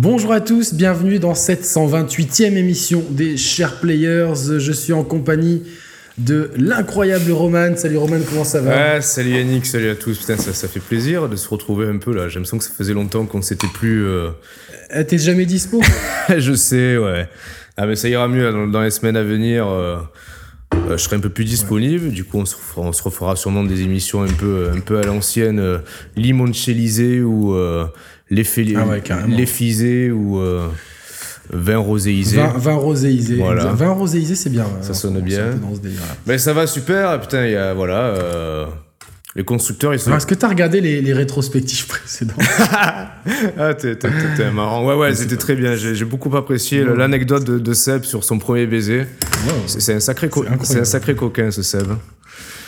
Bonjour à tous, bienvenue dans cette 128e émission des Chers Players. Je suis en compagnie de l'incroyable Roman. Salut Roman, comment ça va? Salut Yannick, salut à tous. Putain, ça, ça fait plaisir de se retrouver un peu là. J'ai l'impression que ça faisait longtemps qu'on ne s'était plus. Euh... euh T'es jamais dispo? Je sais, ouais. Ah, mais ça ira mieux dans, dans les semaines à venir. Euh, euh, je serai un peu plus disponible. Du coup, on se, refera, on se, refera, sûrement des émissions un peu, un peu à l'ancienne, euh, ou euh, les, ah ouais, ou euh, vin roséisé. Vin, vin roséisé. Voilà. Vin roséisé, c'est bien. Ça sonne bien. Mais ça va super. Putain, il y a voilà. Euh, les constructeurs, ils sont. Est-ce que tu as regardé les, les rétrospectives précédentes Ah, t'es marrant. Ouais, ouais, c'était très bien. J'ai beaucoup apprécié l'anecdote de, de, Seb sur son premier baiser. C'est un, sacré un sacré coquin, ce Seb.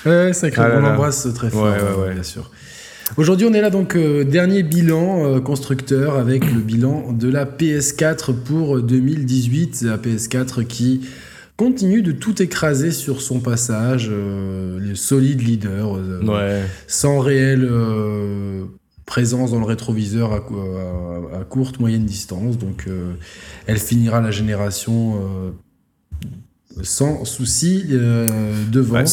Ouais, sacré. Ah on l'embrasse très fort, ouais, ouais, ouais. bien sûr. Aujourd'hui, on est là donc euh, dernier bilan euh, constructeur avec le bilan de la PS4 pour 2018. La PS4 qui continue de tout écraser sur son passage, euh, les solides leaders, sans réelle présence dans le rétroviseur à, courte, moyenne distance. Donc, elle finira la génération sans souci devant.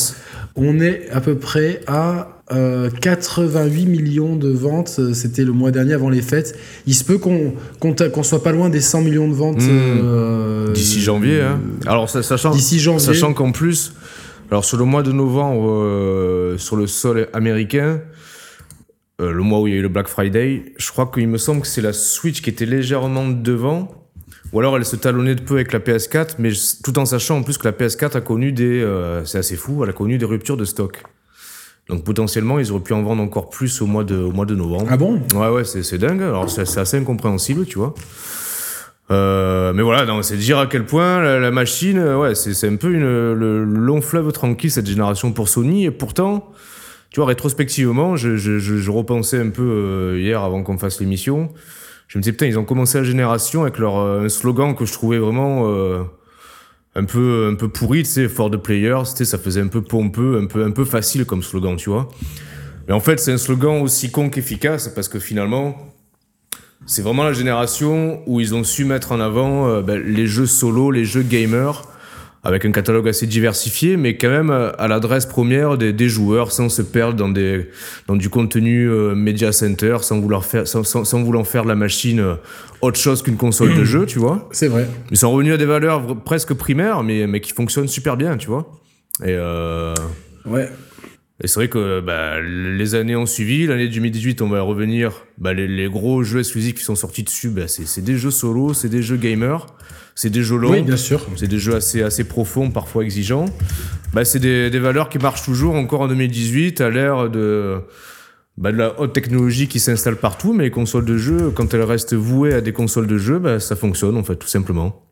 On est à peu près à 88 euh, millions de ventes, euh, c'était le mois dernier avant les fêtes. Il se peut qu'on qu'on soit pas loin des 100 millions de ventes. Hmm. Euh, d'ici janvier. Hein. Alors, sachant, sachant qu'en plus, alors sur le mois de novembre, sur le sol américain, le mois où il y a eu le Black Friday, je crois qu'il me semble que c'est la Switch qui était légèrement devant. Ou alors elle se talonnait de peu avec la PS4, mais tout en sachant en plus que la PS4 a connu des... c'est assez fou, elle a connu des ruptures de stock. Donc potentiellement, ils auraient pu en vendre encore plus au mois de, au mois de novembre. Ah bon? Ouais, ouais, c'est dingue. Alors c'est assez incompréhensible, tu vois. Euh, mais voilà, c'est dire à quel point la, machine, ouais, c'est un peu une, le, long fleuve tranquille cette génération pour Sony. Et pourtant, tu vois, rétrospectivement, je, je, je, repensais un peu euh, hier avant qu'on fasse l'émission. Je me disais, putain, ils ont commencé la génération avec leur euh, un slogan que je trouvais vraiment euh, un peu un peu pourri, tu sais, for the players, tu sais, ça faisait un peu pompeux, un peu un peu facile comme slogan, tu vois. Mais en fait, c'est un slogan aussi con qu'efficace parce que finalement, c'est vraiment la génération où ils ont su mettre en avant euh, ben, les jeux solo, les jeux gamers avec un catalogue assez diversifié, mais quand même euh, à l'adresse première des, des, joueurs, sans se perdre dans, des, dans du contenu euh, media center, sans vouloir faire, sans, sans, vouloir faire de la machine euh, autre chose qu'une console de jeu, tu vois. C'est vrai. Ils sont revenus à des valeurs presque primaires, mais, mais qui fonctionnent super bien, tu vois. Et euh... Ouais. Et c'est vrai que bah, les années ont suivi. L'année 2018, on va revenir. Bah, les, les, gros jeux exclusifs qui sont sortis dessus, bah, c'est des jeux solo, c'est des jeux gamers. C'est des jeux longs. Oui, bien sûr. C'est des jeux assez, assez profonds, parfois exigeants. Bah, c'est des, des valeurs qui marchent toujours encore en 2018 à l'ère de, bah, de la haute technologie qui s'installe partout, mais les consoles de jeux, quand elles restent vouées à des consoles de jeux, bah, ça fonctionne en fait, tout simplement.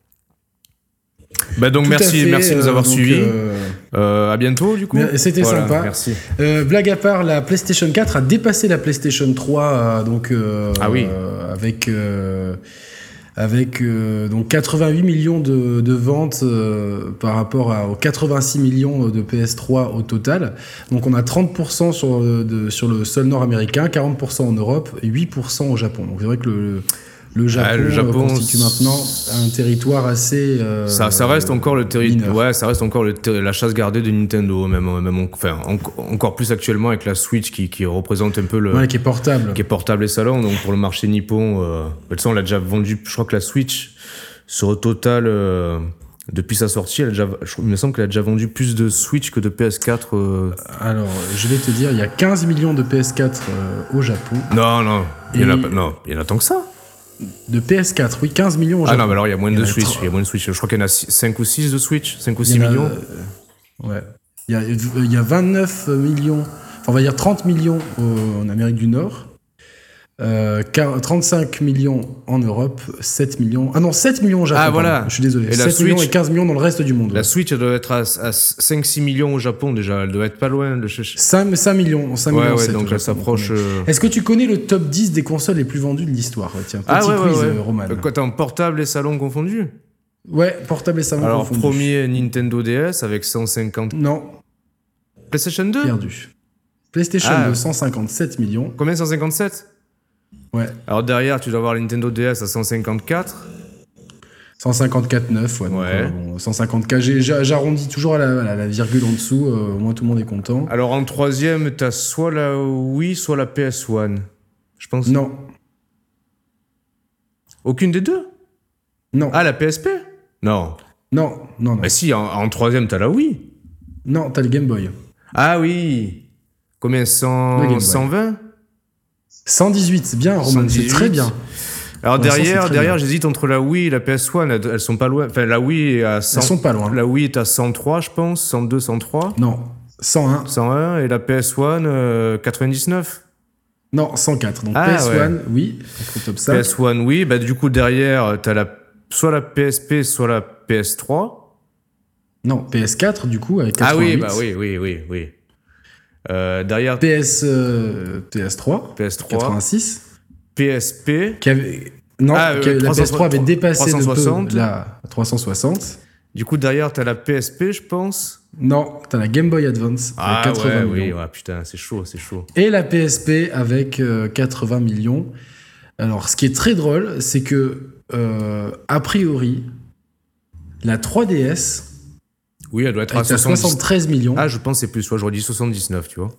Bah donc merci, merci de nous avoir euh, suivis. Euh, euh, à bientôt du coup. C'était sympa. Merci. Euh, blague à part, la PlayStation 4 a dépassé la PlayStation 3 donc ah oui. avec avec euh, donc 88 millions de, de ventes euh, par rapport à, aux 86 millions de PS3 au total. Donc on a 30% sur, de, sur le sol nord-américain, 40% en Europe et 8% au Japon. Donc c'est vrai que le, le Japon, ah, le Japon constitue maintenant un territoire assez. Euh, ça, ça, reste encore le territoire. Ouais, ça reste encore le la chasse gardée de Nintendo, même, même enfin, encore plus actuellement avec la Switch qui, qui, représente un peu le. Ouais, qui est portable. Qui est portable et salon. Donc pour le marché nippon, euh, de toute façon, on l'a déjà vendu. Je crois que la Switch, sur le total. Euh, depuis sa sortie, elle a déjà, il me semble qu'elle a déjà vendu plus de Switch que de PS4. Euh. Alors, je vais te dire, il y a 15 millions de PS4 au Japon. Non, non, il y, en a, non, il y en a tant que ça. De PS4, oui, 15 millions. Ah non, mais alors il y a moins de Switch. Il y a moins de Switch. Je crois qu'il y en a 5 ou 6 de Switch. 5 ou 6 millions. Euh, ouais. Il y, a, il y, a, 29 millions. Enfin, on va dire 30 millions en Amérique du Nord. 35 euh, millions en Europe, 7 millions. Ah non, 7 millions au Japon. Ah voilà. Je suis désolé. Et 7 millions et 15 millions dans le reste du monde. La Switch, elle doit être à, 5-6 millions au Japon déjà. Elle doit être pas loin de 5, 5 millions. 5 ouais, millions ouais, donc elle s'approche. Euh, Est-ce que tu connais le top 10 des consoles les plus vendues de l'histoire Tiens, petit ah, quiz, ouais, Roman. Euh, quoi, t'es en portable et salon confondus Ouais, portable et salon Alors, premier Nintendo DS avec 150. Non. PlayStation 2 Perdu. PlayStation ah. 2, 157 millions. Combien 157 Ouais. Alors derrière, tu dois avoir la Nintendo DS à 154. 154,9, ouais. Ouais. euh, bon, 154. J'ai- j'ai- J'arrondis toujours à la, à la virgule en dessous, euh, au moins tout le monde est content. Alors en troisième, t'as soit la Wii, soit la PS1. Je pense. Non, Aucune des deux? Non, Ah, la PSP Non. non, non, non. Bah si, en, en troisième, t'as la Wii. Non, t'as le Game Boy. Ah oui. Combien? Le 100, Game Boy. 120 118, c'est bien, Roman, c'est 118. très bien. Alors derrière, derrière, j'hésite entre la Wii et la PS1. Elles, sont pas loin. Enfin, la Wii est à 100. Elles sont pas loin. La Wii est à 103, je pense. 102, 103. Non, 101. 101 et la PS1 euh, 99. Non, 104. Donc Ah, PS1, oui, donc au top 5. PS1 oui, bah du coup derrière t'as la soit la PSP soit la PS3. Non, PS4, du coup, avec 88. Ah oui, bah oui, oui, oui, oui. Euh, derrière PS, euh, PS3, PS3, 86. PSP. Qui avait... Non, Ah, euh, qui avait- la 360, PS3 avait dépassé 360. de peu la 360. Du coup derrière t'as la PSP, je pense. Non, t'as la Game Boy Advance Ah avec 80 ouais, millions. oui, ouais, putain, c'est chaud, c'est chaud. Et la PSP avec euh, 80 millions. Alors, ce qui est très drôle, c'est que, euh, a priori, la 3DS Oui, elle doit être à est à 70. 73 millions. Ah, je pense que c'est plus, soit j'aurais dit 79, tu vois.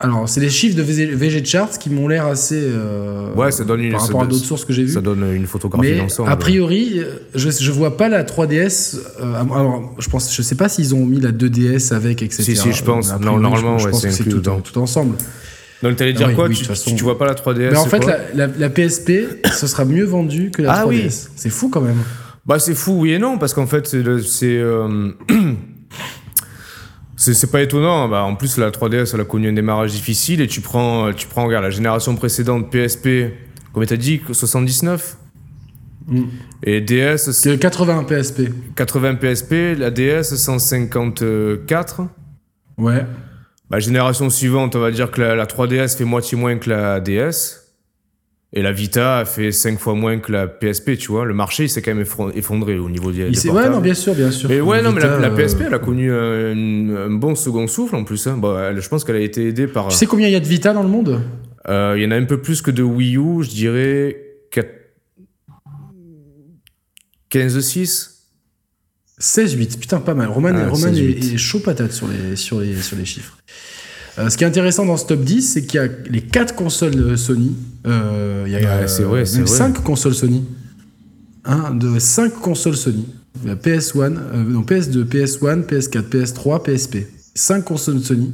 Alors, c'est les chiffres de VG, Charts qui m'ont l'air assez. euh, Ouais, ça donne une- Par rapport à d'autres sources que j'ai vues. Ça donne une photographie Mais d'ensemble. a priori, euh, je, je vois pas la 3DS. euh, alors, je pense, je sais pas s'ils ont mis la 2DS avec, etc. Si, si, je pense. Non, normalement, je, je ouais, pense c'est que c'est tout, ensemble. Donc t'allais dire Ah oui, quoi oui, tu, façon. tu, vois pas la 3DS Mais en fait, quoi la, la- la PSP, ce sera mieux vendu que la Ah 3DS. oui. C'est fou quand même. Bah c'est fou oui et non parce qu'en fait c'est euh, c'est pas étonnant bah en plus la 3DS elle a connu un démarrage difficile et tu prends tu prends regarde la génération précédente PSP combien t'as dit 79 Mm. et DS c'est C'est 80 PSP. 80 PSP la DS 154 Ouais. bah génération suivante on va dire que la, la 3DS fait moitié moins que la DS et la Vita a fait 5 fois moins que la PSP tu vois le marché il s'est quand même effondré au niveau des, des ouais, non, bien sûr, bien sûr. Mais ouais, non, mais la, la euh, PSP, elle a connu un, un bon second souffle en plus. Hein. Bon, elle- je pense qu'elle a été aidée par. Tu sais combien il y a de Vita dans le monde? Euh, Il y en a un peu plus que de Wii U, je dirais. 15-6. 16-8. Putain, pas mal. Roman, Ah, Roman est, 16-8. est chaud patate sur les, sur les, sur les chiffres. Euh, ce qui est intéressant dans ce top 10, c'est qu'il y a les 4 consoles Sony. Euh, il y a Ouais, vrai, c'est même vrai. 5 consoles Sony. 1, 2, 5 consoles Sony. La PS1, euh, non, PS2, PS1, PS4, PS3, PSP. 5 consoles Sony.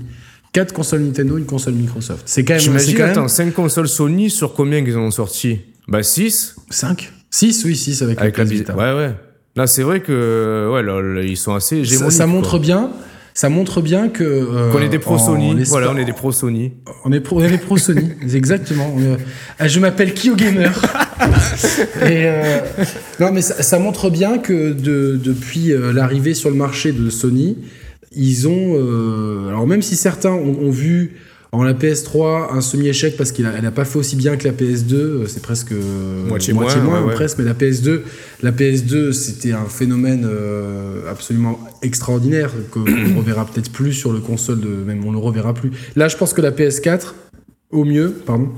4 consoles Nintendo, une console Microsoft. C'est quand même. J'imagine, quand même attends, 5 consoles Sony sur combien qu'ils en ont sorti? Bah 6 5 6, oui, 6 avec, avec la PS Vita. Ouais, ouais. Là, c'est vrai que. Ouais, là, là, ils sont assez Ça, hégémoniques. ça quoi. montre bien. Ça montre bien que. euh, Qu'on est des pros en Sony. Voilà, on est des pros Sony. On est pro, on est des pros Sony, exactement. On est- Ah, je m'appelle Kyo Gamer. Et euh, non, mais ça, ça montre bien que de- depuis euh, l'arrivée sur le marché de Sony, ils ont. euh, alors même si certains ont, ont vu en la PS3 un semi-échec parce qu'elle n'a pas fait aussi bien que la PS2, euh, c'est presque euh, Moitié moins, ouais, ouais. presque. Mais la PS2, la PS2, c'était un phénomène euh, absolument extraordinaire que- qu'on ne reverra peut-être plus sur le console de même on le reverra plus. Là, je pense que la PS4 au mieux, pardon,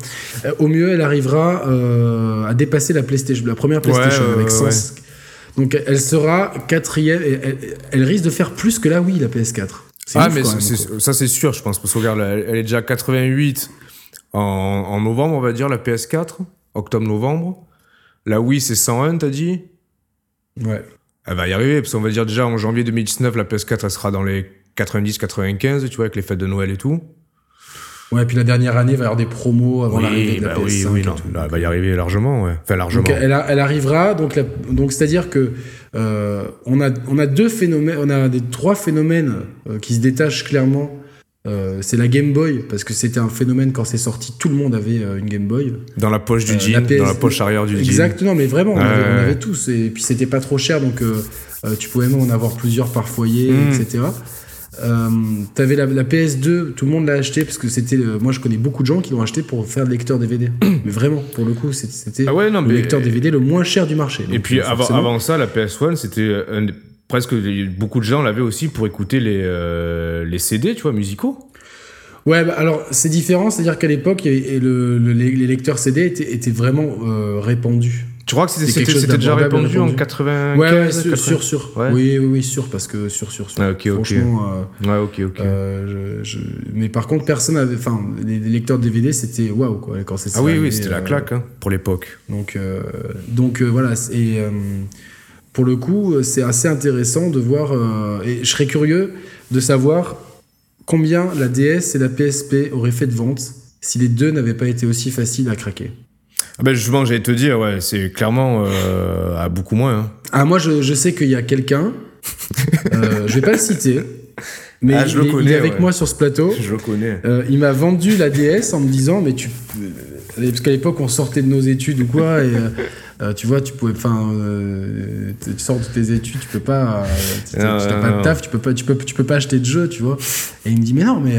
euh, au mieux, elle arrivera euh, à dépasser la PlayStation, la première PlayStation Ouais, avec ouais, 100. ouais. Donc elle sera quatrième. Elle, elle risque de faire plus que la Wii, la PS4. Ah, ouf, mais quand même, ça, c'est sûr, je pense. Parce que regarde, elle, est déjà à 88 en, en novembre, on va dire, la PS4. Octobre-novembre. La Wii, c'est 101, t'as dit? Ouais. Elle va y arriver, parce qu'on va dire déjà en janvier 2019, la PS4, elle sera dans les 90-95, tu vois, avec les fêtes de Noël et tout. Ouais, puis la dernière année, il va y avoir des promos avant l'arrivée de la bah oui, PS5. oui, et non. tout. Là, elle va y arriver largement, ouais. Enfin, largement. Donc elle, arrivera, donc, la- donc c'est-à-dire que euh, on, a, on a deux phénomènes, on a des trois phénomènes euh, qui se détachent clairement. Euh, c'est la Game Boy parce que c'était un phénomène quand c'est sorti, tout le monde avait euh, une Game Boy. Dans la poche du Euh, jean, PS dans la poche arrière du jean. Exactement, mais vraiment, on, avait, on avait tous. Et puis c'était pas trop cher, donc euh, tu pouvais même en avoir plusieurs par foyer, Mm. etc. Euh, T'avais la, la PS2, tout le monde l'a acheté parce que c'était. euh, moi, je connais beaucoup de gens qui l'ont acheté pour faire le lecteur DVD. mais vraiment, pour le coup, c'était- Ah ouais, le mais- lecteur DVD le moins cher du marché. Et puis euh, avant, ça, la PS1, c'était presque beaucoup de gens l'avaient aussi pour écouter les, euh, les CD, tu vois, musicaux. Ouais, bah, alors c'est différent, c'est-à-dire qu'à l'époque, le, le- les les lecteurs CD étaient, étaient vraiment euh, répandus. Tu crois que c'était déjà répandu en répandu. 95 Ouais, ouais, sûr, 80? sûr, sûr. Ouais. Oui, oui, oui, sûr, parce que sûr, sûr, sûr. Ah, ok, ok. Franchement, euh, Ouais, ok, ok. euh, je, je- mais par contre, personne avait. Enfin, les, lecteurs DVD, c'était waouh, quoi, quand c'est ah oui, arrivé, oui, c'était la euh, claque hein, pour l'époque. Donc, donc voilà. Et pour le coup, c'est assez intéressant de voir. et je serais curieux de savoir combien la DS et la PSP auraient fait de ventes si les deux n'avaient pas été aussi faciles à craquer. Ah ben justement, j'allais te dire, ouais, c'est clairement euh, à beaucoup moins. hein. Ah, moi, je, je sais qu'il y a quelqu'un, euh, je vais pas le citer, mais Ah, je le il, est- il connais, est avec ouais. moi sur ce plateau. Je le connais. Euh, il m'a vendu la DS en me disant, mais tu. euh, Parce qu'à l'époque, on sortait de nos études ou quoi, et euh, tu vois, tu pouvais. Enfin, euh, tu sors de tes études, tu peux pas. euh, tu non, pas de taf, tu peux pas, tu peux, tu peux pas acheter de jeux, tu vois. Et il me dit, mais non, mais.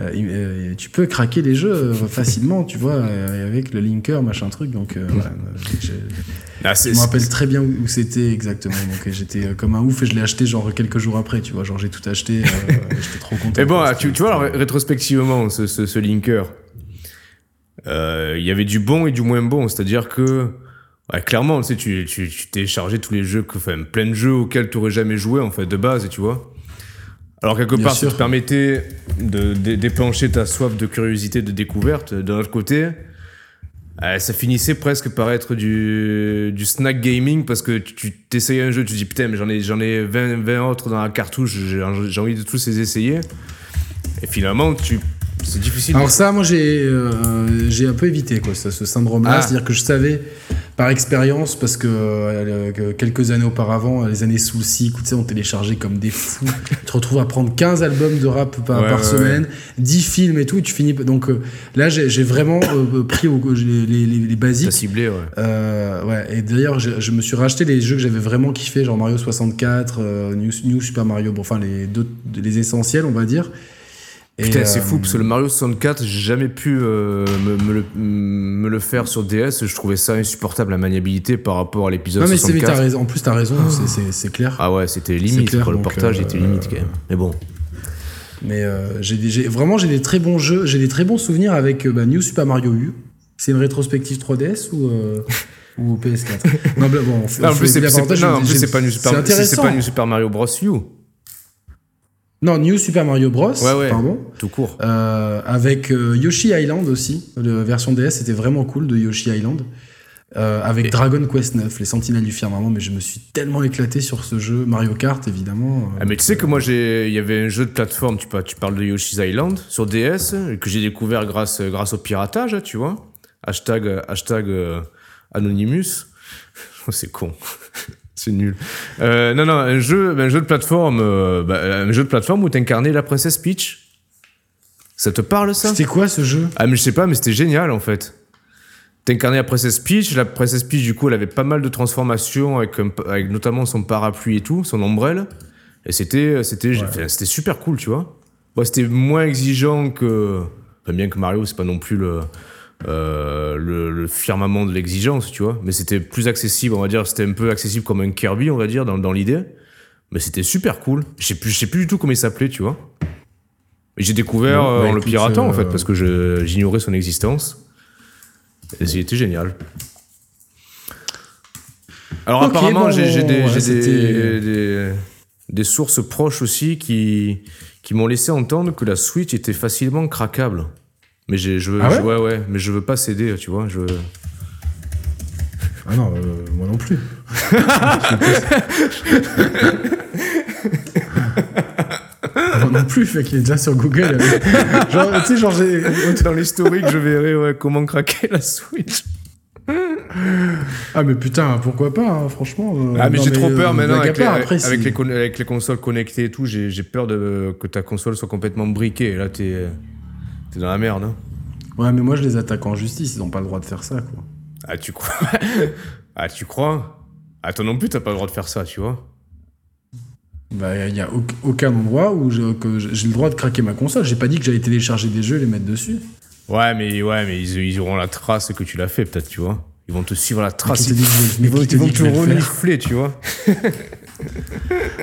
Euh, euh, tu peux craquer les jeux euh, facilement, tu vois, avec le linker, machin truc. Donc, euh, voilà. j'ai- Ah, je me rappelle très bien où, c'était exactement. Donc, j'étais comme un ouf et je l'ai acheté genre quelques jours après, tu vois. Genre, j'ai tout acheté, euh, j'étais trop content. Mais bon, ah, tu, vois, alors, rétrospectivement, ce, ce, ce linker, il y avait du bon et du moins bon. C'est-à-dire que, ouais, clairement, tu sais, tu, tu, tu téléchargeais tous les jeux, que, enfin, plein de jeux auxquels tu aurais jamais joué, en fait, de base, tu vois. Alors, quelque part, ça te permettait de, de dépencher ta soif de curiosité, de découverte. D'un autre côté, euh, ça finissait presque par être du, du snack gaming parce que tu tu t'essayais un jeu, tu te dis putain, mais j'en ai, j'en ai 20, 20 autres dans la cartouche, j'ai j'ai envie de tous les essayer. Et finalement, tu, c'est difficile. Alors ça, moi j'ai euh, j'ai un peu évité quoi, ça, ce syndrome-là, Ah. c'est-à-dire que je savais par expérience parce que, euh, que quelques années auparavant, les années sous tu sais, on téléchargeait comme des fous. tu te retrouves à prendre 15 albums de rap par, Ouais, par ouais, semaine, 10 films et tout, et tu finis. Donc euh, là, j'ai vraiment pris au- les, les, les, les basiques. ciblé, ouais. Ouais, et d'ailleurs, je, je me suis racheté les jeux que j'avais vraiment kiffé, genre Mario 64, euh, New, New Super Mario, bon, enfin les, deux, les essentiels, on va dire. Putain, c'est euh, fou parce que le Mario 64, j'ai jamais pu euh, me, me le, me le faire sur DS. Je trouvais ça insupportable la maniabilité par rapport à l'épisode Non mais c'est mais 64. raison. En plus t'as raison, c'est- c'est c'est clair. Ah ouais, c'était limite. clair, le portage euh, était limite quand même. Mais bon. Mais euh, j'ai vraiment j'ai des très bons jeux, j'ai des très bons souvenirs avec euh, bah, New Super Mario U. C'est une rétrospective 3DS ou euh, ou PS4 Non, bah, bon, on fait- Non, en plus, c'est c'est- c'est c'est c'est- c'est pas New Super Mario Bros. U. Non, New Super Mario Bros. Ouais, ouais. Pardon. Tout court. Euh, avec euh, Yoshi Island aussi. La version DS c'était vraiment cool de Yoshi Island. Euh, avec Et- Dragon Quest 9, les Sentinelles du Firmament, mais je me suis tellement éclaté sur ce jeu. Mario Kart, évidemment. Ah, mais tu sais que moi, j'ai, il y avait un jeu de plateforme, tu, par- tu parles de Yoshi's Island, sur DS, que j'ai découvert grâce, grâce au piratage, tu vois. Hashtag, hashtag Anonymous. C'est con. C'est nul. Euh, non, non, un jeu, un jeu de plateforme, euh, bah, un jeu de plateforme où t'incarnais la princesse Peach. Ça te parle, ça? C'était quoi ce jeu? Ah, mais je sais pas, mais c'était génial, en fait. T'incarnais la princesse Peach. La princesse Peach, du coup, elle avait pas mal de transformations avec, un- avec notamment son parapluie et tout, son ombrelle. Et c'était, c'était, enfin, c'était super cool, tu vois. Bon, c'était moins exigeant que, enfin, bien que Mario, c'est pas non plus le, euh, le, le firmament de l'exigence, tu vois. Mais c'était plus accessible, on va dire. C'était un peu accessible comme un Kirby, on va dire, dans, dans l'idée. Mais c'était super cool. Je sais plus, je sais plus du tout comment il s'appelait, tu vois. J'ai découvert Bon, euh, bah, en le piratant, en euh, fait, parce que j'ignorais son existence. Et c'était génial. Alors apparemment, bon, j'ai j'ai des, ouais, j'ai c'était- des, des, des sources proches aussi qui, qui m'ont laissé entendre que la Switch était facilement craquable. Mais je veux, Ah ouais je- ouais, ouais, mais je veux pas céder, tu vois. Je... Ah non, euh, moi non plus. moi non plus, fait qu'il est déjà sur Google. avec- genre, tu sais, genre, j'ai. Dans l'historique, je verrai ouais, comment craquer la Switch. Ah, mais putain, pourquoi pas, hein, franchement. euh, Ah, mais j'ai trop euh, peur maintenant blague à avec les, après, avec, les con- avec les consoles connectées et tout. J'ai peur de, que ta console soit complètement briquée. Là, t'es es dans la merde. Hein. Ouais, mais moi, je les attaque en justice, ils ont pas le droit de faire ça, quoi. Ah, tu crois? Ah, tu crois? Ah, toi non plus, t'as pas le droit de faire ça, tu vois. Bah, il y a au- aucun endroit où j'ai le droit de craquer ma console. J'ai pas dit que j'allais télécharger des jeux et les mettre dessus. Ouais, mais, ouais, mais ils, ils auront la trace que tu l'as fait, peut-être, tu vois. Ils vont te suivre la trace. Ils, vont, ils vont te renifler, tu vois.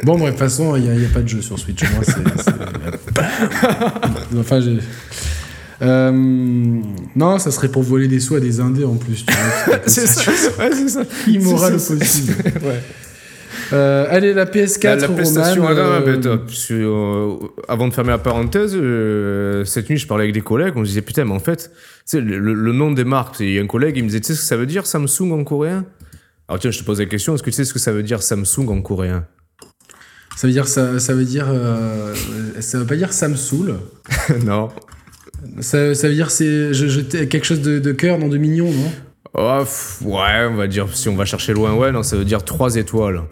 bon, bref, de toute façon, il n'y a, pas de jeu sur Switch. Moi, c'est. enfin, j'ai. Euh, non, ça serait pour voler des sous à des indés en plus. c'est ça, ouais, c'est ça. Immoral possible. ouais. Euh, allez, la PS4. La, la PlayStation euh... euh, avant de fermer la parenthèse, cette nuit, je parlais avec des collègues. On se disait, putain, mais en fait, le, le, nom des marques, il y a un collègue, il me disait, tu sais ce que ça veut dire Samsung en coréen? Alors, tiens, je te pose la question, est-ce que tu sais ce que ça veut dire Samsung en coréen? Ça veut dire ça, ça veut dire ça veut pas dire Samsung non. Ça, ça veut dire c'est je, quelque chose de, de cœur, non de mignon, non? Oh, Ouais, on va dire si on va chercher loin, ouais, non, ça veut dire trois étoiles.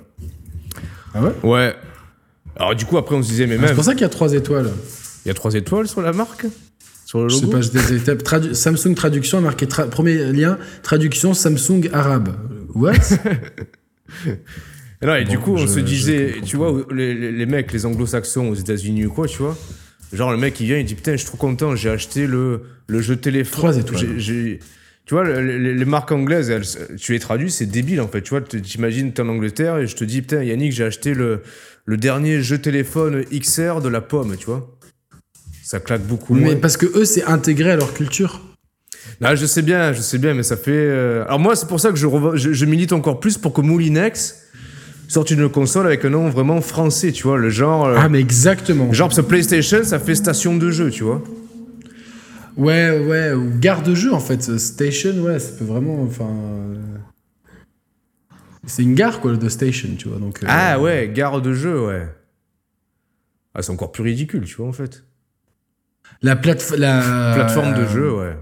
Ah ouais? Ouais. Alors du coup, après, on se disait, mais ah, même. C'est pour ça qu'il y a trois étoiles. Il y a trois étoiles sur la marque? Sur le logo Je sais pas, je Samsung Traduction a marqué. premier lien, traduction Samsung arabe. What? Et non, et du coup, on se disait, tu vois, les, les, mecs, les anglo-saxons aux États-Unis ou quoi, tu vois, genre le mec il vient, il dit putain, je suis trop content, j'ai acheté le, le jeu téléphone. Trois étoiles. J'ai, tu vois, les, marques anglaises, tu les traduis, c'est débile en fait. Tu vois, t'imagines, t'es en Angleterre et je te dis, putain, Yannick, j'ai acheté le, le dernier jeu téléphone XR de la pomme, tu vois. Ça claque beaucoup Mais parce que eux, c'est intégré à leur culture. Ah, je sais bien, je sais bien, mais ça fait. Euh, alors moi, c'est pour ça que je, je, milite encore plus pour que Moulinex sorte une console avec un nom vraiment français, tu vois, le genre. Euh, ah, mais exactement. Genre, ce PlayStation, ça fait station de jeu, tu vois. Ouais, ouais, ou gare de jeu en fait. Station, ouais, ça peut vraiment. Enfin. C'est une gare quoi, de station, tu vois. Donc, euh, ah ouais, gare de jeu, ouais. Ah, c'est encore plus ridicule, tu vois, en fait. La, plate la... plateforme de jeu, ouais.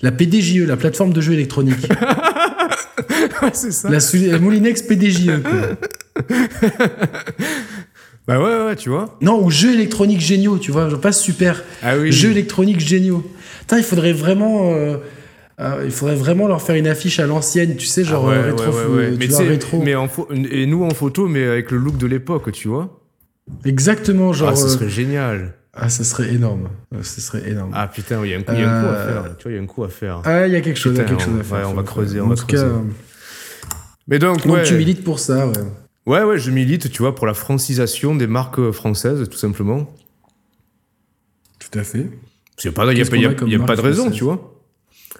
La PDJE, la plateforme de jeu électronique. c'est ça. La, Moulinex PDJE. Bah ouais, ouais, tu vois. Non, ou jeux électroniques géniaux, tu vois, pas super. Ah oui. Jeux électroniques géniaux. Putain, il faudrait vraiment. Euh, euh, il faudrait vraiment leur faire une affiche à l'ancienne, tu sais, genre ah rétro, mais rétro. Mais en et nous en photo, mais avec le look de l'époque, tu vois. Exactement, genre. Ah, ce serait génial. Ah, ça serait énorme. Ce serait énorme. Ah putain, il y, a un coup, y a un coup à faire. Tu vois, il y a un coup à faire. Ah, il y a quelque chose, il y a quelque chose à faire. Ouais, on va creuser, on va creuser. Mais donc, donc tu milites pour ça, ouais. Ouais, ouais, je milite, tu vois, pour la francisation des marques françaises, tout simplement. Tout à fait. Il n'y a pas, y a, pas de raison, tu vois.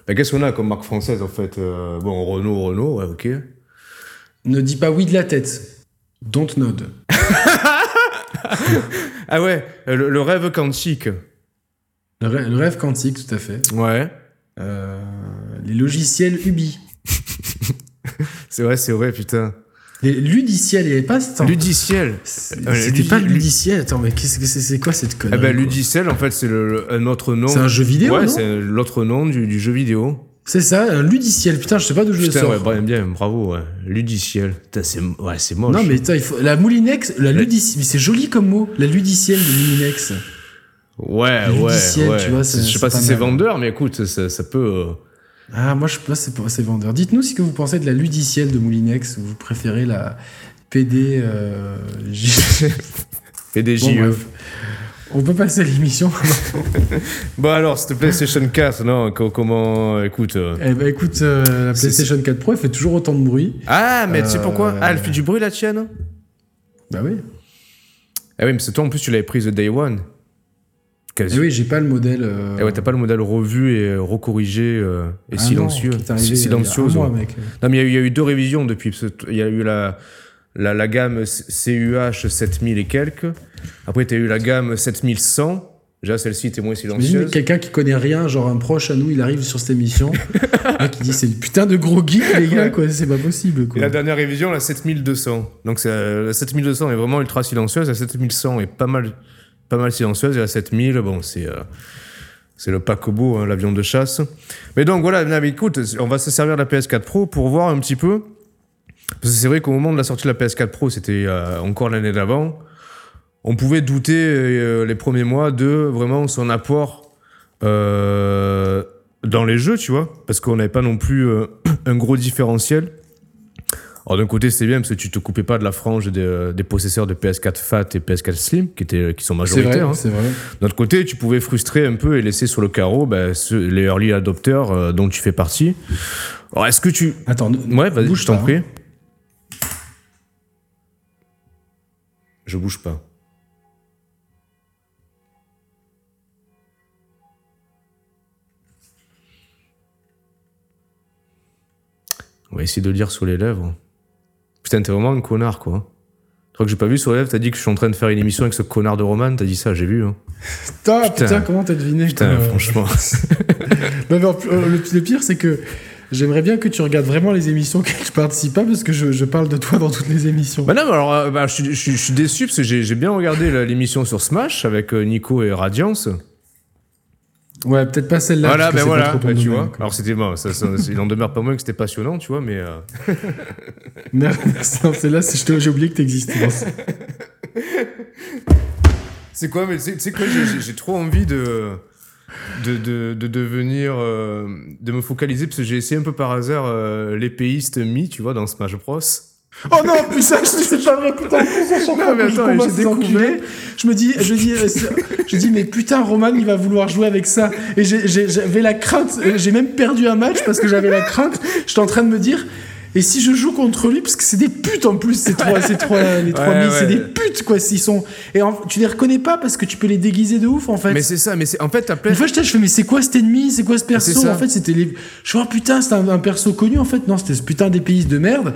Bah, Qu'est-ce qu'on a comme marque française, en fait euh, Bon, Renault, Renault, ouais, ok. Ne dis pas oui de la tête. Don't nod. ah ouais, le, rêve quantique. Le, rêve quantique, tout à fait. Ouais. Euh, les logiciels Ubi. C'est vrai, c'est vrai, putain. Ludiciel, il n'y avait pas Ludiciel. Euh, c'était pas Ludiciel. Attends, mais qu'est-ce que c'est quoi cette connerie eh ben, Ludiciel, en fait, c'est un autre nom. C'est un jeu vidéo Ouais, c'est l'autre nom du, jeu vidéo. C'est ça, un ludiciel. Putain, je sais pas d'où je le sors. Ouais, bien, bravo, ouais. Ludiciel. c'est ouais, c'est moche. Non, mais il faut la moulinex, la ludiciel, c'est joli comme mot, la ludiciel de moulinex. Ouais, ouais, ouais. Tu vois, je sais pas, si c'est vendeur, mais écoute, ça, ça peut. Euh, ah, moi, je pas si c'est vendeur. Dites-nous ce que vous pensez de la ludicielle de Moulinex, ou vous préférez la PD... Euh, PDJE. on peut passer à l'émission. bon alors, c'était PlayStation 4, non Comment Écoute. Euh, eh ben écoute, euh, la PlayStation 4 Pro, elle fait toujours autant de bruit. Ah, mais tu sais pourquoi? Ah, elle fait du bruit la tienne? Bah oui. Ah oui, mais c'est toi en plus, tu l'avais prise de Day One. Eh oui, j'ai pas le modèle. Euh... Eh ouais, t'as pas le modèle revu et recorrigé euh, et ah silencieux. C'est silencieux. Non, mais il y, a eu deux révisions depuis. Il y a eu la, la, la gamme CUH 7000 et quelques. Après, t'as eu la gamme 7100. Déjà, celle-ci était moins silencieuse. Quelqu'un qui connaît rien, genre un proche à nous, il arrive sur cette émission, qui dit c'est une putain de gros geek, les gars, quoi, c'est pas possible. Quoi. Et la dernière révision, la 7200. Donc la 7200 est vraiment ultra silencieuse, la 7100 est pas mal pas mal silencieuse. Il y a 7000. Bon, c'est. Euh, c'est le paquebot, hein, l'avion de chasse. Mais donc voilà, mais écoute, on va se servir de la PS4 Pro pour voir un petit peu. Parce que c'est vrai qu'au moment de la sortie de la PS4 Pro, c'était euh, encore l'année d'avant, on pouvait douter euh, les premiers mois de vraiment son apport dans les jeux, tu vois. Parce qu'on n'avait pas non plus un gros différentiel. Alors d'un côté c'était bien parce que tu te coupais pas de la frange des, des possesseurs de PS4 Fat et PS4 Slim qui étaient qui sont majoritaires. C'est vrai. Hein. D'un autre côté tu pouvais frustrer un peu et laisser sur le carreau ben, les early adopters euh, dont tu fais partie. Alors est-ce que tu attends ouais vas-y je t'en prie. Je bouge pas. On va essayer de lire sur les lèvres. Putain, t'es vraiment un connard, quoi. Je crois que j'ai pas vu sur lèvres, t'as dit que je suis en train de faire une émission avec ce connard de Roman, t'as dit ça, j'ai vu. Hein. Putain, putain, comment t'as deviné Putain, euh, franchement. non, mais en plus, euh, le, le pire, c'est que j'aimerais bien que tu regardes vraiment les émissions que je participe pas, parce que je, je parle de toi dans toutes les émissions. bah non, mais alors, euh, bah, je, suis- je suis- je suis déçu parce que j'ai bien regardé l'émission sur Smash avec euh, Nico et Radiance. Ouais, peut-être pas celle-là. voilà, ben pas voilà, trop ton bah, tu domaine, vois. quoi. Alors c'était bon, ça, ça- il en demeure pas moins que c'était passionnant, tu vois, mais. euh, non, celle-là, c'est- je te- j'ai oublié que t'existais. C'est quoi, mais tu sais- quoi, j'ai trop envie de. De, de, de devenir. euh, de me focaliser, parce que j'ai essayé un peu par hasard euh, l'épéiste Mi, tu vois, dans Smash Bros. Oh non, putain, je sais pas vrai, putain, j'ai découvert. je me dis, je dis, euh, c'est- je dis, mais putain, Roman, il va vouloir jouer avec ça. Et j'avais la crainte, euh, j'ai même perdu un match parce que j'avais la crainte. J'étais en train de me dire, et si je joue contre lui, parce que c'est des putes en plus, ces trois, ces trois, les trois Ouais, c'est des putes, quoi, s'ils sont, et en- tu les reconnais pas parce que tu peux les déguiser de ouf, en fait. Mais c'est ça, mais c'est en fait, t'as plein. Une fois, je fais, mais c'est quoi cet ennemi? C'est quoi ce C'est perso? En fait, c'était les. Je fais, oh putain, c'était un, un perso connu, en fait. Non, c'était ce putain d'épéiste de merde.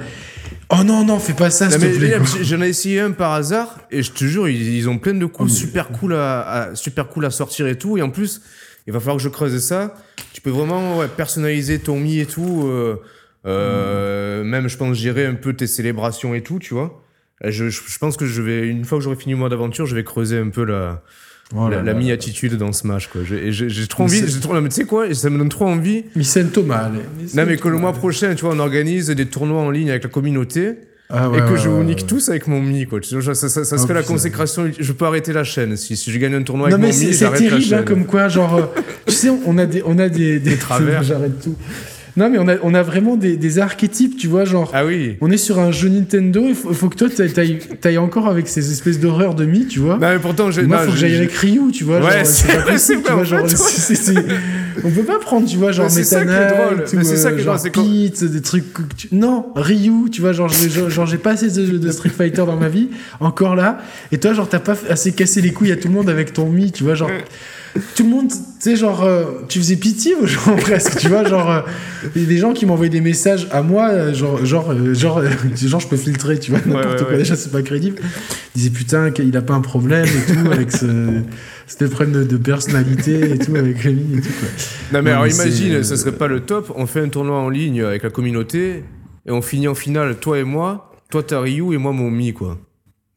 Oh non, non, fais pas ça, s'il te plaît. J'en ai essayé un par hasard et je te jure, ils, ils ont plein de coups Oh, mais- super cool à, à- super cool à sortir et tout. Et en plus, il va falloir que je creuse ça. Tu peux vraiment ouais, personnaliser ton mi et tout. euh, euh, Même, je pense, gérer un peu tes célébrations et tout, tu vois. Je, je, je pense que je vais, une fois que j'aurai fini mon d'aventure, je vais creuser un peu la, Oh la, la mi-attitude dans Smash, quoi. J'ai et trop Mais envie, c'est- j'ai trop, non, mais tu sais quoi, et ça me donne trop envie. Mycène Thomas, allez. Non, mais que le mois prochain, tu vois, on organise des tournois en ligne avec la communauté Ah et ouais, que ouais, je vous nique ouais. tous avec mon Mi, quoi. Ça, ça, ça Oh, serait la putain. consécration. Je peux arrêter la chaîne. Si, si je gagne un tournoi Non avec mais mon c'est Mi, c'est j'arrête la terrible hein, chaîne. comme quoi genre euh, tu sais on a des on a des, des travers. j'arrête tout non mais on a on a vraiment des, des archétypes tu vois genre Ah oui. on est sur un jeu Nintendo il faut, faut que toi t'ailles- encore avec ces espèces d'horreurs de mi tu vois Non, mais pourtant, j'ai. moi non, faut que j'ai- j'aille avec Ryu tu vois Ouais, genre, c'est- pas possible tu vois genre on peut pas prendre tu vois genre c'est ça qui est drôle. C'est ça qui euh, drôle, c'est quand- Pete des trucs non Ryu tu vois genre j'ai genre, genre, j'ai pas assez de, de Street Fighter dans ma vie encore là et toi genre t'as pas assez cassé les couilles à tout le monde avec ton mi tu vois genre tout le monde, tu sais, genre, euh, tu faisais pitié aux gens presque, tu vois, genre, euh, il y a des gens qui m'envoyaient des messages à moi, euh, genre, genre, euh, genre, euh, genre, je peux filtrer, tu vois, n'importe ouais, quoi, ouais. déjà, c'est pas crédible. Ils disaient, putain, qu'il a pas un problème et tout, avec ce, c'était problème de, de personnalité et tout, avec Rémi et tout, quoi. Non, mais Non, alors mais imagine, ça serait pas le top. On fait un tournoi en ligne avec la communauté et on finit en finale, toi et moi. Toi, t'as Ryu et moi, mon Mi, quoi.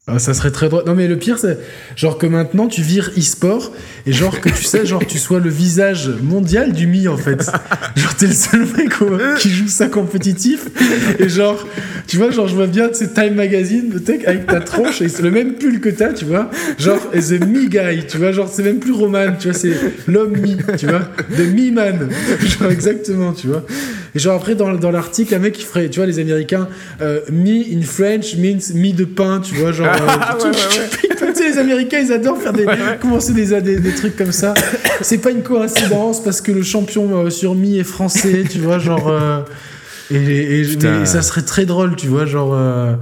Ah, ça serait très drôle. Non, mais le pire, c'est genre que maintenant tu vires e-sport et genre que tu sais, genre tu sois le visage mondial du Mi en fait. Genre t'es le seul mec qui joue ça compétitif et genre, tu vois, genre je vois bien, c'est Time Magazine, tech avec ta tronche et c'est le même pull que t'as, tu vois. Genre, et the Me Guy, tu vois, genre c'est même plus Roman, tu vois, c'est l'homme Mi, tu vois, the Me Man. Genre exactement, tu vois. Et genre après dans, dans l'article, un mec qui ferait, tu vois, les Américains, euh, me in French means mi de pain, tu vois, genre. Euh, Ah, ouais, ouais, tu sais, les Américains, ils adorent faire des, commencer des, des, des trucs comme ça. C'est pas une coïncidence parce que le champion euh, sur mi est français, tu vois, genre. euh, et, et- Putain. mais ça serait très drôle, tu vois, genre. euh,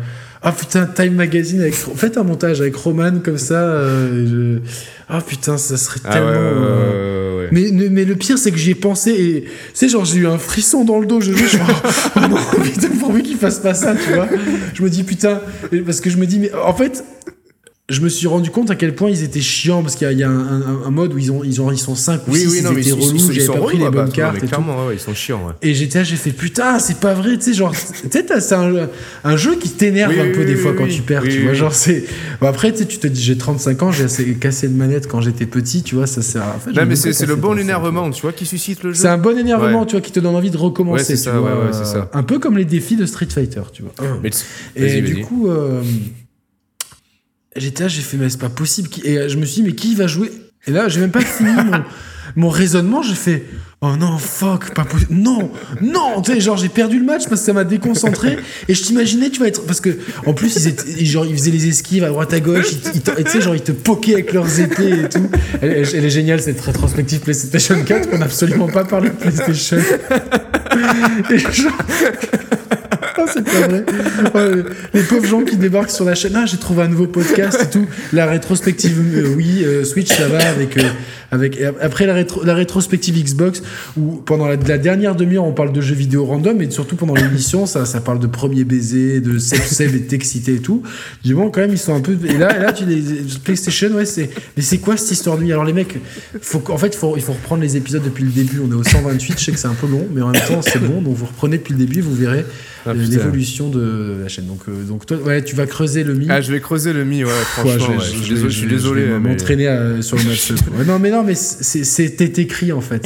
ah putain, Time Magazine avec. Faites un montage avec Roman comme ça. euh, je- Ah putain, ça serait Ah tellement. ouais, euh, ouais, ouais. mais, mais le pire, c'est que j'y ai pensé et tu sais, genre, j'ai eu un frisson dans le dos. Je joue, je suis oh non, putain, pourvu qu'il fasse pas ça, tu vois. Je me dis, putain, parce que je me dis, mais en fait, je me suis rendu compte à quel point ils étaient chiants parce qu'il y a, un, un- un mode où ils, ont, ils, ont, ils sont 5 ou Oui, 6, oui, ils non, étaient ils, ils, relous, j'avais pas pris les bah, bonnes cartes et tout. clairement, ouais, ils sont chiants, ouais. Et j'étais là, j'ai fait putain, c'est pas vrai, tu sais, genre, c'est un, un jeu qui t'énerve Oui, un peu des fois quand tu perds, tu vois, genre, c'est. Bon, après, tu te dis, j'ai 35 ans, j'ai assez cassé de manette quand j'étais petit, tu vois, ça sert à. en fait, Non, mais c'est le bon énervement, tu vois, qui suscite le jeu. C'est un bon énervement, Ouais. tu vois, qui te donne envie de recommencer, tu vois. Un peu comme les défis de Street Fighter, tu vois. Et du coup, euh, j'étais là, j'ai fait, mais c'est pas possible. Et euh, je me suis dit, mais qui va jouer? Et là, j'ai même pas fini mon, mon raisonnement. J'ai fait, oh non, fuck, pas possible. Non, non, tu sais, genre, j'ai perdu le match parce que ça m'a déconcentré. Et je t'imaginais, tu vas être. Parce que, en plus, ils, étaient, genre, ils faisaient les esquives à droite à gauche. Ils, tu sais, genre, ils te poquaient avec leurs épées et tout. Elle, elle- est géniale, cette rétrospective PlayStation 4 qu'on n'a absolument pas parlé de PlayStation. Et genre, c'est pas vrai. Les pauvres gens qui débarquent sur la chaîne, ah, j'ai trouvé un nouveau podcast et tout. La rétrospective, euh, oui, euh, Switch, ça va avec, euh, avec. Après la, rétro- la rétrospective Xbox, où pendant la, dernière demi-heure, on parle de jeux vidéo random, et surtout pendant l'émission, ça, ça parle de premier baiser, de Seb Seb et t'exciter et tout. Dis bon, quand même, ils sont un peu. Et là, là tu les PlayStation, ouais, c'est. Mais c'est quoi cette histoire de nuit Alors les mecs, faut, en fait, faut, il faut reprendre les épisodes depuis le début. On est au 128, je sais que c'est un peu long, mais en même temps, c'est bon. Donc vous reprenez depuis le début, vous verrez Ah, euh, l'évolution de la chaîne. Donc, euh, donc toi, ouais, tu vas creuser le mi. Ah, je vais creuser le mi, ouais, Ouais, franchement. ouais. Je, suis désolé, je suis désolé, vais mais- m'entraîner à- sur le match. Ouais, non, mais non, mais c'est- écrit en fait.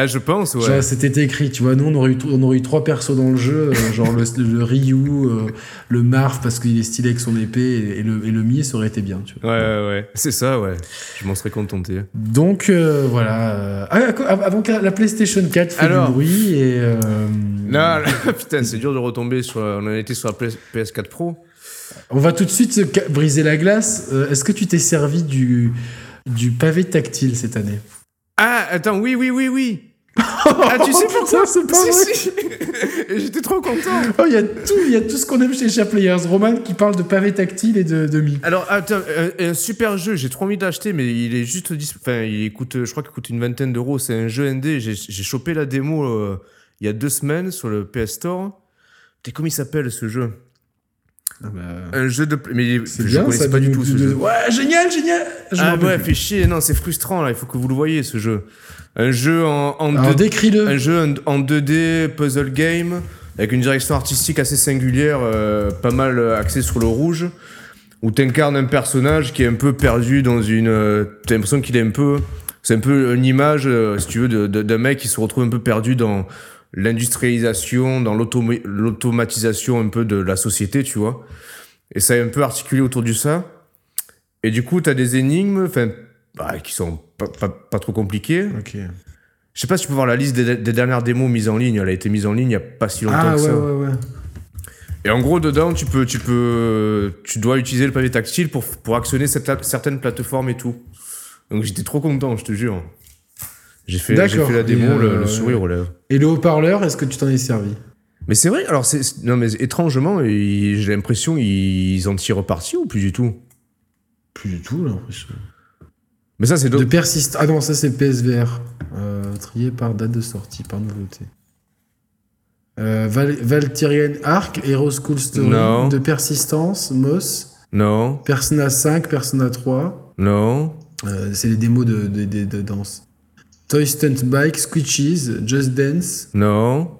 Ah, je pense, ouais. C'était écrit, tu vois. Nous, on aurait eu, on aurait eu trois persos dans le jeu, euh, genre le, le Ryu, euh, le Marv parce qu'il est stylé avec son épée, et, et le, et le Mi, ça aurait été bien, tu vois. Ouais, ouais, ouais. C'est ça, ouais. Je m'en serais contenté. Donc euh, voilà. ah, avant que la PlayStation 4 fait Alors. du bruit et. Non, putain, c'est dur de retomber sur. On en était sur la PS- PS4 Pro. On va tout de suite briser la glace. Est-ce que tu t'es servi du, du pavé tactile cette année? Ah, attends, oui, oui, oui, oui. Ah, tu sais Oh, pourquoi putain, c'est pas Si, vrai. si. Et J'étais trop content. Oh, il y a tout, il y a tout ce qu'on aime chez Chat Players. Roman qui parle de pavé tactile et de, de Mi. Alors, attends, un, un super jeu, j'ai trop envie d'acheter, mais il est juste. Enfin, il coûte, je crois qu'il coûte une vingtaine d'euros. C'est un jeu ND. J'ai chopé la démo euh, il y a deux semaines sur le PS Store. Putain, comment il s'appelle ce jeu? Un jeu de. Mais je bien, connaissais ça, pas du tout de- ce de- jeu. Ouais, génial, génial. Je Ah ouais, fait chier, non, c'est frustrant là, il faut que vous le voyez ce jeu. Un jeu en, en. Alors deux- décris-le. un jeu en, en 2D, puzzle game, avec une direction artistique assez singulière, euh, pas mal euh, axée sur le rouge, où t'incarnes un personnage qui est un peu perdu dans une... euh, T'as l'impression qu'il est un peu... C'est un peu une image, euh, si tu veux, d'un mec qui se retrouve un peu perdu dans l'industrialisation, dans l'automatisation un peu de la société, tu vois. Et ça est un peu articulé autour du ça. Et du coup, t'as des énigmes, enfin, bah, qui sont pas, pas, pas trop compliquées. Ok. Je sais pas si tu peux voir la liste des, des dernières démos mises en ligne. Elle a été mise en ligne il y a pas si longtemps Ah que ouais, ça. ouais, ouais. Et en gros, dedans, tu peux, tu peux, tu dois utiliser le pavé tactile pour, pour actionner cette, certaines plateformes et tout. Donc j'étais trop content, je te jure. J'ai fait, fait la démo, le, euh, le sourire aux lèvres. Et le haut-parleur, est-ce que tu t'en es servi? Mais c'est vrai, alors c'est, non mais étrangement, j'ai l'impression ils en tirent parti ou plus du tout? Plus du tout, l'impression. Mais ça c'est De persiste. Ah non, ça c'est PSVR. Euh, trié par date de sortie, par nouveauté. Euh, Val Valkyrian Arc, Hero School Story, Non. de persistance, Moss, Non, Persona 5, Persona 3. non, Euh, c'est les démos de, de, de- de danse. Toy Stunt Bike, Squitches, Just Dance, non.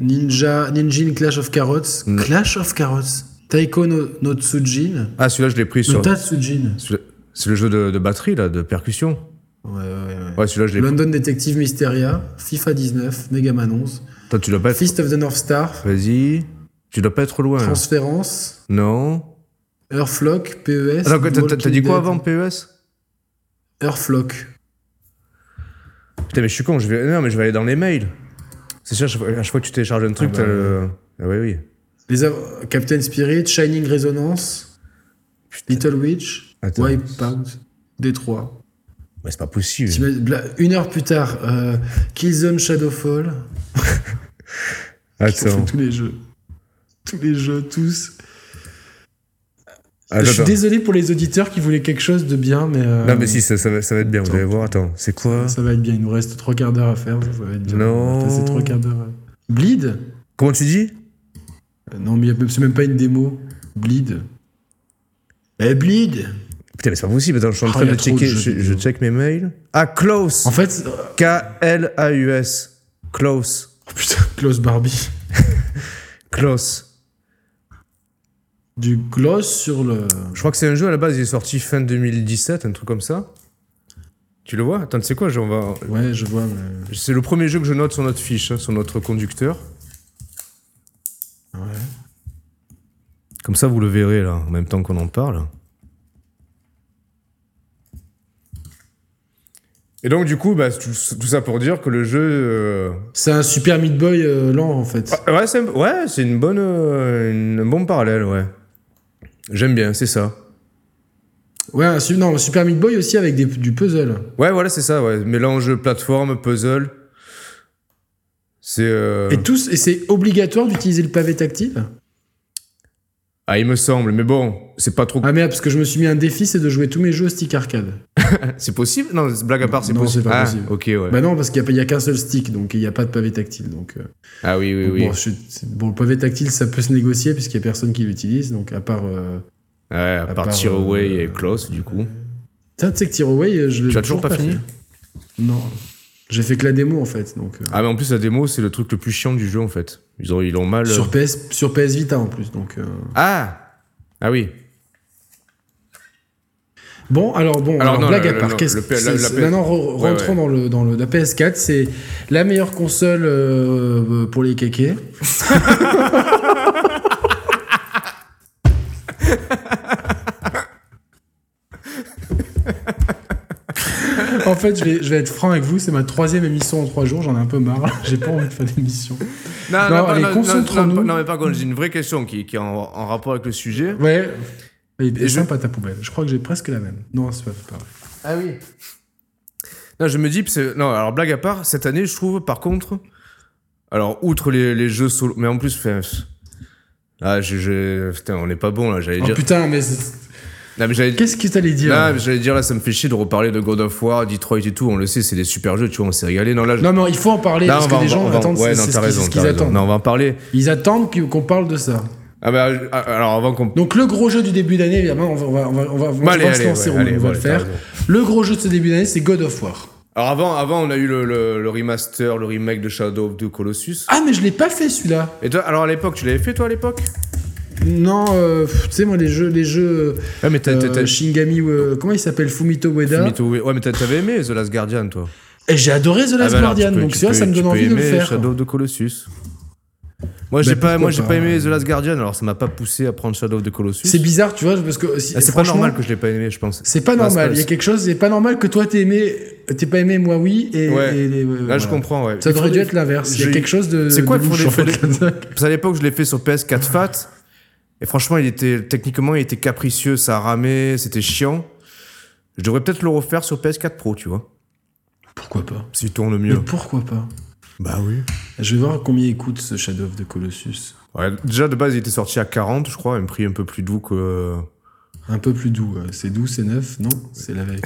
Ninja, Ninjin Clash of Carrots. Clash of Carrots. Taiko no, no Tsujin. Ah celui-là je l'ai pris No sur. Tatsujin. C'est le jeu de, de batterie là, de percussion. Ouais, ouais, ouais. Ouais, celui-là je. London Detective Mysteria, FIFA 19, Mega Man 11, Toi tu dois pas être. Fist of the North Star, Vas-y. Tu dois pas être loin. là. Transférence, Non. Earthlock, PES. Attends, t'as- dit quoi avant PES. Earthlock. Putain, mais je suis con, je vais... Non, mais je vais aller dans les mails. C'est sûr, à chaque fois- que tu télécharges un truc, Ah t'as bah, le... Ah oui, oui. Les Captain Spirit, Shining Resonance, Little Witch, Attends. Wipeout, Détroit. Mais c'est pas possible. Une heure plus tard, euh, Killzone Shadowfall. Attends. tous les jeux. Tous les jeux, tous. Attends, je suis désolé pour les auditeurs qui voulaient quelque chose de bien, mais. euh, Non, mais si, ça, ça va, ça va être bien, vous Attends. allez voir. Attends, c'est quoi Ça va être bien, il nous reste trois quarts d'heure à faire, ça, va être bien. Non. Passer trois quarts d'heure. à- Bleed Comment tu dis Euh, Non, mais c'est même pas une démo. Bleed. Eh, Bleed Putain, mais c'est pas possible. Attends, je suis en Ah, train de checker. Je, check mes mails. Ah, Close En fait, K-L-A-U-S. Close. oh putain, Close Barbie. Close. Du gloss sur le. Je crois que c'est un jeu à la base, il est sorti fin 2017, un truc comme ça. Tu le vois? Attends, tu sais quoi? On va... Ouais, je vois, mais. C'est le premier jeu que je note sur notre fiche, hein, sur notre conducteur. Ouais. Comme ça, vous le verrez là, en même temps qu'on en parle. Et donc, du coup, bah, tout, tout ça pour dire que le jeu. euh, C'est un Super Meat Boy euh, lent, en fait. ah, Ouais, c'est un- ouais, c'est une bonne, euh, une- un bon parallèle, ouais. J'aime bien, c'est ça. Ouais, un, su- non, un Super Meat Boy aussi avec des- du puzzle. Ouais, voilà, c'est ça, ouais. Mélange plateforme, puzzle. C'est. euh, Et, tous, et c'est obligatoire d'utiliser le pavé tactile? Ah, il me semble, mais bon, c'est pas trop. Ah merde, parce que je me suis mis un défi, c'est de jouer tous mes jeux au stick arcade. C'est possible Non, blague à part, c'est Non, possible. c'est pas ah, possible. ok, ouais. Bah non, parce qu'il n'y a, qu'un seul stick, donc il n'y a pas de pavé tactile. Donc, euh, ah oui, oui, oui. Bon, je- c'est- bon, le pavé tactile, ça peut se négocier, puisqu'il n'y a personne qui l'utilise, donc à part... euh, ouais, à, à part part, Tearaway euh, et Close, du coup. Tu sais que Tearaway, je l'ai Tu as toujours pas fini fait. Non. J'ai fait que la démo, en fait. Donc, euh, Ah, mais en plus, la démo, c'est le truc le plus chiant du jeu, en fait. Ils ont, ils ont mal. euh, sur, PS, sur PS Vita, en plus. Donc, euh, Ah Ah oui. Bon, alors, bon, Alors, alors, non, blague le- à part. Maintenant, re- Ouais, rentrons ouais. Dans, le, dans le, la PS4. C'est la meilleure console euh, pour les kékés. en fait, je vais, je vais être franc avec vous, c'est ma troisième émission en trois jours, j'en ai un peu marre, j'ai pas envie de faire d'émission. Non, allez, non, concentrons-nous. non, non, mais par contre, j'ai une vraie question qui, qui est en, en rapport avec le sujet. Ouais, et, et Et je- sympa ta poubelle, je crois que j'ai presque la même. Non, c'est pas, pas vrai. Ah oui. Non, je me dis, non, alors blague à part, cette année, je trouve, par contre, alors outre les, les jeux solo, mais en plus, enfin, ah, je, je- putain, on n'est pas bon là. J'allais Oh dire, putain, mais qu'est-ce que t'allais dire non, mais j'allais dire là, ça me fait chier de reparler de God of War, Detroit et tout. On le sait, c'est des super jeux, tu vois, on s'est régalé. Non, là, je- Non, mais il faut en parler Non, parce que va- les gens va- attendent Ouais, c'est- ce qu'ils- attendent. Non, on va en parler. Ils attendent qu'on parle de ça. Ah bah, ah, alors avant qu'on. Donc le gros jeu du début d'année, évidemment, on va, on va, on va, on va allez, se lancer, ouais, on, allez, va le faire. Le gros jeu de ce début d'année, c'est God of War. Alors avant, avant, on a eu le, le, le remaster, le remake de Shadow of the Colossus. Ah, mais je l'ai pas fait celui-là. Et toi, alors à l'époque, tu l'avais fait toi à l'époque? Non, euh, tu sais, moi, les jeux, les jeux Ouais, mais t'as, euh, Shingami, euh, comment il s'appelle? Fumito Ueda? Fumito Ueda. Ouais, mais t'avais aimé The Last Guardian, toi. Et j'ai adoré The Ah Last bah Guardian, peux- donc tu peux- ça me donne envie de le faire. Shadow of the Colossus. Moi, Bah, j'ai pas, moi, j'ai pas aimé. The Last Guardian, alors ça m'a pas poussé à prendre Shadow of the Colossus. C'est bizarre, tu vois, parce que si- Ah, c'est pas normal que je l'ai pas aimé, je pense. C'est pas Bah, normal. Il y a quelque chose, c'est pas normal que toi t'aies aimé, t'aies pas aimé, moi oui, et, Ouais. et Là, voilà. je comprends, ouais. Ça Il devrait dû être l'inverse. Il y a quelque chose de. C'est quoi, de il en fait, comme ça. Parce qu'à l'époque, je l'ai fait sur PS4 Fat. Et franchement, il était, techniquement, il était capricieux, ça ramait, c'était chiant. Je devrais peut-être le refaire sur PS4 Pro, tu vois. Pourquoi pas? S'il tourne Mais mieux. pourquoi pas? Bah oui. Je vais voir combien il coûte ce Shadow of the Colossus. Ouais, déjà, de base, il était sorti à 40, je crois, un prix un peu plus doux que. Un peu plus doux. C'est doux, c'est neuf? Non, c'est la veille.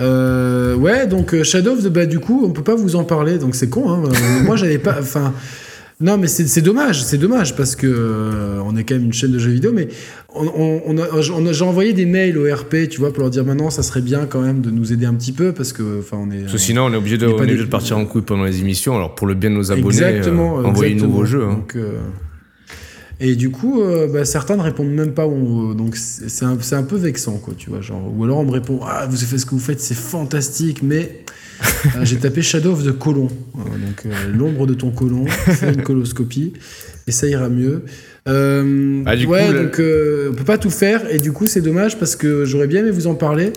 Euh, ouais, donc euh, Shadow of the bah du coup, on peut pas vous en parler, donc c'est con. Hein. Euh, Moi, j'avais pas. Enfin, non, mais c'est dommage, c'est dommage parce que euh, on est quand même une chaîne de jeux vidéo, mais on, on- on on j'ai envoyé des mails au RP, tu vois, pour leur dire maintenant, ça serait bien quand même de nous aider un petit peu parce que, enfin, on est. Parce que sinon, on est obligé de, on est des- de partir en couille pendant les émissions. Alors, pour le bien de nos abonnés, Exactement. euh, envoyez de nouveaux jeux. hein. Donc, euh, et du coup, euh, bah, certains ne répondent même pas. au- donc c'est un, un peu vexant, quoi, tu vois. Genre, ou alors on me répond Ah, vous avez fait ce que vous faites, c'est fantastique, mais euh, j'ai tapé Shadow of the Colon. Euh, donc euh, l'ombre de ton colon, fais une coloscopie, et ça ira mieux. Euh, Ah, du ouais, coup, le- donc on peut pas tout faire, et du coup, c'est dommage parce que j'aurais bien aimé vous en parler.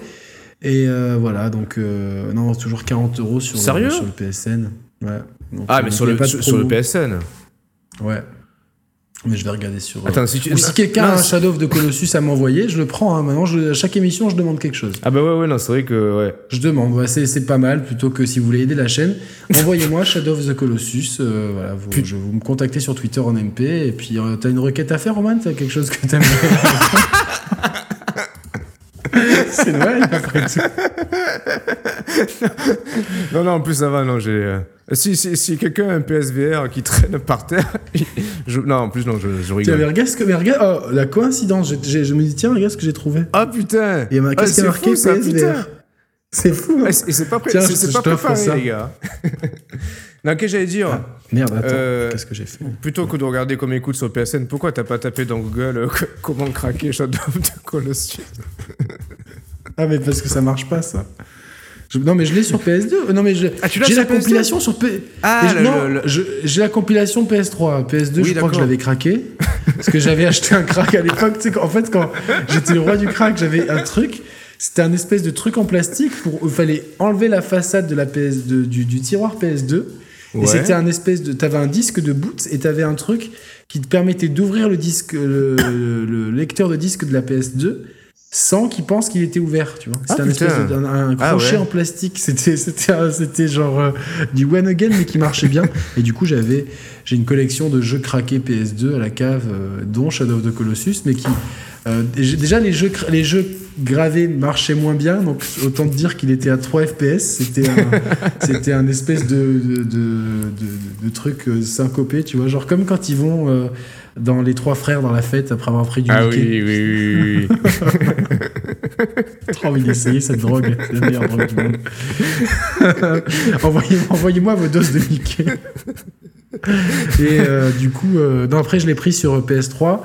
Et voilà, donc non, toujours 40 euros sur, le- Sérieux? sur le PSN. Ouais. Donc, Ah, mais sur le, pas sur, le. PSN. Ouais. Mais je vais regarder sur. euh, Attends, si tu. Ou si quelqu'un a un. Shadow of the Colossus à m'envoyer, je le prends. hein. Maintenant, je- à chaque émission, je demande quelque chose. Ah, bah ouais, ouais, non, c'est vrai que. Ouais. Je demande. Ouais, c'est, c'est pas mal. Plutôt que si vous voulez aider la chaîne, envoyez-moi Shadow of the Colossus. euh, voilà, vous, je, vous me contactez sur Twitter en MP. Et puis, euh, t'as une requête à faire, Roman? T'as quelque chose que t'aimes? C'est Noël, après tout. Non, non, en plus, ça va, non, j'ai. euh, Si, si, si quelqu'un a un PSVR qui traîne par terre. je- Non, en plus, non, je, je Tiens, rigole. mais regarde ce que. Mais regarde, oh, la coïncidence. Je me dis, tiens, regarde ce que j'ai trouvé. Ah putain Et il y a Ah, qu'est-ce qui a marqué fou, ça, PSVR C'est fou, hein Ah, Et c'est pas, pré- Tiens, c'est- je- pas préparé, ça. les gars. non, qu'est-ce que j'allais dire? Merde, attends. Euh, Qu'est-ce que j'ai fait? Plutôt que de regarder combien il coûte sur PSN, pourquoi t'as pas tapé dans Google euh, comment craquer Shadow of the Colossus? Ah, mais parce que ça marche pas, ça. Je- non, mais je l'ai sur PS2. Euh, Non, mais je- Ah, tu l'as j'ai sur la PS2? compilation sur P. Ah, je- le- non, le- le- je- j'ai la compilation PS3. PS2, Oui, je crois que je l'avais craqué. parce que j'avais acheté un crack à l'époque. Tu sais, en fait, quand j'étais le roi du crack, j'avais un truc. C'était un espèce de truc en plastique pour. Il fallait enlever la façade de la PS2, du, du tiroir PS2. Ouais. Et c'était un espèce de. T'avais un disque de boot et t'avais un truc qui te permettait d'ouvrir le disque, le, le lecteur de disque de la PS2 sans qu'il pense qu'il était ouvert, tu vois. C'était Ah, un espèce putain. de, un, un Ah, crochet ouais. en plastique. C'était, c'était, c'était genre euh, du one again, mais qui marchait bien. Et du coup, j'avais, j'ai une collection de jeux craqués PS2 à la cave, euh, dont Shadow of the Colossus, mais qui, euh, déjà les jeux, les jeux gravés marchaient moins bien, donc autant te dire qu'il était à 3 FPS. C'était un, c'était un espèce de, de, de, truc euh, syncopé, tu vois, genre comme quand ils vont euh, dans les trois frères dans la fête après avoir pris du Ah oui, Mickey. oui, oui, oui. Trop envie d'essayer cette drogue, la meilleure drogue du monde. Envoyez- Envoyez-moi vos doses de Mickey. Et euh, du coup, euh, non, après je l'ai pris sur PS3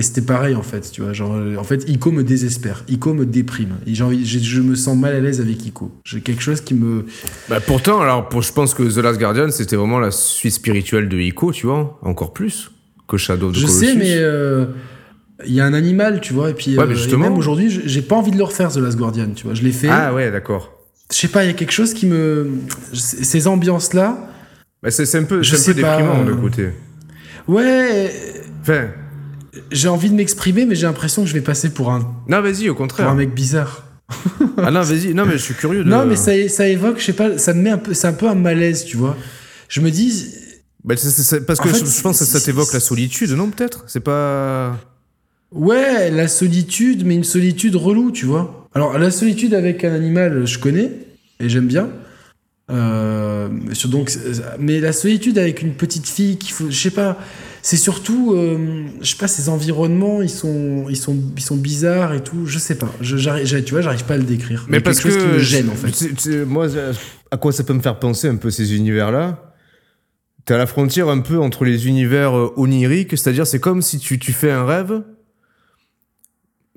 et c'était pareil en fait, tu vois. Genre, en fait, Ico me désespère, Ico me déprime. Et j'ai envie- j'ai- je me sens mal à l'aise avec Ico. J'ai quelque chose qui me. Bah pourtant, alors pour, je pense que The Last Guardian, c'était vraiment la suite spirituelle de Ico, tu vois, encore plus que Shadow of the Je Colossus. sais, mais euh, il y a un animal, tu vois. Et puis, Ouais, mais euh, et justement. même aujourd'hui, je- j'ai pas envie de le refaire The Last Guardian, tu vois. Je l'ai fait. Ah ouais, d'accord. Je sais pas, il y a quelque chose qui me. Ces ambiances-là. Bah, c'est c'est un peu, Je un peu sais pas, déprimant de euh, côté. Ouais, Enfin, j'ai envie de m'exprimer, mais j'ai l'impression que je vais passer pour un, non, vas-y, au pour contraire. un mec bizarre. Ah non, vas-y. Non, mais je suis curieux de. Non, mais ça, ça évoque, je sais pas, ça me met un peu, c'est un peu un malaise, tu vois. Je me dis, Bah, parce En que fait, je, je pense que ça t'évoque la solitude, non Peut-être? C'est pas. ouais, la solitude, mais une solitude relou, tu vois. Alors, la solitude avec un animal, je connais, et j'aime bien. Euh, sur- donc, mais la solitude avec une petite fille qu'il faut, je sais pas, c'est surtout, euh, je sais pas, ces environnements, ils sont, ils sont, ils sont bizarres et tout, je sais pas. Je, tu vois, j'arrive pas à le décrire. Mais parce quelque chose que qui me gêne en fait. tu tu moi, à quoi ça peut me faire penser un peu ces univers-là? T'es à la frontière un peu entre les univers euh, oniriques, c'est-à-dire c'est comme si tu, tu fais un rêve.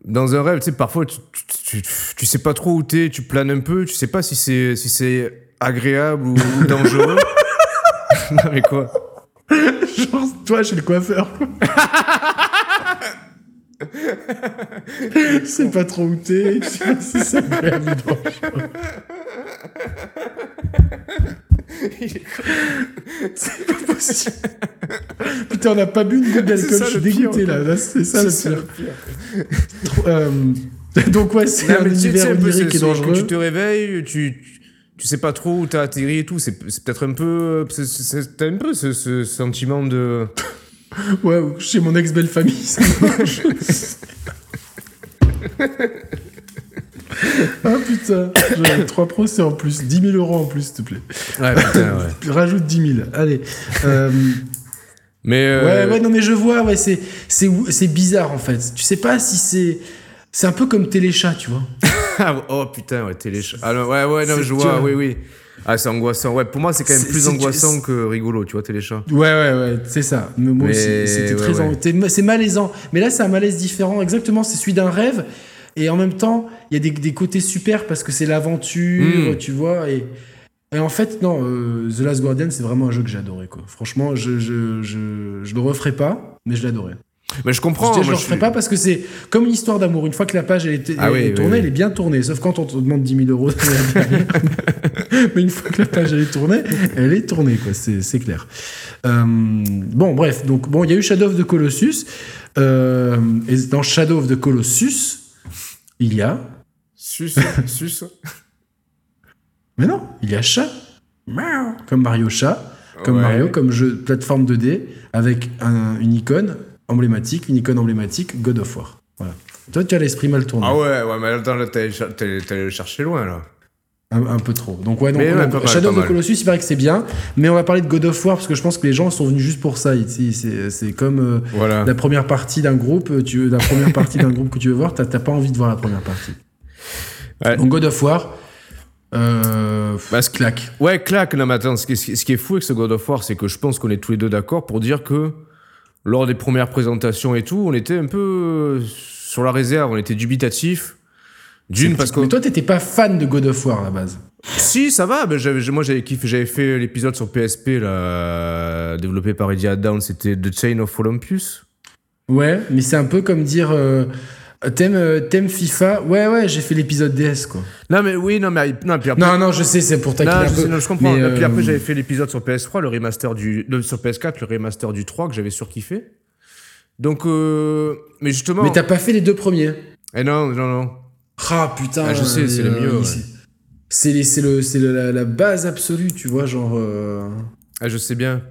Dans un rêve, tu sais, parfois tu, tu, tu, tu sais pas trop où t'es, tu planes un peu, tu sais pas si c'est si c'est agréable ou, ou dangereux. non mais quoi? Genre, toi, chez le coiffeur. sais pas trop où t'es. Sais pas si c'est ou dangereux. C'est pas possible. Putain, on n'a pas bu une goutte C'est d'alcool. ça Je suis pire, dégoûté là. Là, C'est ça C'est le pire. Trop- euh, Donc ouais, c'est un tu tu univers onirique c'est- et c'est- dangereux. Tu te réveilles, tu, tu sais pas trop où t'as atterri et tout. C'est peut-être un peu. c'est- c'est- T'as un peu ce, ce sentiment de. Ouais, ou chez mon ex-belle famille, ça marche. ah putain, j'avais 3 procès en plus, 10 000 euros en plus, s'il te plaît. Ouais, putain, ouais. Rajoute 10 000, allez. Euh, Mais. euh, Ouais, ouais, non, mais je vois, ouais, c'est, c'est, c'est bizarre en fait. Tu sais pas si c'est. C'est un peu comme Téléchat, tu vois. Oh putain, ouais, téléchat. Ah, non, ouais, ouais, non, je vois, oui, oui. Ah, c'est angoissant. Ouais, pour moi, c'est quand même plus angoissant que rigolo, tu vois, téléchat. Ouais, ouais, ouais, c'est ça. Mais moi aussi, c'était très. ouais. C'est malaisant. Mais là, c'est un malaise différent. Exactement, c'est celui d'un rêve. Et en même temps, il y a des, des côtés super parce que c'est l'aventure, Mm. tu vois. Et, et en fait, non, euh, The Last Guardian, c'est vraiment un jeu que j'ai adoré, quoi. Franchement, je, je, je, je le referai pas, mais je l'adorais. Mais je comprends. je referai suis- pas parce que c'est comme une histoire d'amour. Une fois que la page elle est, Ah elle oui, est oui, tournée, oui. elle est bien tournée. Sauf quand on te demande 10 000 euros. Mais une fois que la page elle est tournée, elle est tournée, quoi. C'est c'est clair. Euh, bon, bref. Donc, bon, il y a eu Shadow of the Colossus. Euh, et dans Shadow of the Colossus, il y a. Sus, sus. Mais non, il y a chat. Comme Mario Chat. Comme Ouais. Mario, comme jeu de plateforme 2D, avec un- une icône emblématique, une icône emblématique, God of War. Voilà. Toi, tu as l'esprit mal tourné. Ah ouais, ouais, mais attends, là, t'es allé chercher loin, là. Un, un peu trop. Donc ouais, donc, ouais, donc, mal, Shadow of the. Colossus, il paraît que c'est bien, mais on va parler de God of War parce que je pense que les gens sont venus juste pour ça. C'est comme euh, Voilà. la première partie d'un groupe, euh, tu veux, la première partie d'un groupe que tu veux voir, t'as pas envie de voir la première partie. Ouais. Donc God of War, euh, Bah, ce- claque. Ouais, claque. Non, mais attends, ce qui, ce qui est fou avec ce God of War, c'est que je pense qu'on est tous les deux d'accord pour dire que lors des premières présentations et tout, on était un peu euh, sur la réserve, on était dubitatif. D'une, parce que. Mais toi, t'étais pas fan de God of War à la base. Si, ça va. Ben, moi, j'avais kiffé. J'avais fait l'épisode sur PSP, là, développé par Idiot Down. C'était The Chain of Olympus. Ouais, mais c'est un peu comme dire euh, t'aimes euh, FIFA. Ouais, ouais, j'ai fait l'épisode DS quoi. Non, mais oui, non, mais. Non, puis après, Non, non, je sais, c'est pour taquiner Non, un je, peu. sais, non, je comprends. mais, puis euh, après, j'avais fait l'épisode sur PS3, le remaster du. le- sur PS4, le remaster du 3 que j'avais surkiffé. Donc, euh, mais justement. Mais t'as pas fait les deux premiers. Eh non, non, non. Ah putain. Ah, je sais, c'est le euh, mieux, ouais. c'est- C'est c'est le, c'est le- la, la base absolue, tu vois, genre. euh, Ah, je sais bien.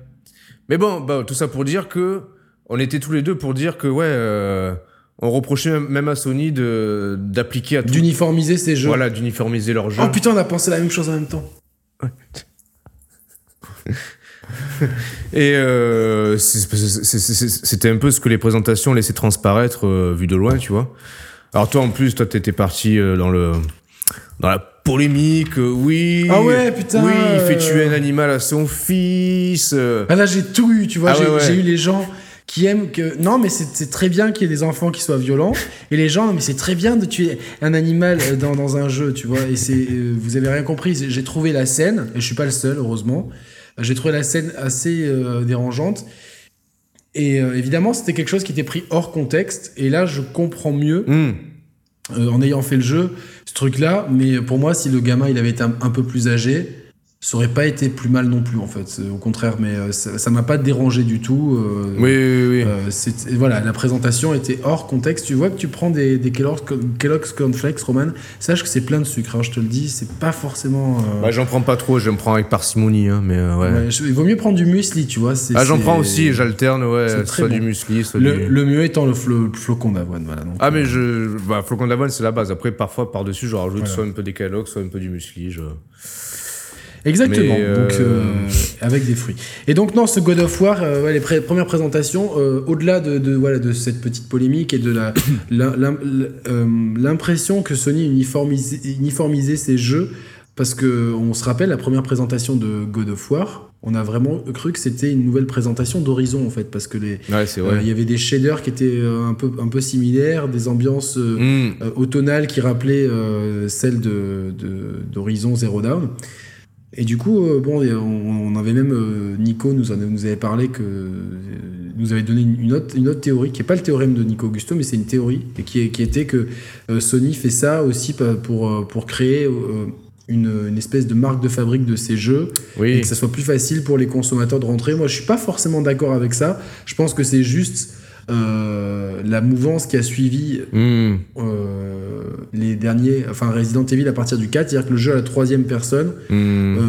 Mais bon, bah, tout ça pour dire que on était tous les deux pour dire que ouais, euh, on reprochait même à Sony de d'appliquer à tout. D'uniformiser ces jeux. Voilà, d'uniformiser leur jeu. Oh putain, on a pensé la même chose en même temps. Et euh, c'était un peu ce que les présentations laissaient transparaître euh, vu de loin, tu vois. Alors toi, en plus, toi, t'étais parti euh, dans le dans la polémique. oui. Ah ouais, putain, Oui, il fait tuer un animal à son fils. Ah là, j'ai tout eu, tu vois. Ah j'ai ouais, eu les gens qui aiment que. Non, mais c'est très bien qu'il y ait des enfants qui soient violents. Et les gens, non, mais c'est très bien de tuer un animal euh, dans, dans un jeu, tu vois. Et c'est. euh, vous avez rien compris. J'ai trouvé la scène, et je suis pas le seul, heureusement. Euh, J'ai trouvé la scène assez euh, dérangeante. Et euh, évidemment, c'était quelque chose qui était pris hors contexte. Et là, je comprends mieux, Hmm. en ayant fait le jeu, ce truc-là. Mais pour moi, si le gamin il avait été un, un peu plus âgé, ça aurait pas été plus mal non plus, en fait. Au contraire, mais euh, ça m'a pas dérangé du tout. euh, Oui, oui, oui. euh, voilà, la présentation était hors contexte. Tu vois que tu prends des, des Kellogg's, Kellogg's Cornflakes, Roman, sache que c'est plein de sucre, hein, je te le dis, c'est pas forcément. euh, Bah, j'en prends pas trop, j'en prends avec parcimonie, hein, mais euh, ouais. ouais, je- il vaut mieux prendre du muesli, tu vois. Ah, j'en prends aussi, j'alterne, ouais, soit bon. du muesli, soit Le, du... le mieux étant le, flo- le flocon d'avoine, voilà. donc, Ah, mais euh, je... Bah, flocon d'avoine, c'est la base. Après, parfois, par-dessus, je rajoute Voilà. soit un peu des Kellogg's, soit un peu du muesli. Je... Exactement, Mais, euh, donc euh, avec des fruits. Et donc non, ce God of War, euh, ouais, les premières présentations, euh, au-delà de, de, voilà, de cette petite polémique et de l'impression que Sony uniformisait, uniformisait ses jeux, parce que on se rappelle la première présentation de God of War, on a vraiment cru que c'était une nouvelle présentation d'Horizon en fait, parce que les, Ouais, c'est euh, il y avait des shaders qui étaient un peu, un peu similaires, des ambiances euh, Hmm. euh, automnale qui rappelait euh, celle de, de- d'Horizon Zero Dawn. Et du coup, euh, bon, et on, avait même euh, Nico nous, avait parlé que euh, nous avait donné une, autre, une autre théorie qui est pas le théorème de Nico Augusto, mais c'est une théorie et qui, était que Sony fait ça aussi pour pour créer une, une espèce de marque de fabrique de ses jeux et Oui. que ça soit plus facile pour les consommateurs de rentrer. Moi, je suis pas forcément d'accord avec ça. Je pense que c'est juste la mouvance qui a suivi Hmm. euh, les derniers, enfin Resident Evil à partir du 4, c'est-à-dire que le jeu à la troisième personne, Hmm. euh,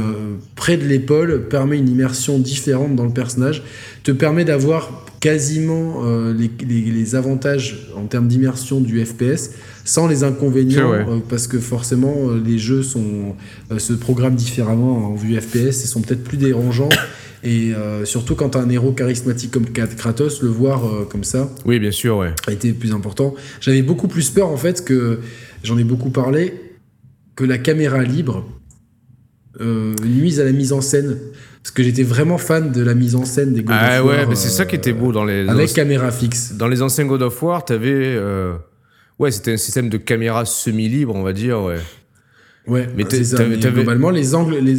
près de l'épaule, permet une immersion différente dans le personnage, te permet d'avoir quasiment euh, les, les- les avantages en termes d'immersion du FPS sans les inconvénients, euh, parce que forcément euh, les jeux sont, euh, se programment différemment en vue FPS et sont peut-être plus dérangeants. Et euh, surtout quand as un héros charismatique comme Kratos, le voir euh, comme ça, Oui, bien sûr, ouais. a été plus important. J'avais beaucoup plus peur en fait que j'en ai beaucoup parlé que la caméra libre euh, nuise à la mise en scène parce que j'étais vraiment fan de la mise en scène des God Ah of ouais, War, mais c'est ça euh, qui était beau dans les... avec dans, caméra fixe. dans les anciens God of War, t'avais... Ouais, c'était un système de caméra semi-libre, on va dire, ouais. Ouais, Mais t'as- ça. Mais globalement les angles les-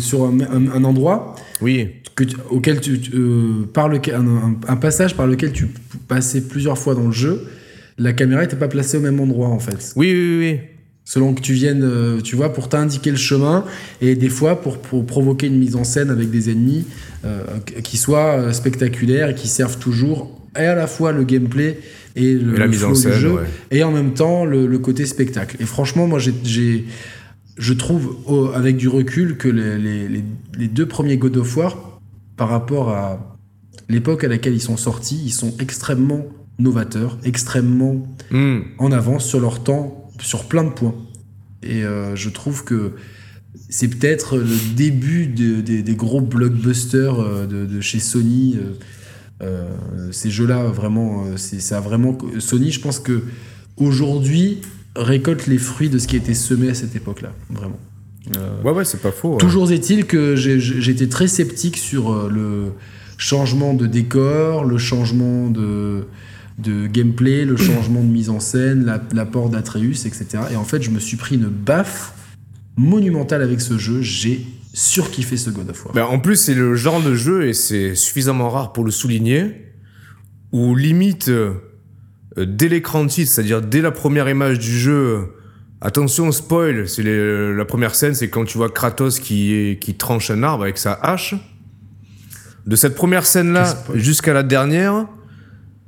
sur un, un- un endroit Oui. que tu- auquel tu, euh, par lequel un, passage par lequel tu passais plusieurs fois dans le jeu, la caméra n'était pas placée au même endroit en fait. Oui, oui, oui. selon que tu viennes, euh, tu vois, pour t'indiquer le chemin, et des fois pour, pour provoquer une mise en scène avec des ennemis euh, qui soient euh, spectaculaires et qui servent toujours et à la fois le gameplay et le, Et la le mise flow en du scène, jeu, ouais. et en même temps le, le côté spectacle. Et franchement, moi, j'ai- je trouve oh, avec du recul que les, les- deux premiers God of War, par rapport à l'époque à laquelle ils sont sortis, ils sont extrêmement novateurs, extrêmement Hmm. en avance sur leur temps sur plein de points. Et euh, je trouve que c'est peut-être le début de- des- des gros blockbusters euh, de, de chez Sony. euh, ces jeux-là, vraiment, ça a vraiment. Sony, je pense que aujourd'hui récolte les fruits de ce qui a été semé à cette époque-là, vraiment. Euh, Ouais, ouais, c'est pas faux. ouais. Toujours est-il que j'étais très sceptique sur euh, le changement de décor, le changement de, de gameplay, le changement de mise en scène, la- l'apport d'Atreus, etc. Et en fait, je me suis pris une baffe monumentale avec ce jeu. J'ai surkiffé ce God of War. Ben, en plus, c'est le genre de jeu, et c'est suffisamment rare pour le souligner, où limite, euh, dès l'écran de titre, c'est-à-dire dès la première image du jeu, euh, attention, spoil, c'est les- la première scène, c'est quand tu vois Kratos qui, qui tranche un arbre avec sa hache. De cette première scène-là jusqu'à la dernière,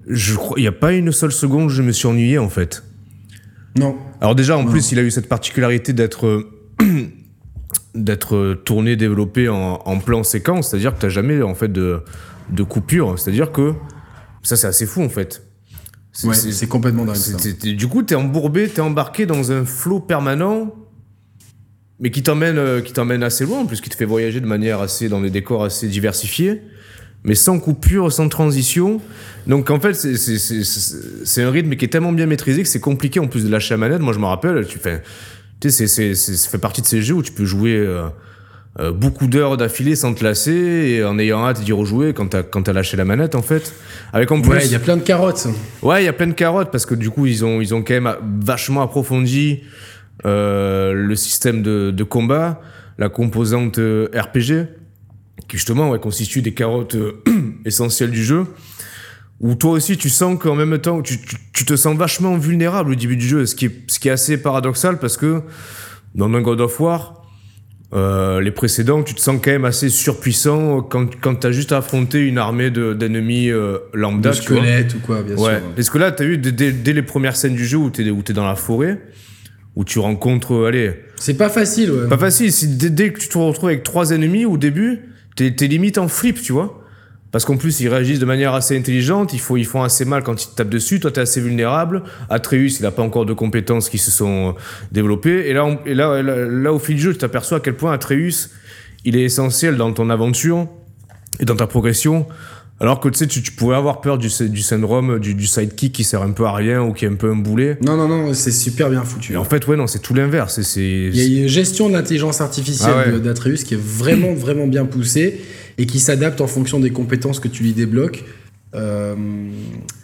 je crois, il n'y a pas une seule seconde où je me suis ennuyé, en fait. Non. Alors déjà, en plus, il a eu cette particularité d'être d'être tourné, développé en, en plan séquence, c'est-à-dire que t'as jamais en fait de, de coupure, c'est-à-dire que ça c'est assez fou en fait. Ouais, c'est complètement dingue. C'est- c'est- Du coup, t'es embourbé, t'es embarqué dans un flot permanent, mais qui t'emmène, euh, qui t'emmène assez loin, en plus, qui te fait voyager de manière assez, dans des décors assez diversifiés, mais sans coupure, sans transition. Donc en fait, c'est- c'est c'est- c'est- c'est un rythme qui est tellement bien maîtrisé que c'est compliqué en plus de lâcher la manette. Moi, je me rappelle, tu fais, tu sais, c'est- c'est- c'est- ça fait partie de ces jeux où tu peux jouer. euh, euh, beaucoup d'heures d'affilée sans te lasser et en ayant hâte d'y rejouer quand t'as quand t'as lâché la manette en fait avec en plus Ouais, il y a plein de carottes. Ouais, il y a plein de carottes parce que du coup, ils ont, ils ont quand même vachement approfondi euh, le système de, de combat, la composante euh, RPG, qui justement ouais, constitue des carottes essentielles du jeu. Où toi aussi, tu sens qu'en même temps, tu, tu, tu te sens vachement vulnérable au début du jeu, ce qui est, ce qui est assez paradoxal parce que dans un God of War, euh, les précédents, tu te sens quand même assez surpuissant quand, quand t'as juste à affronter une armée de- d'ennemis euh, lambda. De tu squelettes ou quoi, bien Ouais, sûr. parce que là, t'as vu, dès, dès- dès les premières scènes du jeu où t'es où t'es dans la forêt, où tu rencontres, euh, allez, C'est pas facile, ouais. pas facile, si dès, dès que tu te retrouves avec trois ennemis au début, t'es t'es limite en flip, tu vois. Parce qu'en plus, ils réagissent de manière assez intelligente, ils font, assez mal quand ils te tapent dessus, toi t'es assez vulnérable. Atreus, il a pas encore de compétences qui se sont euh, développées. Et là, et là, là, là, au fil du jeu, tu t'aperçois à quel point Atreus, il est essentiel dans ton aventure et dans ta progression. Alors que tu sais, tu, tu pouvais avoir peur du, du syndrome du, du sidekick qui sert un peu à rien ou qui est un peu un boulet. Non, non, non, c'est super bien foutu. Et en fait, ouais, non, c'est tout l'inverse. Il y a une gestion de l'intelligence artificielle Ah ouais. d'Atreus qui est vraiment, vraiment bien poussée et qui s'adapte en fonction des compétences que tu lui débloques. Euh,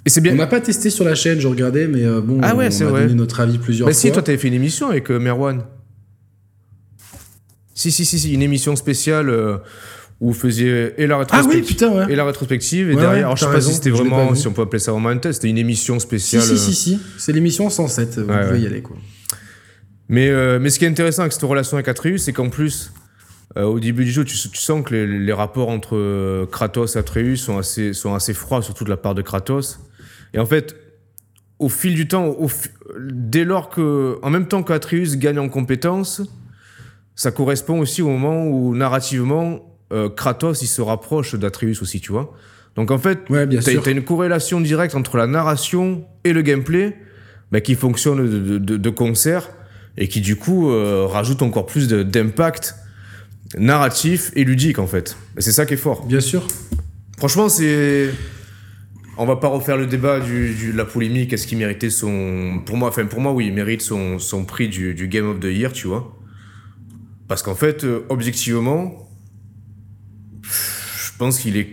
et c'est bien. on n'a pas testé sur la chaîne, je regardais, mais euh, bon, Ah ouais, on c'est a donné notre avis plusieurs Bah fois. si, toi, t'avais fait une émission avec euh, Merwan. Si, si, si, si, une émission spéciale euh, où vous faisiez et la ah rétrospective. oui, putain, ouais. Et la rétrospective, et Ouais, derrière, alors je sais pas raison, si c'était pas vraiment, si on peut appeler ça vraiment un test, c'était une émission Si, spéciale. si, euh, si, si. C'est l'émission 107, vous pouvez y aller, quoi. Mais, euh, mais ce qui est intéressant avec cette relation avec Atreus, c'est qu'en plus, euh, au début du jeu, tu, tu sens que les, les rapports entre euh, Kratos et Atreus sont assez, sont assez froids, surtout de la part de Kratos. Et en fait, au fil du temps, au fi- dès lors que, en même temps qu'Atreus gagne en compétences, ça correspond aussi au moment où, narrativement, euh, Kratos, il se rapproche d'Atreus aussi, tu vois. Donc en fait, Ouais, T'as une corrélation directe entre la narration et le gameplay bah, qui fonctionne de, de- de- de concert et qui du coup euh, rajoute encore plus d'impact narratif et ludique en fait. Et c'est ça qui est fort. Bien sûr. Franchement, c'est. On va pas refaire le débat de la polémique. Est-ce qu'il méritait son. Pour moi, enfin, pour moi, oui, il mérite son, son prix du, du Game of the Year, tu vois. Parce qu'en fait, euh, objectivement, je pense qu'il est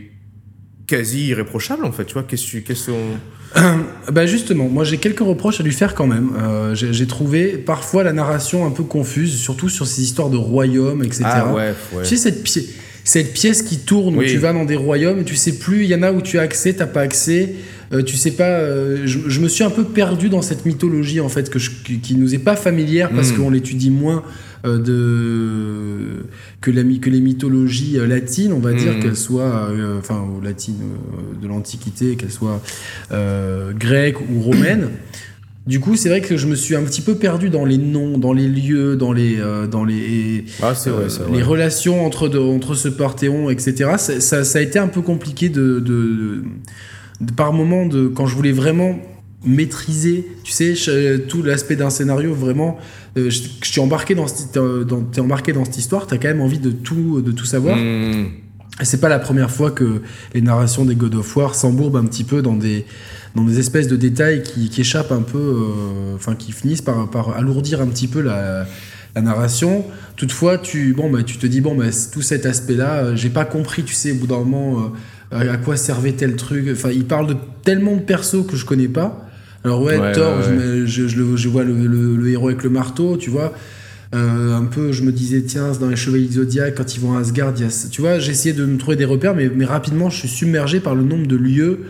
quasi irréprochable, en fait, tu vois. Qu'est-ce que- qu'est-ce qu'on. Bah justement, moi j'ai quelques reproches à lui faire quand même. Euh, j'ai trouvé parfois la narration un peu confuse, surtout sur ces histoires de royaumes, etc. Ah ouais, ouais. Tu sais, cette, pi- cette pièce qui tourne, où Oui. tu vas dans des royaumes, tu sais plus, il y en a où tu as accès, t'as pas accès, euh, tu sais pas. euh, je, je me suis un peu perdu dans cette mythologie, en fait, que je- qui, nous est pas familière parce Mm. qu'on l'étudie moins de, que, la, my- que les mythologies euh, latines, on va dire, Mm. qu'elles soient, euh, enfin, latines euh, de l'Antiquité, qu'elles soient euh, grecques ou romaines. Du coup, c'est vrai que je me suis un petit peu perdu dans les noms, dans les lieux, dans les, euh, dans les, Ah, vrai, euh, les relations entre, de- entre ce Parthéon, etc. Ça, ça, ça a été un peu compliqué de, de, de- par moment de quand je voulais vraiment maîtriser, tu sais, tout l'aspect d'un scénario vraiment. Euh, je, je suis embarqué dans, cette- dans, t'es embarqué dans cette histoire, t'as quand même envie de tout, de tout savoir. Mmh. C'est pas la première fois que les narrations des God of War s'embourbent un petit peu dans des, dans des espèces de détails qui, qui échappent un peu, euh, enfin qui finissent par, par alourdir un petit peu la, la narration. Toutefois, tu, bon, bah, tu te dis, bon, bah, tout cet aspect-là, euh, j'ai pas compris, tu sais, au bout d'un moment, euh, à quoi servait tel truc. Enfin, il parle de tellement de persos que je connais pas. Alors, ouais, Ouais, Thor, ouais, je Je, je le- je vois le, le- le héros avec le marteau, tu vois. Euh, un peu, je me disais, tiens, dans les Chevaliers du Zodiac, quand ils vont à Asgard, il y a ce- tu vois, j'ai essayé de me trouver des repères, mais, mais rapidement, je suis submergé par le nombre de lieux,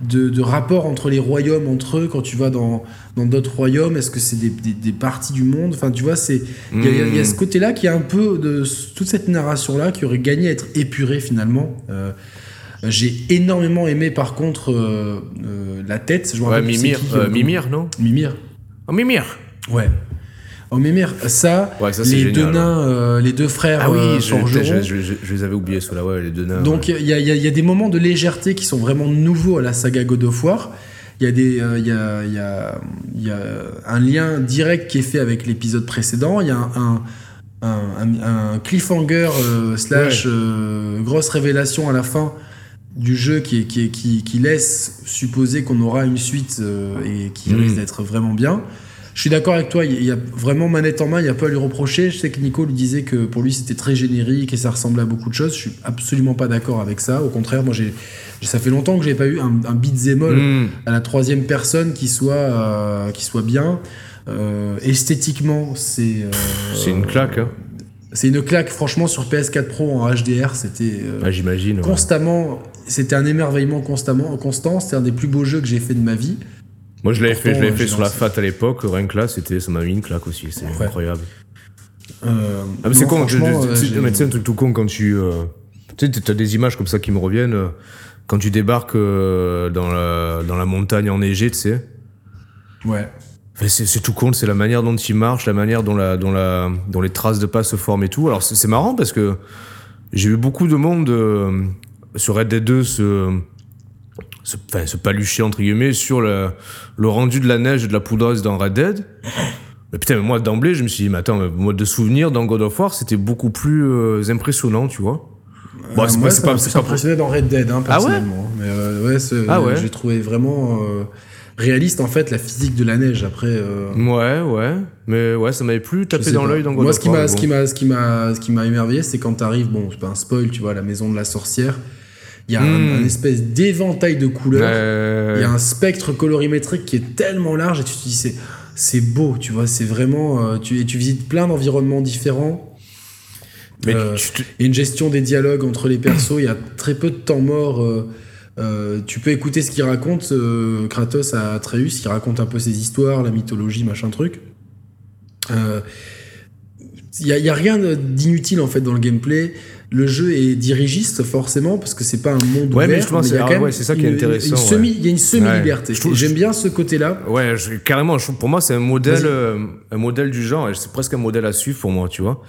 de, de rapports entre les royaumes, entre eux, quand tu vas dans dans d'autres royaumes, est-ce que c'est des, des- des parties du monde? Enfin, tu vois, c'est il y, a- y y ce côté-là qui est un peu de toute cette narration-là qui aurait gagné à être épurée finalement. Euh, j'ai énormément aimé, par contre, euh, euh, la tête. Je Ouais, Mimir, qui, euh, Mimir, non? Mimir. Oh, Mimir Ouais. Oh merde, ça, Ouais, ça, c'est les génial, deux nains, les deux frères Ah oui, je, forgerons. je- je- je- je les avais oubliés, ceux-là, ouais, les deux nains. Donc il y, a- y y des moments de légèreté qui sont vraiment nouveaux à la saga God of War. Il y, a des, il y, a, il y, a, il y a un lien direct qui est fait avec l'épisode précédent. Il y a un, un, un- un- un cliffhanger euh, slash euh, grosse révélation à la fin du jeu qui, qui, qui, qui laisse supposer qu'on aura une suite euh, et qui Mm. risque d'être vraiment bien. Je suis d'accord avec toi, il y a vraiment manette en main, il n'y a pas à lui reprocher. Je sais que Nico lui disait que pour lui c'était très générique et ça ressemblait à beaucoup de choses. Je suis absolument pas d'accord avec ça. Au contraire, moi j'ai, ça fait longtemps que j'ai pas eu un, un beat'em all Hmm. à la troisième personne qui soit, euh, qui soit bien. Euh, esthétiquement, c'est. C'est une claque, hein. C'est une claque, franchement, sur PS4 Pro en HDR, c'était. euh, Ah, j'imagine. ouais. constamment, c'était un émerveillement constamment, constant. C'était un des plus beaux jeux que j'ai fait de ma vie. Moi, je l'avais fait, je l'avais euh, fait sur la. FAT à l'époque, rien que là, c'était, ça m'a mis une claque aussi, c'est Ouais. incroyable. Euh, Ah, mais c'est con, euh, tu sais, un truc tout con quand tu. euh, tu sais, t'as des images comme ça qui me reviennent. euh, Quand tu débarques euh, dans, la, dans la montagne enneigée, tu sais. Ouais. Enfin, c'est tout con, c'est la manière dont il marche, la manière dont, la, dont, la, dont les traces de pas se forment et tout. Alors c'est marrant parce que j'ai eu beaucoup de monde euh, sur Red Dead 2 se, se, enfin, se palucher entre guillemets sur le, le rendu de la neige et de la poudreuse dans Red Dead. Mais putain, mais moi d'emblée, je me suis dit, mais attends, mais moi de souvenir dans God of War, c'était beaucoup plus euh, impressionnant, tu vois. Bon, Euh, c'est moi, pas, c'est ça pas, c'est impressionné dans Red Dead, hein, Ah ouais personnellement. Mais euh, ouais, c'est- Ah ouais j'ai trouvé vraiment euh, réaliste en fait la physique de la neige. Après, euh, Ouais, ouais. Mais ouais, ça m'avait plus tapé dans l'œil dans God Moi, of ce qui m'a, ce bon. qui m'a, ce qui m'a, ce qui m'a émerveillé, c'est quand t'arrives, bon, c'est pas un spoil, tu vois, à la maison de la sorcière. Il y a un, Hmm. un espèce d'éventail de couleurs. Il y a un spectre colorimétrique qui est tellement large et tu te dis c'est c'est beau, tu vois, c'est vraiment euh, tu et tu visites plein d'environnements différents. mais Euh, tu te- Il y a une gestion des dialogues entre les persos, il y a très peu de temps mort. euh, euh, tu peux écouter ce qu'il raconte, Kratos à Atreus, qui raconte un peu ses histoires, la mythologie, machin truc. Il n'y a, a rien d'inutile en fait dans le gameplay. Le jeu est dirigiste forcément parce que c'est pas un monde Ouais, mais ouvert. justement, il y a c'est- quand même ouais, c'est ça qui est une- intéressant, une ouais. semi- Il y a une semi-liberté. Je J'aime bien ce côté-là. Ouais, je- carrément. je pour moi, c'est un modèle, euh, un modèle du genre. C'est presque un modèle à suivre pour moi, tu vois.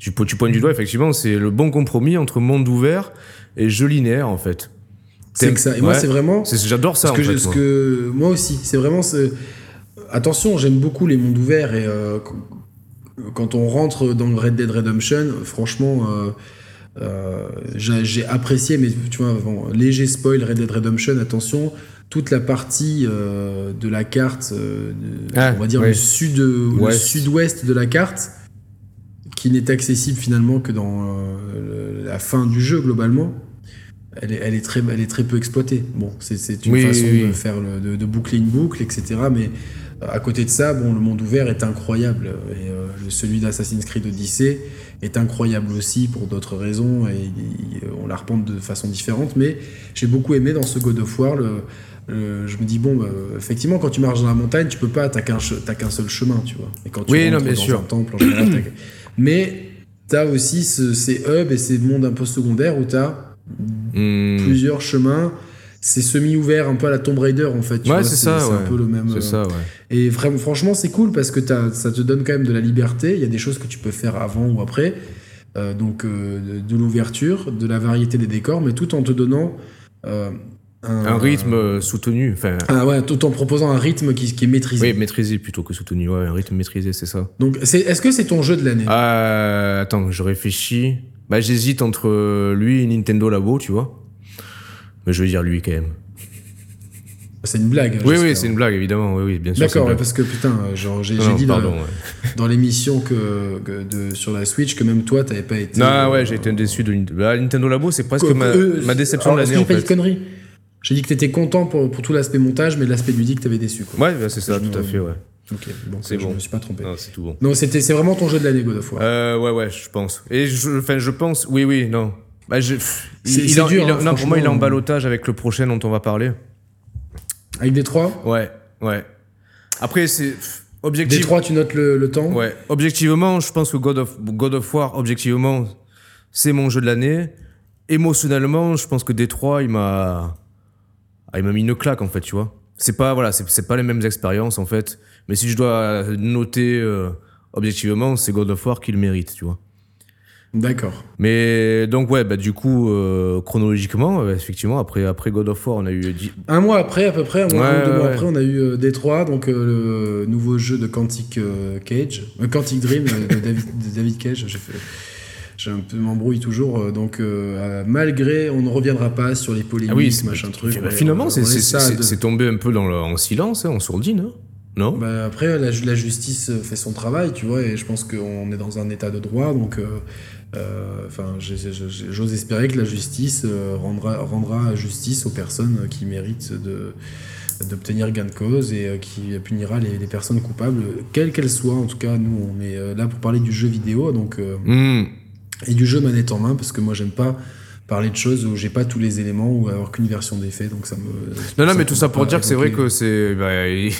Tu, tu pointes du doigt, effectivement, c'est le bon compromis entre monde ouvert et jeu linéaire, en fait. C'est que ça. Et moi, c'est vraiment. C'est- J'adore ça, en fait. moi. que moi aussi, c'est vraiment ce. Attention, j'aime beaucoup les mondes ouverts et euh, qu- quand on rentre dans Red Dead Redemption, franchement, euh, j'ai j'ai apprécié, mais tu vois, bon, léger spoil Red Dead Redemption, attention, toute la partie euh, de la carte, euh, Ah, on va dire ouais. le sud, le Ouest. sud-ouest de la carte, qui n'est accessible finalement que dans euh, la fin du jeu globalement. Elle est, elle est très, elle est très peu exploitée. Bon, c'est- une Oui, façon oui, de faire le- de, de boucler une boucle, etc. Mais euh, à côté de ça, bon, le monde ouvert est incroyable. Et euh, celui d'Assassin's Creed Odyssey est incroyable aussi pour d'autres raisons. Et il- on la reprend de façon différente. Mais j'ai beaucoup aimé dans ce God of War. le- le- je me dis, bon, bah, effectivement, quand tu marches dans la montagne, tu peux pas, t'as qu'un, seul chemin, tu vois. Et quand tu Oui, non, dans sûr. un temple, en général, t'as que- Mais t'as aussi ce- ces hubs et ces mondes un peu secondaires où t'as Hmm. plusieurs chemins. C'est semi-ouvert, un peu à la Tomb Raider en fait. tu Ouais, c'est ça, C'est ouais. un peu le même. C'est euh, ça, ouais. Et vraiment, franchement, c'est cool parce que ça te donne quand même de la liberté. Il y a des choses que tu peux faire avant ou après. Euh, donc, euh, de, l'ouverture, de la variété des décors, mais tout en te donnant euh, un, Un rythme soutenu. Enfin, Ah ouais, tout en proposant un rythme qui, qui est maîtrisé. oui, maîtrisé plutôt que soutenu. Ouais, un rythme maîtrisé, c'est ça. Donc, est-ce que c'est ton jeu de l'année? Attends, je réfléchis. Bah, j'hésite entre lui et Nintendo Labo, tu vois. Mais je vais dire lui quand même. C'est une blague. Oui, j'espère. oui, c'est une blague, évidemment. Oui, oui, bien sûr. D'accord, parce que putain, euh, genre, j'ai Non, j'ai non, dit dans- pardon. ouais. dans l'émission que, que de, sur la Switch que même toi, t'avais pas été. Non, euh, ouais, j'ai été déçu de Nintendo. Bah, Nintendo Labo, c'est presque que- ma, eux- ma déception de Alors, est-ce l'année en j'ai pas dit de fait. conneries? J'ai dit que t'étais content pour, pour tout l'aspect montage, mais l'aspect ludique, t'avais déçu. Quoi. Ouais, bah, c'est ça, Je tout à fait, ouais. Ok, bon, C'est je bon. me suis pas trompé. Non, c'est tout bon. Non, c'était, c'est vraiment ton jeu de l'année, God of War. Euh, ouais, ouais, je pense. Et je, enfin, je pense, oui, oui, non. Bah, je, C'est- dur, il hein, non, pour moi, il est en franchement. balotage avec le prochain dont on va parler. Avec des trois Ouais, ouais. Après, c'est objectif. trois, tu notes le, le temps Ouais, objectivement, je pense que God of, God of War, objectivement, c'est mon jeu de l'année. Émotionnellement, je pense que Détroit, il m'a. Ah, il m'a mis une claque, en fait, tu vois. c'est pas voilà, c'est pas les mêmes expériences en fait. Mais si je dois noter euh, objectivement, c'est God of War qui le mérite, tu vois. D'accord. Mais donc ouais, bah du coup euh, chronologiquement, euh, effectivement, après après God of War, on a eu un mois après à peu près, un mois deux mois après, on a eu Détroit, donc le nouveau jeu de Quantic Cage, Quantic Dream de David, de David Cage. J'ai fait j'ai un peu m'embrouille toujours. Euh, donc, euh, malgré, on ne reviendra pas sur les polémiques, ah oui, machin truc. Bah, finalement, c'est tombé un peu dans le, en silence, hein, en sourdine. Hein non? Bah, Après, la, la, justice fait son travail, tu vois, et je pense qu'on est dans un état de droit, donc. Euh, enfin, j'ose espérer que la justice rendra, rendra justice aux personnes qui méritent de d'obtenir gain de cause et qui punira les, personnes coupables, quelles qu'elles soient. En tout cas, nous, on est là pour parler du jeu vidéo, donc mmh et du jeu manette en main parce que moi j'aime pas parler de choses où j'ai pas tous les éléments ou avoir qu'une version des faits donc ça me non non mais tout ça pour dire que c'est vrai que c'est bah, il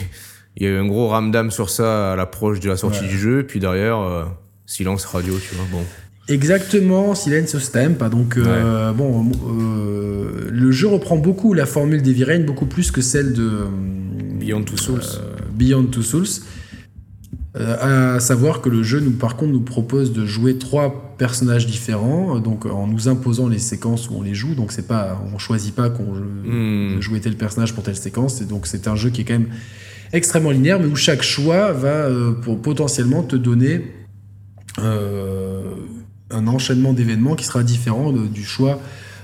y a eu un gros ramdam sur ça à l'approche de la sortie du jeu puis derrière euh, silence radio tu vois bon Exactement, Silence Stamp. Donc, euh, bon, euh, le jeu reprend beaucoup la formule d'Heavy Rain, beaucoup plus que celle de Beyond Two Souls. Beyond Two Souls. Euh, à savoir que le jeu, nous, par contre, nous propose de jouer trois personnages différents, euh, donc en nous imposant les séquences où on les joue. Donc c'est pas, on choisit pas qu'on joue tel personnage pour telle séquence. Et donc c'est un jeu qui est quand même extrêmement linéaire, mais où chaque choix va euh, pour potentiellement te donner un enchaînement d'événements qui sera différent du choix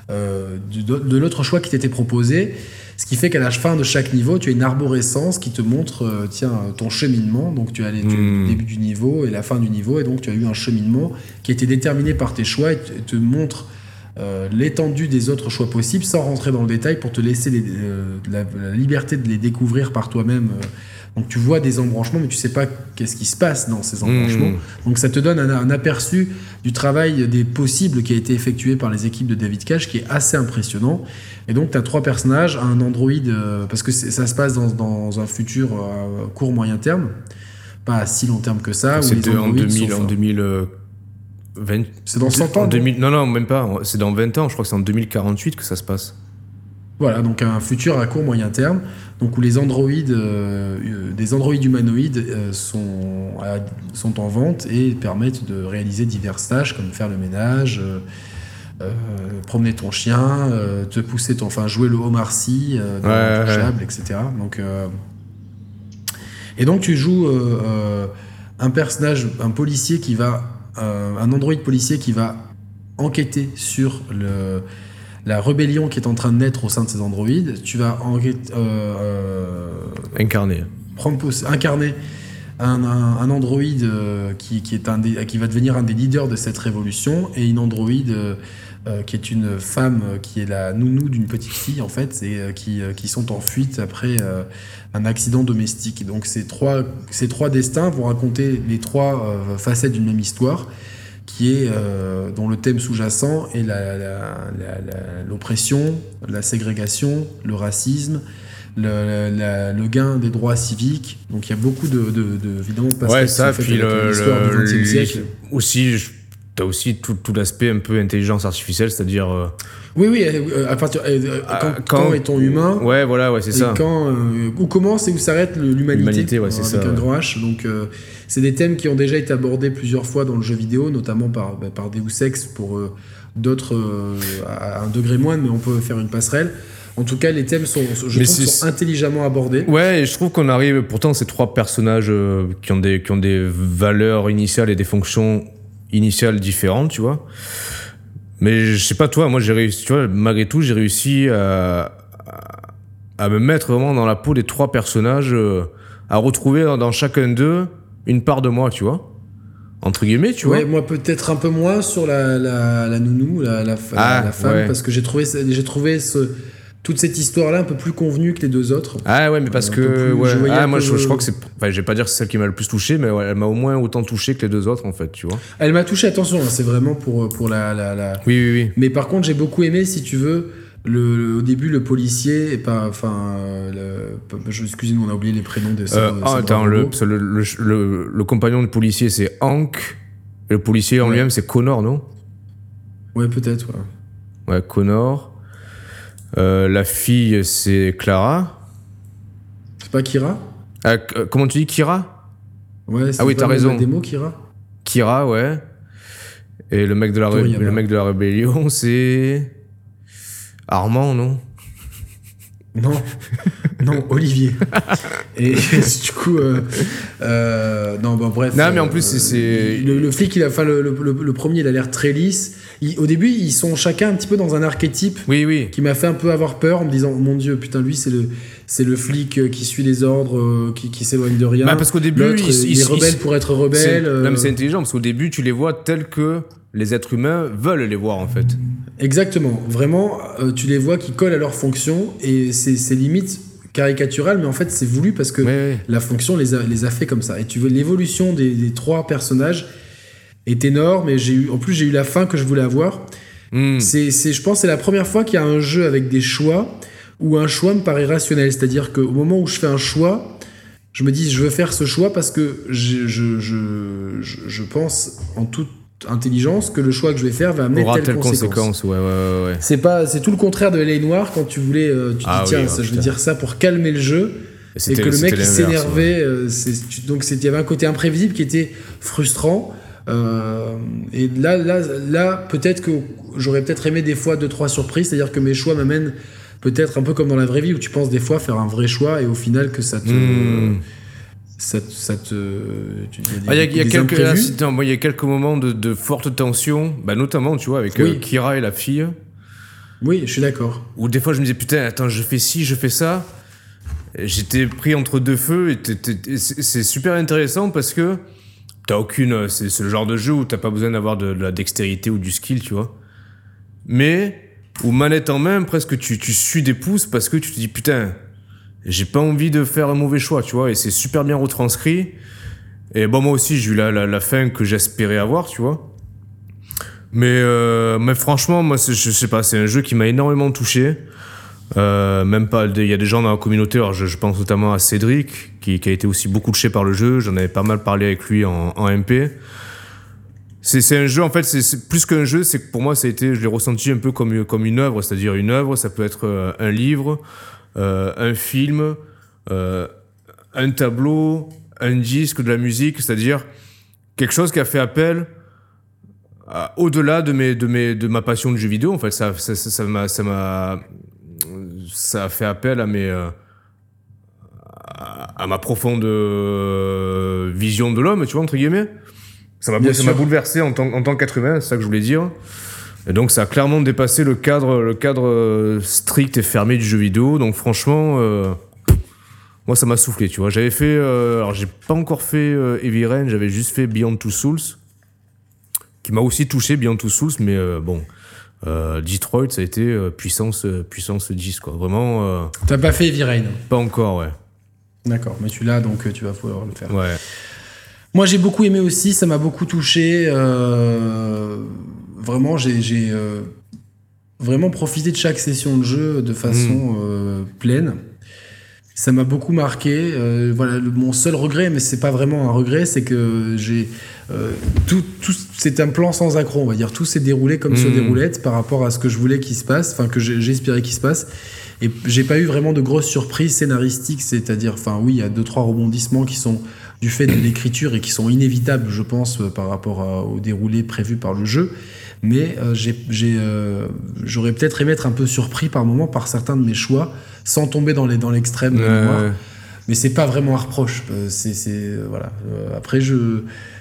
de l'autre choix qui t'était proposé. Ce qui fait qu'à la fin de chaque niveau, tu as une arborescence qui te montre euh, tiens, ton cheminement. Donc tu as, le hmm. début du niveau et la fin du niveau, et donc tu as eu un cheminement qui a été déterminé par tes choix et te, montre euh, l'étendue des autres choix possibles sans rentrer dans le détail pour te laisser euh, la, liberté de les découvrir par toi-même donc tu vois des embranchements, mais tu sais pas qu'est-ce qui se passe dans ces embranchements. Hmm. Donc ça te donne un, aperçu du travail des possibles qui a été effectué par les équipes de David Cage, qui est assez impressionnant. Et donc tu as trois personnages, un androïde, euh, parce que ça se passe dans, un futur euh, court moyen terme, pas si long terme que ça. C'est en 2000, en 2020. C'est dans 100 ans. non, non, même pas. C'est dans 20 ans. Je crois que c'est en 2048 que ça se passe. Voilà, donc un futur à court moyen terme, donc où les androïdes, euh, euh, des androïdes humanoïdes euh, sont, sont en vente et permettent de réaliser divers tâches comme faire le ménage, promener ton chien, te pousser ton, enfin jouer le Omar Sy, etc. Donc et donc tu joues un personnage, un policier qui va, un androïde policier qui va enquêter sur le la rébellion qui est en train de naître au sein de ces androïdes, tu vas euh, euh, incarner. Prendre, incarner un, un, androïde euh, qui, qui, est un qui va devenir un des leaders de cette révolution et une androïde qui est une femme qui est la nounou d'une petite fille en fait, et qui, qui sont en fuite après un accident domestique. donc ces trois, ces trois destins vont raconter les trois facettes d'une même histoire qui est, euh, dont le thème sous-jacent est l'oppression, la, ségrégation, le racisme, le, gain des droits civiques. Donc il y a beaucoup de, de, de évidemment, de ouais, ça, puis le, du siècle. Aussi, tu as aussi tout, tout l'aspect un peu intelligence artificielle, c'est-à-dire... Euh, oui, oui, euh, à partir, quand, quand, est-on humain Ouais, voilà, ouais, c'est ça. Quand, où commence et où s'arrête l'humanité L'humanité, ouais, c'est ça. Avec un grand H. Donc, c'est des thèmes qui ont déjà été abordés plusieurs fois dans le jeu vidéo, notamment par, bah, par Deus Ex pour euh, d'autres euh, à un degré moindre, mais on peut faire une passerelle. En tout cas, les thèmes sont, je sont intelligemment abordés. Ouais, et je trouve qu'on arrive. Pourtant, ces trois personnages euh, qui, ont des, qui ont des valeurs initiales et des fonctions initiales différentes, tu vois. Mais je sais pas, toi, moi, j'ai réussi, tu vois, malgré tout, j'ai réussi à, à, me mettre vraiment dans la peau des trois personnages, à retrouver dans chacun d'eux une part de moi, tu vois. Entre guillemets, tu ouais, moi peut-être un peu moins sur la, la, la nounou, la, la, ah, femme, parce que j'ai trouvé, j'ai trouvé ce, toute cette histoire-là un peu plus convenue que les deux autres. Ah ouais, mais parce que. ouais. ah, moi, je, crois que c'est. Enfin, je vais pas dire que c'est celle qui m'a le plus touché, mais elle m'a au moins autant touché que les deux autres, en fait, tu vois. Elle m'a touché, attention, hein, c'est vraiment pour, pour la, la, Oui, oui, oui. Mais par contre, j'ai beaucoup aimé, si tu veux, le, au début, le policier et pas, enfin, excusez-moi, on a oublié les prénoms de. Euh, ah, attends, le, le, le, compagnon de policier c'est Hank, et le policier en lui-même c'est Connor, non? Ouais, peut-être. Ouais. ouais, Connor. Euh, la fille c'est Clara. Pas Kira? Euh, euh, comment tu dis Kira? Ouais, c'est Ah oui, t'as raison. la démo, Kira? Kira, ouais. Et le mec de la, ré- le mec de la rébellion, c'est. Armand, non? Non, non, Olivier. Et du coup, euh, euh, non, bah, bref. Non, mais en euh, plus, c'est- c'est- Le, le flic, il a, enfin, le, le- le- le premier, il a l'air très lisse. Il- au début, ils sont chacun un petit peu dans un archétype Oui, oui. qui m'a fait un peu avoir peur en me disant, mon Dieu, putain, lui, c'est le, c'est le flic euh, qui suit les ordres, euh, qui, qui s'éloigne de rien. Bah, parce qu'au début, L'autre, il- il, est rebelle il- pour être rebelle. Non, mais c'est euh, intelligent parce qu'au début, tu les vois tels que les êtres humains veulent les voir en fait. Exactement. Vraiment, euh, tu les vois qui collent à leur fonction et c'est limite caricatural, mais en fait, c'est voulu parce que Ouais, la fonction les a, les a fait comme ça. Et tu veux l'évolution des, des trois personnages est énorme et j'ai eu, en plus, j'ai eu la fin que je voulais avoir. Hmm. C'est, je pense, que c'est la première fois qu'il y a un jeu avec des choix où un choix me paraît rationnel. C'est-à-dire qu'au moment où je fais un choix, je me dis, je veux faire ce choix parce que je, je, je, pense en toute intelligence que le choix que je vais faire va amener Aura telle, telle conséquence. conséquence. Ouais, ouais, ouais. ouais. C'est pas, c'est tout le contraire de LA Noir quand tu voulais, euh, tu te Ah dis tiens, ça, je vais dire ça pour calmer le jeu. Et que le mec il s'énervait, euh, donc il y avait un côté imprévisible qui était frustrant. Euh, et là, là, là peut-être que j'aurais peut-être aimé des fois deux trois surprises, c'est-à-dire que mes choix m'amènent peut-être un peu comme dans la vraie vie où tu penses des fois faire un vrai choix et au final que ça te, Hmm. ça, te- ça te, tu- il y a des- Ah, y y y a quelques moments de, de forte tension, bah, notamment, tu vois, avec euh. Kira et la fille, Oui, je suis d'accord. où des fois je me disais, putain, attends, je fais ci, je fais ça. J'étais pris entre deux feux, et c'est super intéressant parce que t'as aucune. C'est c'est le genre de jeu où t'as pas besoin d'avoir de, de la dextérité ou du skill, tu vois. Mais, où manette en main, presque tu, tu suis des pouces parce que tu te dis, putain, j'ai pas envie de faire un mauvais choix, tu vois, et c'est super bien retranscrit. Et bon, moi aussi, j'ai eu la, la, fin que j'espérais avoir, tu vois. Mais, euh, mais franchement, moi, je sais pas, c'est un jeu qui m'a énormément touché. Euh, même pas, il y a des gens dans la communauté, alors je, pense notamment à Cédric, qui, qui a été aussi beaucoup touché par le jeu. J'en avais pas mal parlé avec lui en, en MP. C'est un jeu, en fait, c'est- plus qu'un jeu, c'est que pour moi, ça a été, je l'ai ressenti un peu comme, comme une œuvre, c'est-à-dire une œuvre, ça peut être euh, un livre, euh, un film, euh, un tableau, un disque, de la musique, c'est-à-dire quelque chose qui a fait appel au-delà de, mes, de, mes, de ma passion du jeu vidéo. En fait, ça, ça, ça, ça m'a, ça m'a, ça a fait appel à mes, euh, à, à ma profonde euh, vision de l'homme, tu vois, entre guillemets. Ça m'a, bouleversé en tant, en tant qu'être humain, c'est ça que je voulais dire. Et donc, ça a clairement dépassé le cadre, le cadre euh, strict et fermé du jeu vidéo. Donc, franchement, euh, moi, ça m'a soufflé, tu vois. J'avais fait, euh, alors j'ai pas encore fait euh, Heavy Rain, j'avais juste fait Beyond Two Souls, qui m'a aussi touché Beyond Two Souls, mais euh, bon, Detroit, ça a été puissance, puissance 10, quoi. Vraiment, T'as pas fait Heavy Rain. pas encore, ouais. D'accord, mais tu l'as donc tu vas pouvoir le faire. Ouais. Moi, j'ai beaucoup aimé aussi, ça m'a beaucoup touché. euh, vraiment, j'ai euh, vraiment profité de chaque session de jeu de façon euh, pleine. Ça m'a beaucoup marqué. voilà, le- mon seul regret, mais c'est pas vraiment un regret, c'est que j'ai tout, tout c'est un plan sans accroc, on va dire. Tout s'est déroulé comme sur Mhm. des roulettes par rapport à ce que je voulais qu'il se passe, enfin que espéré qu'il se passe. Et j'ai pas eu vraiment de grosses surprises scénaristiques, c'est-à-dire, enfin oui, il y a deux trois rebondissements qui sont du fait de l'écriture et qui sont inévitables, je pense, euh, par rapport à- au déroulé prévu par le jeu. Mais euh, euh, j'aurais peut-être aimé être un peu surpris par moment par certains de mes choix, sans tomber dans dans l'extrême ouais. Mais c'est pas vraiment un reproche. C'est voilà. Après, je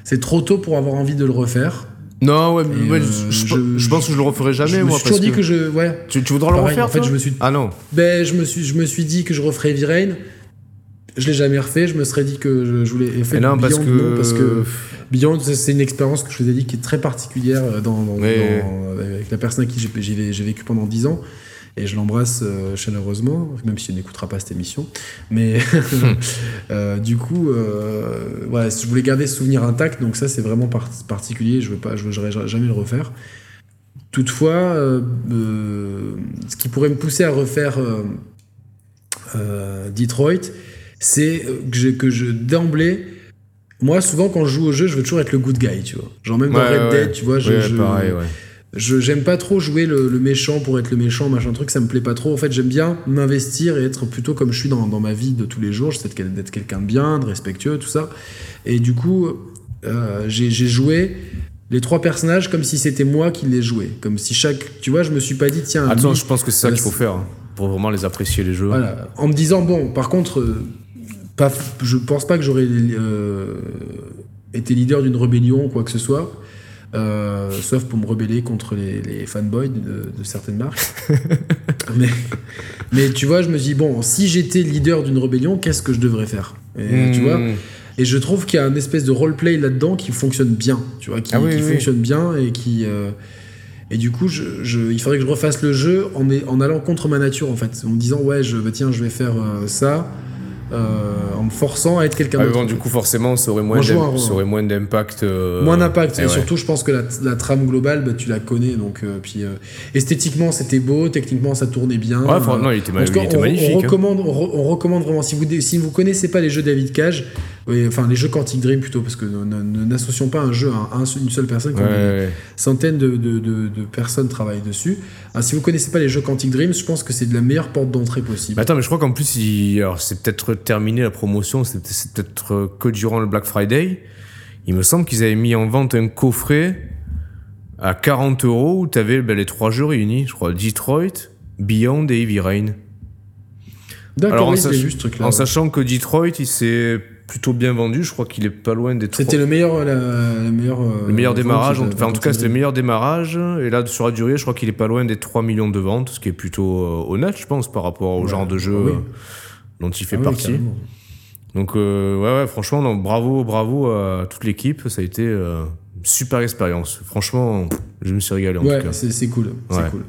c'est trop tôt pour avoir envie de le refaire. Non, ouais, euh, je, je- je- je pense que je le referai jamais, je me moi. suis toujours dit que, je ouais. Tu, tu voudras le refaire en fait, je me suis Ah non. ben, je me suis, je me suis dit que je referais Heavy Rain. Je l'ai jamais refait. Je me serais dit que je, je voulais faire non, parce Beyond, que. non, parce que Beyond, c'est une expérience que je vous ai dit qui est très particulière euh, dans, dans- Ouais. dans- avec la personne avec qui j'ai- vécu pendant 10 ans. Et je l'embrasse euh, chaleureusement, même si elle n'écoutera pas cette émission. Mais euh, du coup, euh, ouais, je voulais garder ce souvenir intact, donc ça c'est vraiment par- particulier. Je je veux jamais le refaire. Toutefois, ce qui pourrait me pousser à refaire Detroit, c'est euh, que je, que je d'emblée, moi souvent quand je joue au jeu, je veux toujours être le good guy, tu vois. Genre même dans Ouais, Red ouais. Dead, tu vois, je, Ouais, je- pareil, ouais. je j'aime pas trop jouer le, le méchant pour être le méchant, machin truc, ça me plaît pas trop. En fait, j'aime bien m'investir et être plutôt comme je suis dans, dans ma vie de tous les jours. J'essaie d'être d'être quelqu'un de bien, de respectueux, tout ça. Et du coup, euh, j'ai joué les trois personnages comme si c'était moi qui les jouais. Comme si chaque. Tu vois, je me suis pas dit, tiens. Attends, lui, je pense que c'est ça euh, qu'il faut faire hein, pour vraiment les apprécier les jeux. Voilà. En me disant, bon, par contre, pas, je pense pas que j'aurais euh, été leader d'une rébellion ou quoi que ce soit. euh, sauf pour me rebeller contre les, les fanboys de, de certaines marques. mais, mais tu vois, je me dis, bon, si j'étais leader d'une rébellion, qu'est-ce que je devrais faire? Et, Tu vois. Et je trouve qu'il y a une espèce de roleplay là-dedans qui fonctionne bien, tu vois, qui, Ah oui, qui oui, oui. fonctionne bien et qui. euh, et du coup, je, je- il faudrait que je refasse le jeu en, allant contre ma nature, en fait. En me disant, ouais, je, bah, tiens, je vais faire euh, ça, euh, en me forçant à être quelqu'un Ah, d'autre. bon, du coup, forcément, ça aurait moins moins d'impact. euh, Moins d'impact. eh et ouais. surtout, je pense que la, la trame globale, bah, tu la connais. Donc, euh, puis, esthétiquement, c'était beau. Techniquement, ça tournait bien. Ouais, faut- non, il était, cas, on, magnifique. on hein. recommande, on, re- on recommande vraiment. Si vous si vous connaissez pas les jeux David Cage, enfin les jeux Quantic Dream plutôt, parce que n'associons pas un jeu à un- une seule personne. comme Ouais, des ouais. centaines de, de- de- de personnes travaillent dessus. Ah, si vous connaissez pas les jeux Quantic Dream, je pense que c'est de la meilleure porte d'entrée possible. Mais attends, mais je crois qu'en plus, il... alors c'est peut-être terminé la promotion, c'est peut- c'est peut-être euh, que durant le Black Friday. Il me semble qu'ils avaient mis en vente un coffret à 40 euros où tu avais les trois jeux réunis, je crois, Detroit, Beyond et Heavy Rain. D'accord, en oui, j'ai sach- ce truc-là. En ouais. sachant que Detroit, il s'est plutôt bien vendu, je crois qu'il est pas loin des C'était le meilleur, la, la meilleure, euh, le meilleur démarrage, en- enfin en de tout cas c'était le meilleur démarrage, et là sur la durée je crois qu'il est pas loin des 3 millions de ventes, ce qui est plutôt euh, honnête je pense par rapport au Ouais, genre de jeu oui. euh, dont il fait Ah partie. Donc euh, ouais, ouais, franchement, non, bravo, bravo à toute l'équipe. Ça a été euh, super expérience. Franchement, je me suis régalé en Ouais, tout cas. c'est cool. C'est cool.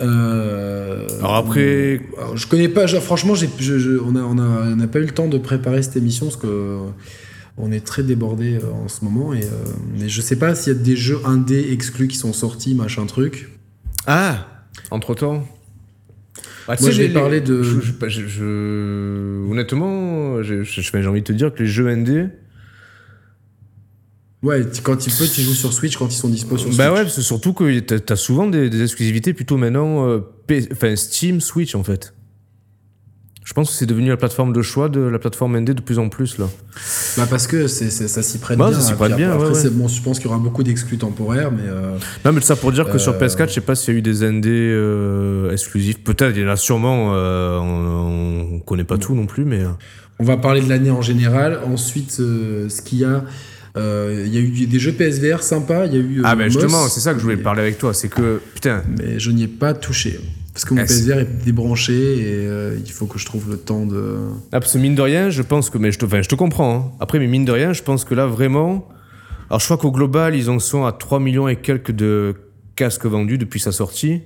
Euh, Alors après, alors, je connais pas. je- franchement, j'ai, je- je- on a, on a, on n'a pas eu le temps de préparer cette émission parce que euh, on est très débordé euh, en ce moment et euh, mais je sais pas s'il y a des jeux indés exclus qui sont sortis, machin truc. ah, entre temps. Moi, je vais parler de- Je, je- je- je- honnêtement, j'ai envie de te dire que les jeux indés. Ouais, quand tu peux, tu joues sur Switch quand ils sont dispo sur Switch. Bah ouais, parce que surtout que t'as as souvent des, des exclusivités plutôt maintenant, euh, enfin Steam, Switch en fait. Je pense que c'est devenu la plateforme de choix de la plateforme indé de plus en plus là. Bah parce que c'est, c'est- ça s'y prête Ouais, bien. ça s'y Puis prête bien, Après, ouais, ouais. c'est bon, je pense qu'il y aura beaucoup d'exclus temporaires, mais euh, Non, mais ça pour dire que sur Euh, PS4, je sais pas s'il y a eu des euh, exclusifs. Peut-être, il y en a sûrement. on, on connaît pas tout non plus, mais. On va parler de l'année en général. Ensuite, ce qu'il y a, il y a eu des jeux PSVR sympas. Il y a eu. euh, Ah, ben justement, c'est ça que je voulais mais- parler avec toi. C'est que, putain, Mais je n'y ai pas touché. Parce que mon PSVR est débranché et euh, il faut que je trouve le temps de. ah, parce que mine de rien, je pense que. Mais je te, enfin, je te comprends. hein. Après, mais mine de rien, je pense que là, vraiment. Alors, je crois qu'au global, ils en sont à 3 millions et quelques de casques vendus depuis sa sortie.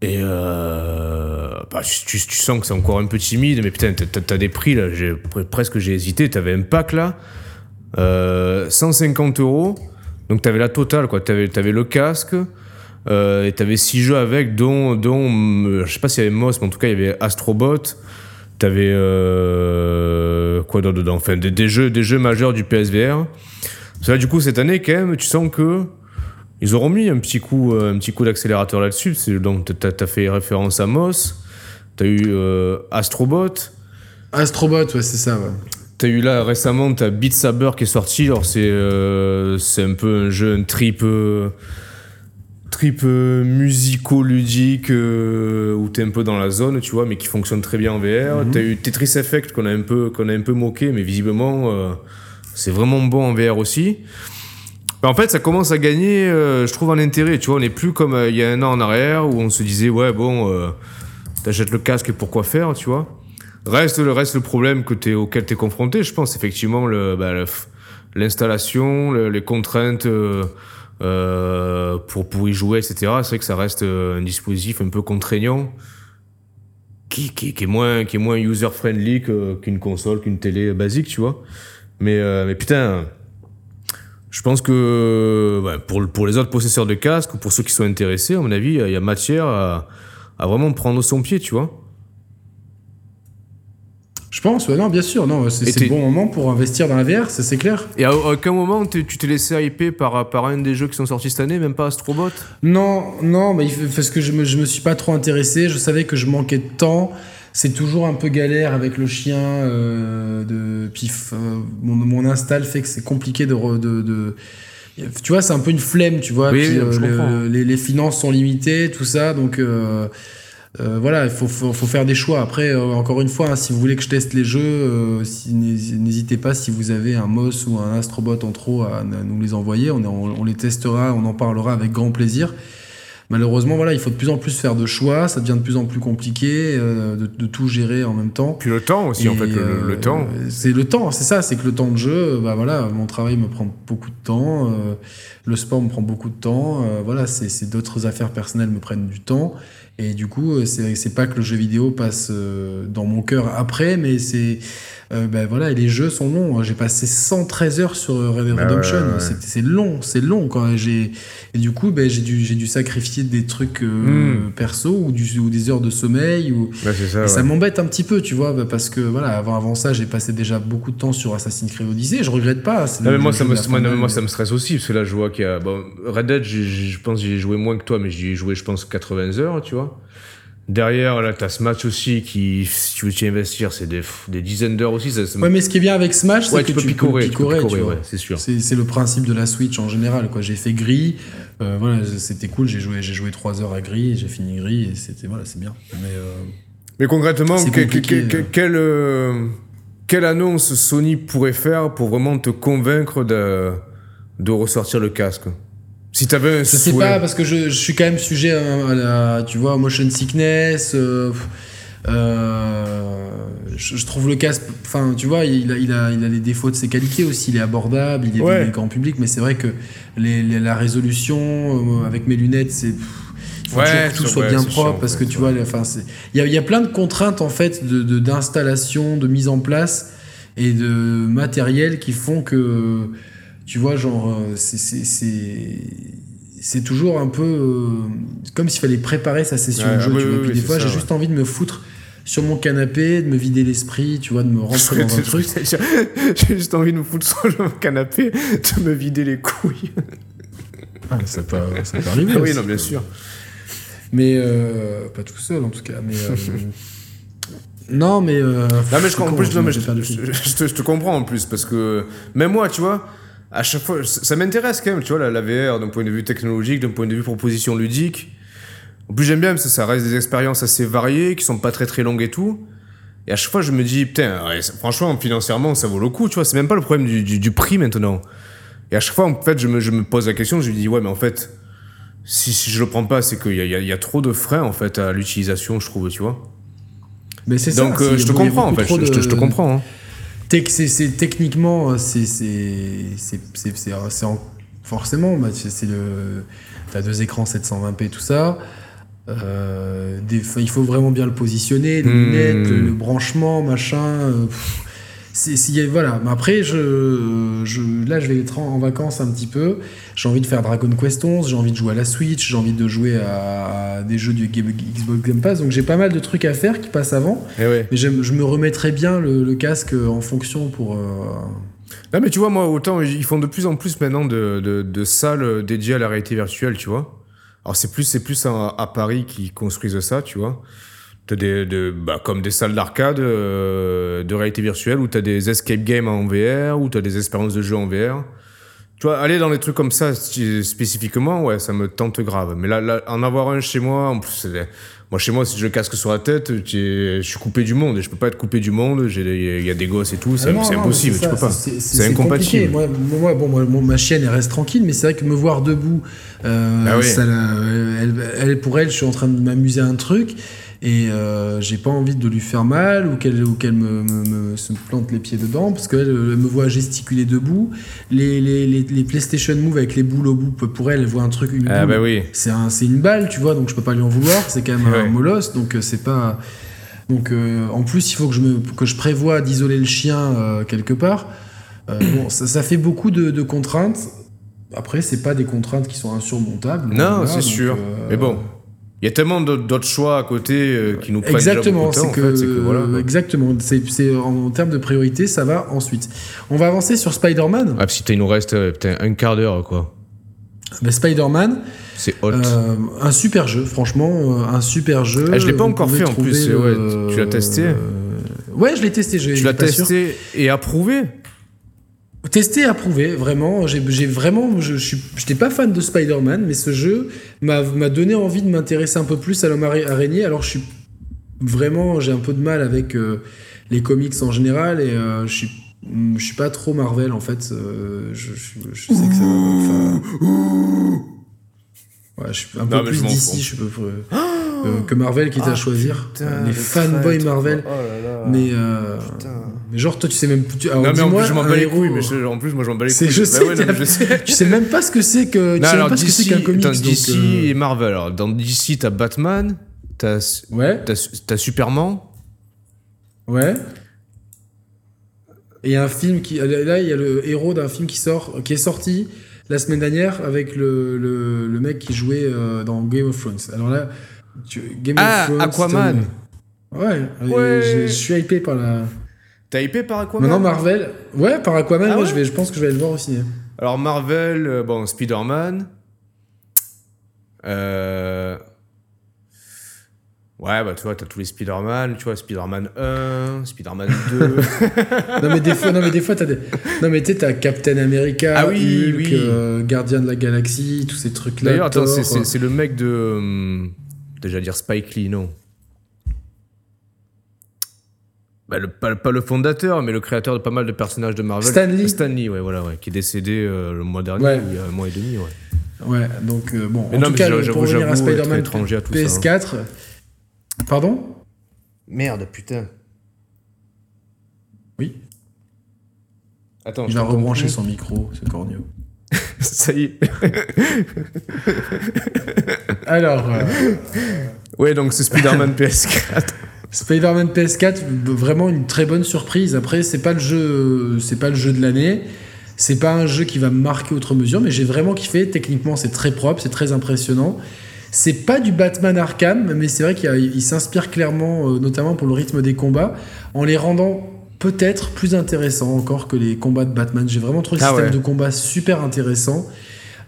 Et euh, bah, tu, sens que c'est encore un peu timide, mais putain, t'as- des prix là, presque j'ai hésité. T'avais un pack là, euh, 150 euros. Donc t'avais la totale quoi. T'avais avais le casque euh, et t'avais six jeux avec, dont dont euh, je sais pas s'il y avait Moss, mais en tout cas il y avait Astrobot. T'avais euh, quoi dedans? Enfin des, jeux des jeux majeurs du PSVR. Là, du coup cette année quand même, tu sens que ils auront mis un petit coup, euh, un coup d'accélérateur là-dessus. Donc, t'as as fait référence à Moss, t'as eu euh, Astrobot, Astrobot, ouais, c'est ça, ouais. T'as eu là récemment, t'as Beat Saber qui est sorti. Alors, c'est euh, c'est un peu un jeu, un trip, euh, trip euh, musico-ludique où t'es un peu dans la zone, tu vois, mais qui fonctionne très bien en VR. T'as eu Tetris Effect qu'on a un peu, qu'on a un peu moqué, mais visiblement, c'est vraiment bon en VR aussi. Bah, en fait, ça commence à gagner, je trouve, en intérêt. Tu vois, on n'est plus comme il y a un an en arrière où on se disait, ouais, bon, t'achètes le casque et pourquoi faire, tu vois. Reste le, reste le problème que t'es, auquel tu es confronté, je pense, effectivement, le, bah, l'installation, le- les contraintes euh, euh, pour, pour y jouer, etc. C'est vrai que ça reste euh, un dispositif un peu contraignant qui, qui, qui est moins, qui est moins user-friendly que- qu'une console, qu'une télé basique, tu vois. Mais, euh, mais putain. Je pense que ouais, pour, pour les autres possesseurs de casques ou pour ceux qui sont intéressés, à mon avis, il y a matière à, à vraiment prendre son pied, tu vois. Je pense, ouais, non, bien sûr, non, c'est le bon moment pour investir dans la VR, ça c'est clair. Et à aucun moment tu t'es laissé hyper par, par un des jeux qui sont sortis cette année, même pas Astrobot? Non, non, mais parce que je me, je me suis pas trop intéressé, je savais que je manquais de temps. C'est toujours un peu galère avec le chien. Euh, de, puis euh, mon, mon install fait que c'est compliqué de, re- de, de- Tu vois, c'est un peu une flemme, tu vois. Oui, puis, oui, je le- comprends. les, les finances sont limitées, tout ça, donc. Euh, voilà, il faut, faut, faut faire des choix. Après, euh, encore une fois, hein, si vous voulez que je teste les jeux, euh, si- n'hés- n'hésitez pas si vous avez un MOS ou un Astrobot en trop à, à nous les envoyer. On, est- on, on les testera, on en parlera avec grand plaisir. Malheureusement, voilà, il faut de plus en plus faire de choix. Ça devient de plus en plus compliqué de, de tout gérer en même temps. Puis le temps aussi, en fait, le, le- temps. C'est le temps, c'est ça, c'est que le temps de jeu, bah voilà, mon travail me prend beaucoup de temps, le sport me prend beaucoup de temps, voilà, c'est c'est d'autres affaires personnelles me prennent du temps, et du coup, euh, c'est pas que le jeu vidéo passe euh, dans mon cœur après, mais c'est, euh, bah voilà, et les jeux sont longs. J'ai passé 113 heures sur Red Dead Bah Redemption, ouais, ouais, ouais. C'est- long, c'est long quand j'ai, et du coup, bah, j'ai dû, j'ai dû sacrifier des trucs euh, Mm. perso ou, du, ou des heures de sommeil ou ça. et m'embête un petit peu, tu vois, bah, parce que voilà, avant, avant ça, j'ai passé déjà beaucoup de temps sur Assassin's Creed Odyssey. Je regrette pas. Non, mais moi, ça me, moi, non, moi, ça me stresse aussi, parce que là, je vois qu'il y a. Bon, Red Dead, j'ai- j'ai- je pense que j'y ai joué moins que toi, mais j'y ai joué, je pense, 80 heures, tu vois. Derrière, là, t'as match aussi qui, si tu veux t'y investir, c'est des, des dizaines d'heures aussi. Ça, Ouais, mais ce qui est bien avec Smash, c'est Ouais, que tu peux picorer, tu peux picorer, tu picorer, vois. ouais, c'est sûr. C'est le principe de la Switch en général. quoi. J'ai fait gris, euh, voilà, c'était cool. J'ai joué, j'ai joué 3 heures à gris, j'ai fini gris, et c'était voilà, c'est bien. Mais euh, Mais concrètement, C'est que- que- compliqué, que- euh. quelle, euh, quelle annonce Sony pourrait faire pour vraiment te convaincre de, de ressortir le casque? Si t'avais un je sais souhait. pas parce que je, je suis quand même sujet à, à la, tu vois, motion sickness. euh, euh, je, je trouve le casque, enfin, tu vois, il a, il, a, il a les défauts de ses qualités aussi. Il est abordable, il est Ouais. grand public, mais c'est vrai que les, les- la résolution euh, avec mes lunettes, c'est. Il faut Ouais, que tout soit ouais, bien propre chiant, parce que tu vois, enfin, il y y a plein de contraintes en fait de de- d'installation, de, mise en place et de matériel qui font que tu vois, genre, euh, c'est- toujours un peu euh, comme s'il fallait préparer sa session Ouais, de jeu. ah oui, tu vois. oui, Puis oui, des fois, j'ai ouais. juste envie de me foutre sur mon canapé, de me vider l'esprit, tu vois, de me rentrer dans un truc. J'ai juste envie de me foutre sur le canapé, de me vider les couilles. Ah, ça, peut, ça peut arriver. Ah oui, aussi. non, bien sûr. Mais euh, pas tout seul en tout cas. Mais euh, non, mais euh, Non, mais je, en plus, non, mais je, je- je te, je te comprends en plus, parce que même moi, tu vois, à chaque fois, ça m'intéresse quand même, tu vois, la, la VR d'un point de vue technologique, d'un point de vue proposition ludique. En plus, j'aime bien parce que ça reste des expériences assez variées, qui sont pas très très longues et tout. Et à chaque fois, je me dis, putain, ouais, franchement, financièrement, ça vaut le coup, tu vois, c'est même pas le problème du, du- du prix maintenant. Et à chaque fois, en fait, je me, je me pose la question, je me dis, ouais, mais en fait, si, si je le prends pas, c'est qu'il y a, y a- y a trop de freins, en fait, à l'utilisation, je trouve, tu vois. Mais c'est ça. Donc, euh, je te comprends, en fait, je, je te, je te comprends. hein. Tec- c'est, c'est- techniquement, c'est, c'est, c'est, c'est, c'est- c'est en- forcément, bah, c'est, le, t'as deux écrans 720p, tout ça. Euh, des, il faut vraiment bien le positionner, les Hmm. lunettes, le, le branchement, machin. euh, pff, c'est, voilà. Mais après, je, je, là, je vais être en, en vacances un petit peu. J'ai envie de faire Dragon Quest 11, j'ai envie de jouer à la Switch, j'ai envie de jouer à, à des jeux du Game- Xbox Game Pass. Donc j'ai pas mal de trucs à faire qui passent avant. Eh ouais. Mais j'aime- je me remettrais bien le, le casque en fonction pour. euh, Non, mais tu vois, moi, autant ils font de plus en plus maintenant de, de, de salles dédiées à la réalité virtuelle, tu vois. Alors, c'est plus, c'est plus à, à Paris qui construisent ça, tu vois. T'as des, de, bah, comme des salles d'arcade euh, de réalité virtuelle où t'as des escape games en VR, où t'as des expériences de jeu en VR. Tu vois, aller dans des trucs comme ça spécifiquement, ouais, ça me tente grave. Mais là, là en avoir un chez moi, en plus, moi, chez moi, si j'ai le casque sur la tête, je suis coupé du monde et je peux pas être coupé du monde. Il y a des gosses et tout, c'est Ah impossible, tu c'est peux pas. c'est- incompatible. Moi, moi, bon, moi, ma chienne, elle reste tranquille, mais c'est vrai que me voir debout, euh, Ah oui. ça la- elle, elle- pour elle, je suis en train de m'amuser à un truc. Et euh, j'ai pas envie de lui faire mal ou qu'elle ou qu'elle me, me- me- se plante les pieds dedans parce qu'elle elle me voit gesticuler debout. Les, les, les, les PlayStation Move avec les boules au bout, pour elle, elle voit un truc, une Ah bah oui. c'est un, c'est une balle, tu vois, donc je peux pas lui en vouloir. C'est quand même Ouais. un molosse, donc euh, c'est pas. Donc euh, en plus, il faut que je me que je prévoie d'isoler le chien euh, quelque part. Euh, bon, ça, ça fait beaucoup de, de contraintes. Après, c'est pas des contraintes qui sont insurmontables. Non, c'est sûr. euh, Mais bon, Il y a tellement d'autres choix à côté euh, qui nous prennent exactement, déjà beaucoup de temps, que, en fait, c'est que voilà. exactement. C'est, en termes de priorité, ça va ensuite. On va avancer sur Spider-Man. Ah, putain, il nous reste euh, putain, un quart d'heure, quoi. Ben, Spider-Man, C'est hot. euh, un super jeu, franchement, euh, un super jeu. Ah, je l'ai pas Vous encore fait, en plus, le- ouais, tu l'as testé euh, Ouais, je l'ai testé. Je, tu l'as sûr. testé et approuvé? Testé, approuvé, vraiment. J'ai vraiment, je j'étais pas fan de Spider-Man, mais ce jeu m'a donné envie de m'intéresser un peu plus à l'homme araignée. Alors je suis vraiment, j'ai un peu de mal avec euh, les comics en général et euh, je suis je suis pas trop Marvel en fait. euh, je, je- je sais que ça. Enfin, ouais, je suis un peu Non, plus d'ici, je peux euh, que Marvel qui est à Ah, choisir. putain, les le fanboys Marvel. oh là là. Mais, euh, mais genre toi tu sais même tu, alors, Non, mais en plus, je m'en bats les couilles, mais je- en plus, moi, je m'en bats les couilles. je Bah sais, ouais, non, mais t'as- je sais. tu sais même pas ce que c'est que tu Non, sais même alors pas ce que c'est DC, qu'un comics DC euh, et Marvel. Alors, dans DC, t'as Batman, t'as ouais t'as- Superman. ouais et il y a un film qui là il y a le héros d'un film qui sort qui est sorti la semaine dernière avec le, le, le mec qui jouait euh, dans Game of Thrones alors là Game Ah, of Thrones Aquaman. ouais, Ouais. je suis hypé par la T'as hypé par Aquaman maintenant Marvel ouais par Aquaman Ah moi je vais je pense que je vais aller le voir au ciné Alors, Marvel, euh, bon, Spider-Man. Euh... Ouais, bah, tu vois, t'as tous les Spider-Man, tu vois, Spider-Man 1, Spider-Man 2. non mais des fois non mais des fois t'as des non mais tu t'as Captain America Ah oui, Hulk, oui. euh, Gardien de la Galaxie tous ces trucs là D'ailleurs, attends, c'est- c'est le mec de. Déjà dire Spike Lee, non. Bah, le- pas, pas le fondateur, mais le créateur de pas mal de personnages de Marvel. Stan Lee. Stan Lee, ouais, voilà, ouais, qui est décédé euh, le mois dernier, Ouais. il y a un mois et demi, ouais. Ouais, donc euh, bon, Mais en non, tout mais cas, j'avoue- pour revenir à Spider-Man étranger à tout ça, hein. PS4. Pardon? Merde, putain. Oui. Attends, Il je a rebranché son micro, ce cornio. Ça y est. Alors, euh, Ouais, donc c'est Spider-Man PS4. Spider-Man PS4, vraiment une très bonne surprise. Après, c'est pas le jeu, c'est pas le jeu de l'année. C'est pas un jeu qui va me marquer outre mesure, mais j'ai vraiment kiffé. Techniquement, c'est très propre, c'est très impressionnant. C'est pas du Batman Arkham, mais c'est vrai qu'il s'inspire clairement, euh, notamment pour le rythme des combats, en les rendant peut-être plus intéressants encore que les combats de Batman. J'ai vraiment trouvé le Ah système ouais. de combat super intéressant.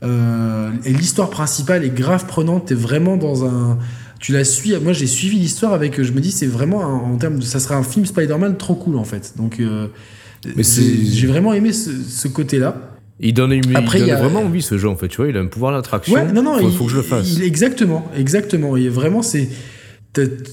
Euh, et l'histoire principale est grave prenante. T'es vraiment dans un. Tu la suis. Moi, j'ai suivi l'histoire avec. Je me dis, c'est vraiment un- en termes de. Ça serait un film Spider-Man trop cool en fait. Donc, euh, Mais c'est- j'ai j'ai vraiment aimé ce, ce côté-là. Il donne, il Après, donne il a- vraiment envie ce jeu en fait, tu vois, il a un pouvoir d'attraction. Ouais, non, non, faut, il, faut que je le fasse. il- exactement, exactement. Et vraiment, c'est.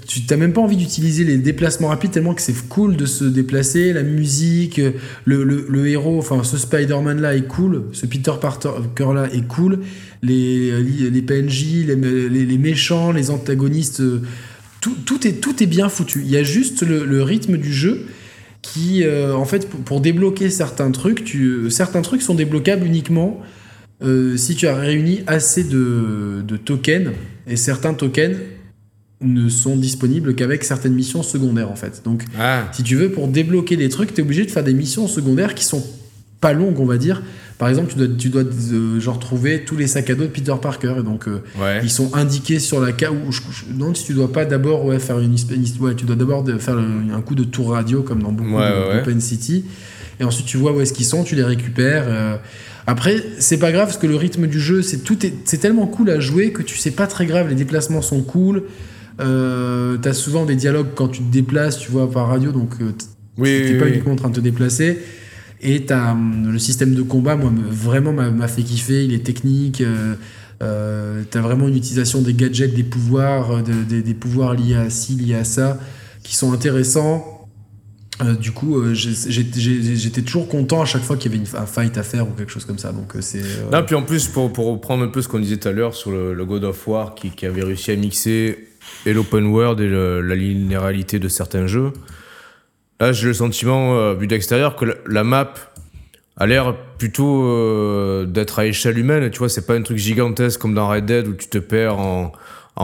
Tu t'as même pas envie d'utiliser les déplacements rapides tellement que c'est cool de se déplacer, la musique, le, le- le héros, enfin ce Spider-Man là est cool, ce Peter Parker là est cool, les, les PNJ, les, les- méchants, les antagonistes, euh, tout, tout est, tout est bien foutu. Il y a juste le, le rythme du jeu qui, euh, en fait, pour, débloquer certains trucs, tu, certains trucs sont débloquables uniquement euh, si tu as réuni assez de, de tokens, et certains tokens ne sont disponibles qu'avec certaines missions secondaires en fait. Donc Ah, si tu veux, pour débloquer des trucs, tu es obligé de faire des missions secondaires qui sont pas longues, on va dire. Par exemple, tu dois, tu dois euh, genre trouver tous les sacs à dos de Peter Parker, et donc euh, ouais. ils sont indiqués sur la carte. Non, si tu dois pas d'abord ouais, faire une, ouais, tu dois d'abord faire le- un coup de tour radio comme dans beaucoup de- d'Open City, et ensuite tu vois où est-ce qu'ils sont, tu les récupères. euh. Après, c'est pas grave parce que le rythme du jeu, c'est tout, est- c'est tellement cool à jouer que tu sais pas très grave. Les déplacements sont cool. Euh, T'as souvent des dialogues quand tu te déplaces, tu vois par radio, donc euh, Oui, t'es oui, pas oui. uniquement en train de te déplacer. Et t'as hum, le système de combat, moi, me- vraiment m'a fait kiffer. Il est technique. Euh, euh, t'as vraiment une utilisation des gadgets, des pouvoirs, de- des- des pouvoirs liés à ci, liés à ça, qui sont intéressants. Du coup, j'étais toujours content à chaque fois qu'il y avait une, un fight à faire ou quelque chose comme ça. Donc c'est. Non, puis en plus, pour, pour reprendre un peu ce qu'on disait tout à l'heure sur le, le God of War qui, qui avait réussi à mixer et l'open world et la linéarité de certains jeux, là j'ai le sentiment, euh, vu d'extérieur, que la, map a l'air plutôt euh, d'être à échelle humaine. Tu vois, c'est pas un truc gigantesque comme dans Red Dead où tu te perds en,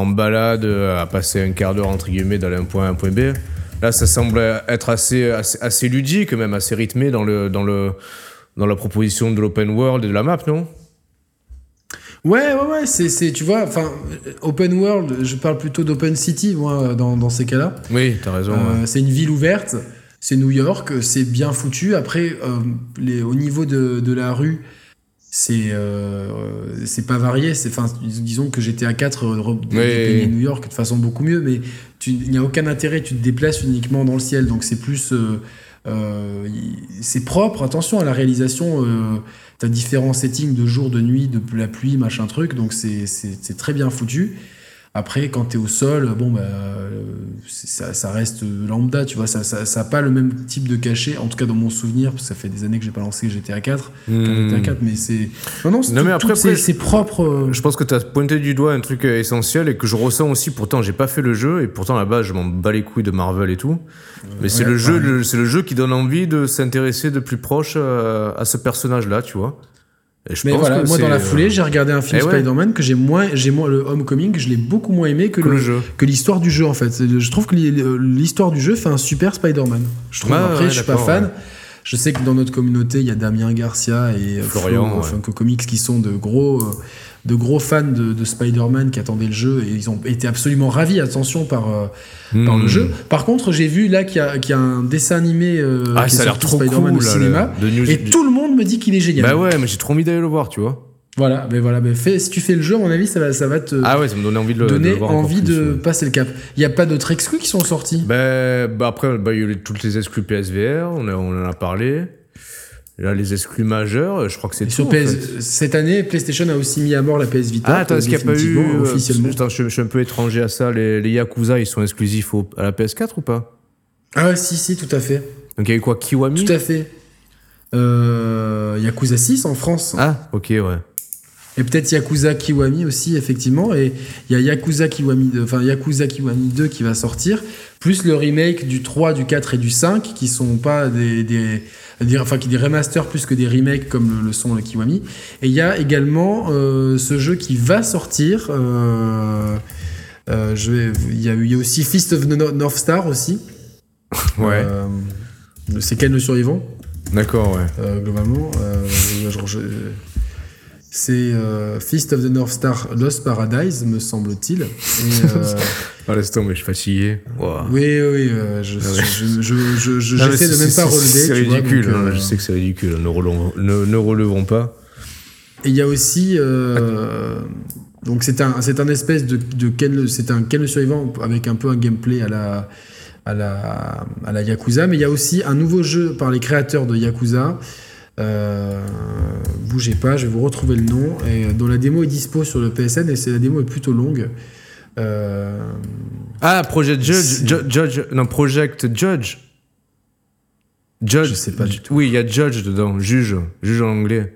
balade euh, à passer un quart d'heure entre guillemets d'aller d'un point à un point B. Là, ça semble être assez, assez, assez ludique, même assez rythmé dans, le, dans, le, dans la proposition de l'open world et de la map, non? Ouais, ouais, ouais, c'est, c'est, tu vois, enfin, open world, je parle plutôt d'open city, moi, dans, dans ces cas-là. Oui, t'as raison. Euh, ouais. C'est une ville ouverte, c'est New York, c'est bien foutu. Après, euh, les, au niveau de, de la rue, c'est euh, c'est pas varié. C'est, enfin, disons que 4 re- Oui, dépeignait oui. New York de façon beaucoup mieux, mais il n'y a aucun intérêt. Tu te déplaces uniquement dans le ciel, donc c'est plus. Euh, c'est propre, attention à la réalisation. Euh, T'as différents settings de jour, de nuit, de la pluie, machin truc, donc c'est très bien foutu. Après, quand t'es au sol, bon, bah, euh, ça, ça reste lambda, tu vois, ça n'a ça, pas le même type de cachet, en tout cas dans mon souvenir, parce que ça fait des années que j'ai pas lancé GTA 4, Hmm. GTA 4 mais c'est. Non, non, Non, mais après- c'est- après, c'est propre. euh, Je pense que tu as pointé du doigt un truc euh, essentiel et que je ressens aussi. Pourtant, j'ai pas fait le jeu et pourtant là-bas, je m'en bats les couilles de Marvel et tout. Mais c'est ouais, le jeu, le- c'est le jeu qui donne envie de s'intéresser de plus proche euh, à ce personnage-là, tu vois. Et je Mais pense voilà, que moi dans la euh, foulée, j'ai regardé un film eh ouais. Spider-Man que j'ai moins, j'ai moins le Homecoming, je l'ai beaucoup moins aimé que, que le, le jeu. que l'histoire du jeu en fait. Je trouve que l'histoire du jeu fait un super Spider-Man. Je trouve. Après, ouais, je suis pas fan. ouais. Je sais que dans notre communauté, il y a Damien Garcia et euh, Florian, Flo. Funko Comics qui sont de gros, euh, de gros fans de, de Spider-Man qui attendaient le jeu et ils ont été absolument ravis, attention, par, euh, par Hmm. le jeu. Par contre, j'ai vu là qu'il y, y a un dessin animé euh, Ah, qui est ça a l'air trop Spider-Man cool. au là, cinéma. le- Et tout le monde me dit qu'il est génial. Bah ouais, mais j'ai trop envie d'aller le voir, tu vois. Voilà, ben voilà, fais, si tu fais le jeu, à mon avis, ça va, ça va te Ah ouais, ça me donnait envie de le, de donner le voir encore envie plus, de ouais. passer le cap. Il n'y a pas d'autres exclus qui sont sortis? Bah, bah après, bah, il y a eu toutes les exclus PSVR, on, a- on en a parlé. Là, les exclus majeurs, je crois que c'est tout. en PS, fait. cette année, PlayStation a aussi mis à mort la PS Vita. Ah, attends, est-ce qu'il n'y a pas eu. euh, officiellement Attends, je, je suis un peu étranger à ça. Les, les Yakuza, ils sont exclusifs au- à la PS4 ou pas? Ah, si, si, tout à fait. Donc il y a eu quoi Kiwami? Tout à fait. Euh, Yakuza 6 en France. Ah, ok, ouais. Et peut-être Yakuza Kiwami aussi, effectivement. Et il y a Yakuza Kiwami, de- enfin Yakuza Kiwami 2 qui va sortir, plus le remake du 3, du 4 et du 5, qui sont pas des, des, des- enfin qui des remasters plus que des remakes comme le, le sont le Kiwami. Et il y a également euh, ce jeu qui va sortir. euh, euh, je vais, il y, a, eu- il y a aussi Fist of the No- North Star aussi. Ouais, c'est Ken le survivant d'accord, ouais. euh, globalement. Euh, c'est euh, Fist of the North Star Lost Paradise, me semble-t-il. Et, euh, Ah, laisse tomber, je suis fatigué. Oui, oui, je, Ah ouais. je, je, je- je- Non, mais j'essaie de même pas relever. C'est ridicule, hein, je sais que c'est ridicule, ne relevons, ne, ne relevons pas. Et il y a aussi. donc c'est un, c'est un espèce de, de c'est un Ken le survivant avec un peu un gameplay à la, à la, à la Yakuza, mais il y a aussi un nouveau jeu par les créateurs de Yakuza. Euh, bougez pas, je vais vous retrouver le nom, et dont la démo est dispo sur le PSN et c'est la démo est plutôt longue. Euh, Ah, Project Judge, Judge, non, Project Judge. Judge. Je sais pas du tout. Oui, il y a Judge dedans, juge, juge en anglais.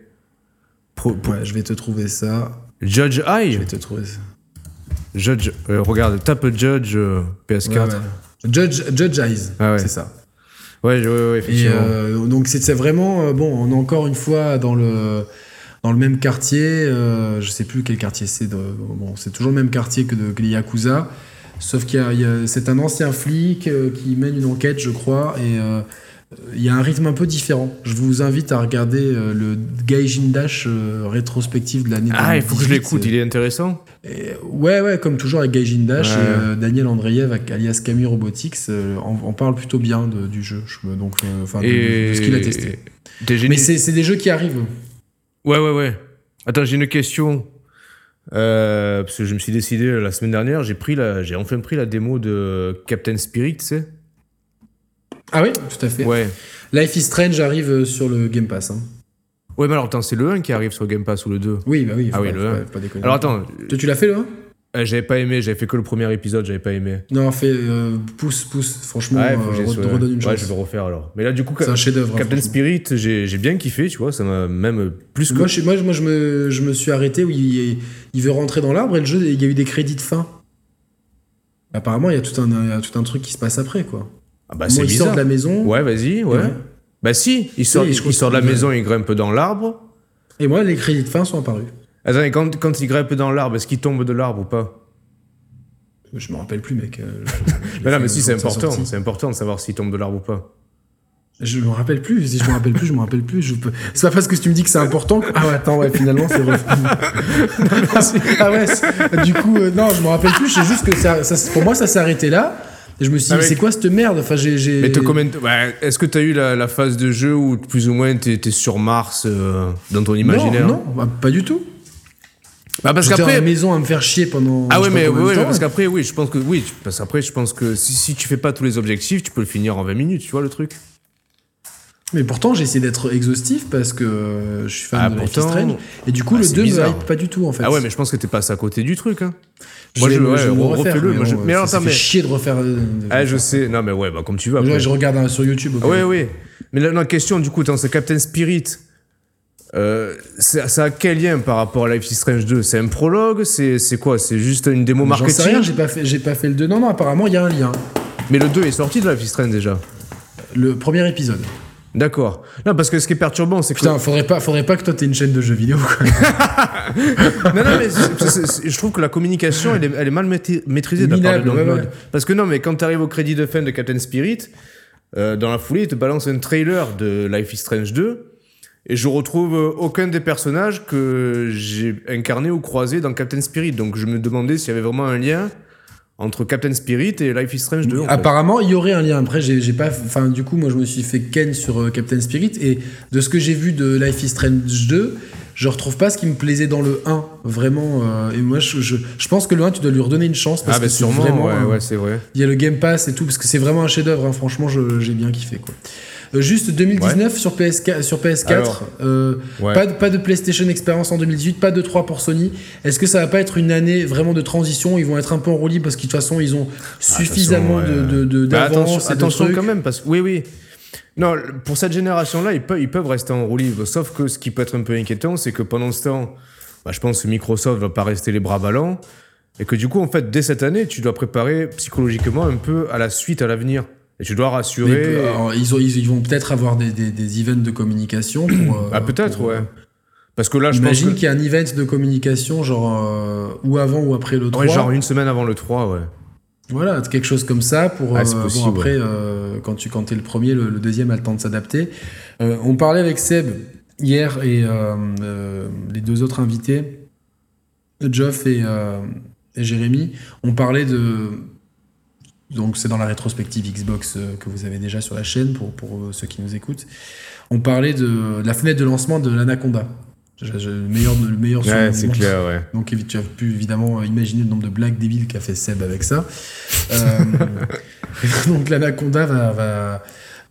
Pro- pro- ouais, je vais te trouver ça. Judge Je Eye vais te trouver ça. Judge, euh, regarde, tape Judge euh, PS4. Ouais, ouais. Judge, Judge Eyes, Ah ouais. c'est ça. Ouais, ouais, ouais, Et effectivement. euh, donc c'est vraiment euh, bon. On est encore une fois dans le dans le même quartier. euh, je sais plus quel quartier c'est. Bon, c'est toujours le même quartier que, de, que les yakuza. Sauf qu'il y a- a- c'est un ancien flic euh, qui mène une enquête, je crois, et euh, il y a un rythme un peu différent. Je vous invite à regarder euh, le Gaijin Dash euh, rétrospective de l'année ah, il faut que je 2018, l'écoute, il est intéressant. et, ouais, ouais, comme toujours avec Gaijin Dash Ouais. euh, Daniel Andreev, alias Camille Robotics, euh, on, on parle plutôt bien de- du jeu. Je, donc, enfin, de- de ce qu'il a testé. Mais c'est des jeux qui arrivent. Ouais, ouais, ouais. Attends, j'ai une question. Parce que je me suis décidé la semaine dernière, j'ai enfin pris la démo de Captain Spirit, tu sais. Ah oui, tout à fait. Ouais. Life is Strange arrive euh, sur le Game Pass. hein. Ouais, mais alors attends, c'est le 1 qui arrive sur Game Pass ou le 2 Oui, bah oui. Ah oui, pas- le faut un. pas- faut pas déconner. Alors attends, Toi, tu l'as fait le 1 euh, j'avais pas aimé, j'avais fait que le premier épisode, j'avais pas aimé. Non, fais euh, pousse, pousse. Franchement, Ouais, euh, redonne une Ouais, chance. je vais le refaire alors. Mais là, du coup, C'est un chef-d'œuvre. hein, Captain. Spirit, j'ai j'ai bien kiffé, tu vois, ça m'a même plus que. Moi, je, moi, moi, je, me, je me suis arrêté où il, il veut rentrer dans l'arbre et le jeu, il y a eu des crédits de fin. Apparemment, il y a tout un, il y a tout un truc qui se passe après, quoi. Ah bah, c'est il bizarre. sort de la maison. Ouais, vas-y, ouais. Ouais. Bah si, il sort, Oui, il, sort de la maison, il grimpe dans l'arbre. Et moi, les crédits de fin sont apparus. Attends, et quand, quand il grimpe dans l'arbre, est-ce qu'il tombe de l'arbre ou pas? Je me rappelle plus, mec. euh, Mais non, mais si, c'est important. C'est important de savoir s'il tombe de l'arbre ou pas. Je me rappelle plus. Si je me rappelle plus, je me rappelle plus. Je peux... C'est pas parce que tu me dis que c'est important. Que... Ah ouais, attends, ouais, finalement, c'est Ah ouais, du coup, euh, non, je me rappelle plus. C'est juste que ça, ça, pour moi, ça s'est arrêté là. Et je me suis dit, c'est quoi cette merde? Enfin, j'ai, Mais comment... est-ce que tu as eu la, phase de jeu où plus ou moins tu étais sur Mars euh, dans ton imaginaire? Non, non bah, pas du tout. Bah parce qu'après à la maison à me faire chier pendant ah ouais mais oui, parce qu'après oui je pense que oui parce qu'après je pense que si, si tu fais pas tous les objectifs tu peux le finir en 20 minutes tu vois le truc mais pourtant, j'ai essayé d'être exhaustif parce que je suis fan ah, de Life is Strange. Et du coup, ah, le 2 me hype pas du tout, en fait. Ah ouais, mais je pense que t'es passé à côté du truc. Hein. Moi, je, ouais, refais-le. Mais, mais alors, ça fait chier de refaire. ah, je sais. Non, mais ouais, bah, comme tu veux. Après. je regarde sur YouTube. Okay. Ouais, ouais. Mais la, question, du coup, c'est Captain Spirit. Euh, ça a quel lien par rapport à Life is Strange 2 C'est un prologue? C'est quoi? C'est juste une démo marketing J'en sais rien, j'ai pas, fait, pas fait le 2. Non, non, apparemment, il y a un lien. Mais le 2 est sorti de Life is Strange déjà Le premier épisode. D'accord. Non, parce que ce qui est perturbant, c'est que. Putain, faudrait pas, faudrait pas que toi t'aies une chaîne de jeux vidéo. non, non, mais je trouve que la communication, elle est, mal maîtrisée de la part de Parce que non, mais quand t'arrives au crédit de fin de Captain Spirit, euh, dans la foulée, ils te balancent un trailer de Life is Strange 2. Et je retrouve aucun des personnages que j'ai incarné ou croisé dans Captain Spirit. Donc je me demandais s'il y avait vraiment un lien entre Captain Spirit et Life is Strange 2. Apparemment, il y aurait un lien. Après, j'ai pas. Enfin, du coup, moi, je me suis fait ken sur euh, Captain Spirit et de ce que j'ai vu de Life is Strange 2, je retrouve pas ce qui me plaisait dans le 1, vraiment. Euh, et moi, je, je, pense que le 1, tu dois lui redonner une chance parce ah, que sûrement, vraiment. Ouais, ouais, c'est vrai. Il y a le Game Pass et tout, parce que c'est vraiment un chef-d'œuvre. Hein. Franchement, j'ai bien kiffé, quoi. Euh, juste 2019 sur, PS4, sur PS4. Euh, pas, de, pas de PlayStation Experience en 2018, pas de 3 pour Sony. Est-ce que ça va pas être une année vraiment de transition? Ils vont être un peu en roue parce que de toute façon, ils ont ah, suffisamment de, de, bah, d'avance. attention, quand même, parce que oui, oui. Non, pour cette génération-là, ils peuvent, ils peuvent rester en roue libre. Sauf que ce qui peut être un peu inquiétant, c'est que pendant ce temps, bah, je pense que Microsoft va pas rester les bras ballants. Et que du coup, en fait, dès cette année, tu dois préparer psychologiquement un peu à la suite, à l'avenir. Et tu dois rassurer. ils, ont, ils, vont peut-être avoir des, des, des, events de communication pour. ah, peut-être, ouais. Parce que là, je Imagine qu'il y a un event de communication, genre, euh, ou avant ou après le 3. Ouais, genre une semaine avant le 3, ouais. Voilà, quelque chose comme ça pour. Ah, euh, bon, après, euh, quand tu quand es le premier, le, deuxième a le temps de s'adapter. on parlait avec Seb hier et les deux autres invités, Geoff et, et Jérémy, on parlait de donc c'est dans la rétrospective Xbox euh, que vous avez déjà sur la chaîne pour, pour euh, ceux qui nous écoutent. On parlait de la fenêtre de lancement de l'Anaconda. Le meilleur, le meilleur ouais, c'est clair, ouais. Donc tu as pu évidemment imaginer le nombre de blagues débiles qu'a fait Seb avec ça. euh, donc l'Anaconda va... va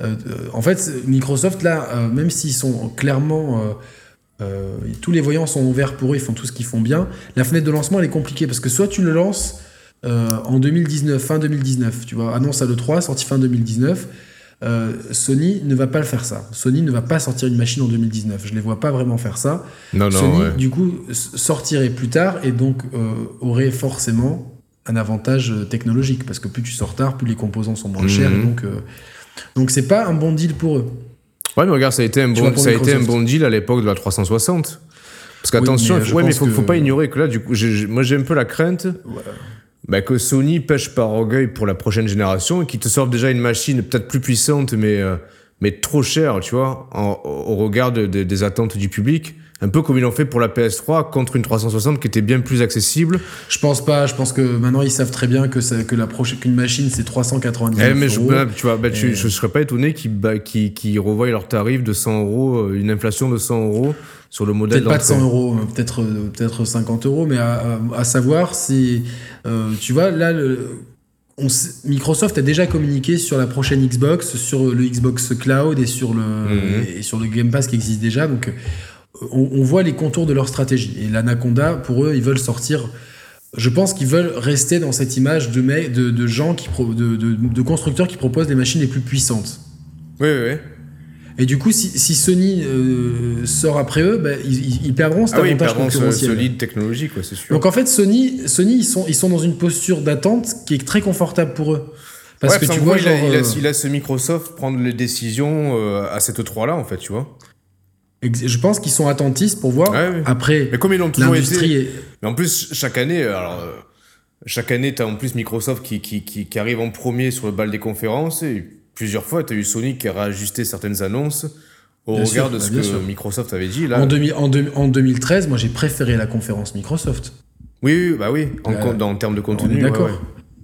euh, en fait, Microsoft, là, même s'ils sont clairement... tous les voyants sont ouverts pour eux, ils font tout ce qu'ils font bien. La fenêtre de lancement, elle est compliquée parce que soit tu le lances euh, en 2019, fin 2019, tu vois, annonce à l'E3, sortie fin 2019. Euh, Sony ne va pas le faire ça. Sony ne va pas sortir une machine en 2019. Je les vois pas vraiment faire ça. Non, Sony, du coup, sortirait plus tard et donc euh, aurait forcément un avantage technologique parce que plus tu sors tard, plus les composants sont moins chers. Mhm. donc, donc c'est pas un bon deal pour eux. Ouais, mais regarde, ça a été un, bon, ça a été un bon deal à l'époque de la 360. Parce qu'attention, oui, ouais, mais faut, faut pas ignorer que là, du coup, moi j'ai un peu la crainte bah, que Sony pêche par orgueil pour la prochaine génération et qu'ils te sortent déjà une machine peut-être plus puissante, mais, euh, mais trop chère, tu vois, au regard des attentes du public. Un peu comme ils l'ont fait pour la PS3 contre une 360 qui était bien plus accessible. Je pense pas. Je pense que maintenant ils savent très bien que, ça, que la prochaine qu'une machine c'est 390 eh, mais Je, bah, tu vois, bah, je, serais pas étonné qu'ils bah, revoient leur tarif de 100 euros, euh, une inflation de 100 euros sur le modèle. Peut-être pas de 100 euros, euh, peut-être peut-être 50 euros, mais à, à, savoir si euh, tu vois là le, on, Microsoft a déjà communiqué sur la prochaine Xbox, sur le Xbox Cloud et sur le mhm. et sur le Game Pass qui existe déjà. Donc on, voit les contours de leur stratégie. Et l'Anaconda, pour eux, ils veulent sortir. Je pense qu'ils veulent rester dans cette image de, de, de gens qui de, de, constructeurs qui proposent les machines les plus puissantes. Oui, oui, oui. Et du coup, si, si Sony euh, sort après eux, bah, ils, ils, perdront cet ah avantage oui, ils perdront concurrentiel. solide technologique, c'est sûr. Donc en fait, Sony, Sony ils, sont, ils sont dans une posture d'attente qui est très confortable pour eux. Parce que tu vois, il, a, il, a, il, a, ce Microsoft prendre les décisions euh, à cette 3 là en fait, tu vois. Je pense qu'ils sont attentistes pour voir. Après, mais comme ils l'ont toujours été. Mais en plus, chaque année, alors, euh, chaque année, tu as en plus Microsoft qui, qui, qui, qui, arrive en premier sur le bal des conférences et plusieurs fois, tu as eu Sony qui a réajusté certaines annonces au Bien regard sûr, de bah, ce que sûr. Microsoft avait dit. Là, En, 2000 en, deux- en 2013, moi j'ai préféré la conférence Microsoft. Oui, oui, bah oui, en, Euh, en termes de On contenu. est ouais, d'accord. ouais.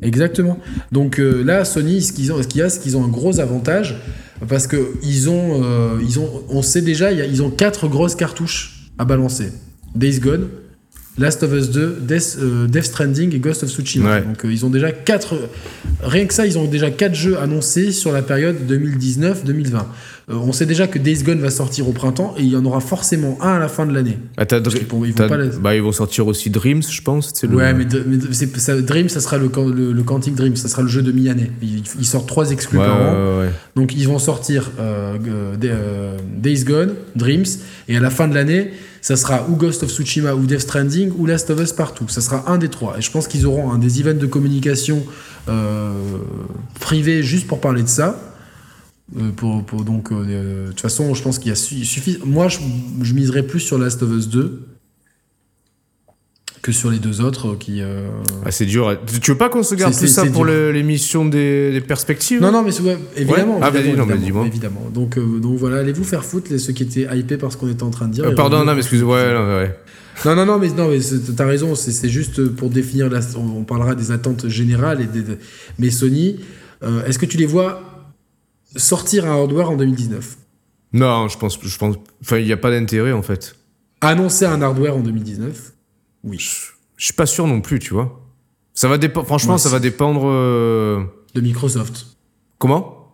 Exactement. Donc euh, là, Sony, ce qu'ils ont, ce qu'il y a, c'est qu'ils ont un gros avantage parce que ils ont, euh, ils ont, on sait déjà, il y a- ils ont quatre grosses cartouches à balancer. Days Gone, Last of Us 2, Death, euh, Death Stranding et Ghost of Tsushima. Ouais. Donc euh, ils ont déjà quatre, rien que ça, ils ont déjà quatre jeux annoncés sur la période 2019-2020. Euh, on sait déjà que Days Gone va sortir au printemps et il y en aura forcément un à la fin de l'année. Ah, vont- ils vont pas bah, ils vont sortir aussi Dreams, je pense. le- Ouais, mais, de- ça, Dream, ça sera le, can- le, le Quantic Dream, ça sera le jeu de mi-année. Ils, ils sortent trois exclus Ouais, par an. ouais, ouais. Donc ils vont sortir euh, euh, Day- Days Gone, Dreams, et à la fin de l'année, ça sera ou Ghost of Tsushima, ou Death Stranding, ou Last of Us partout. Ça sera un des trois. Et je pense qu'ils auront un des events de communication privés juste pour parler de ça. Euh, pour, pour donc, euh, de toute façon, je pense qu'il y a su- suffit. Moi, je, je miserais plus sur Last of Us 2 que sur les deux autres qui. euh, Ah, c'est dur. Tu veux pas qu'on se garde tout ça pour l'émission des, des perspectives Non, non, mais c'est- ouais, évidemment. Ouais Ah, évidemment, mais évidemment, dis-moi. évidemment. Donc, euh, donc voilà, allez vous faire foutre les, ceux qui étaient hypés par ce qu'on était en train de dire. Euh, Pardon, non, mais excuse-moi. Ouais, non, ouais. Non, non, non, mais, non, mais t'as raison, c'est c'est juste pour définir, la, on, on parlera des attentes générales, et des, des- mais Sony, euh, est-ce que tu les vois sortir un hardware en 2019 Non, je pense, je pense. Enfin, il n'y a pas d'intérêt en fait. Annoncer un hardware en 2019 Oui. Je suis pas sûr non plus, tu vois. Ça va dépendre. Franchement, ça va dépendre. euh, De Microsoft. Comment?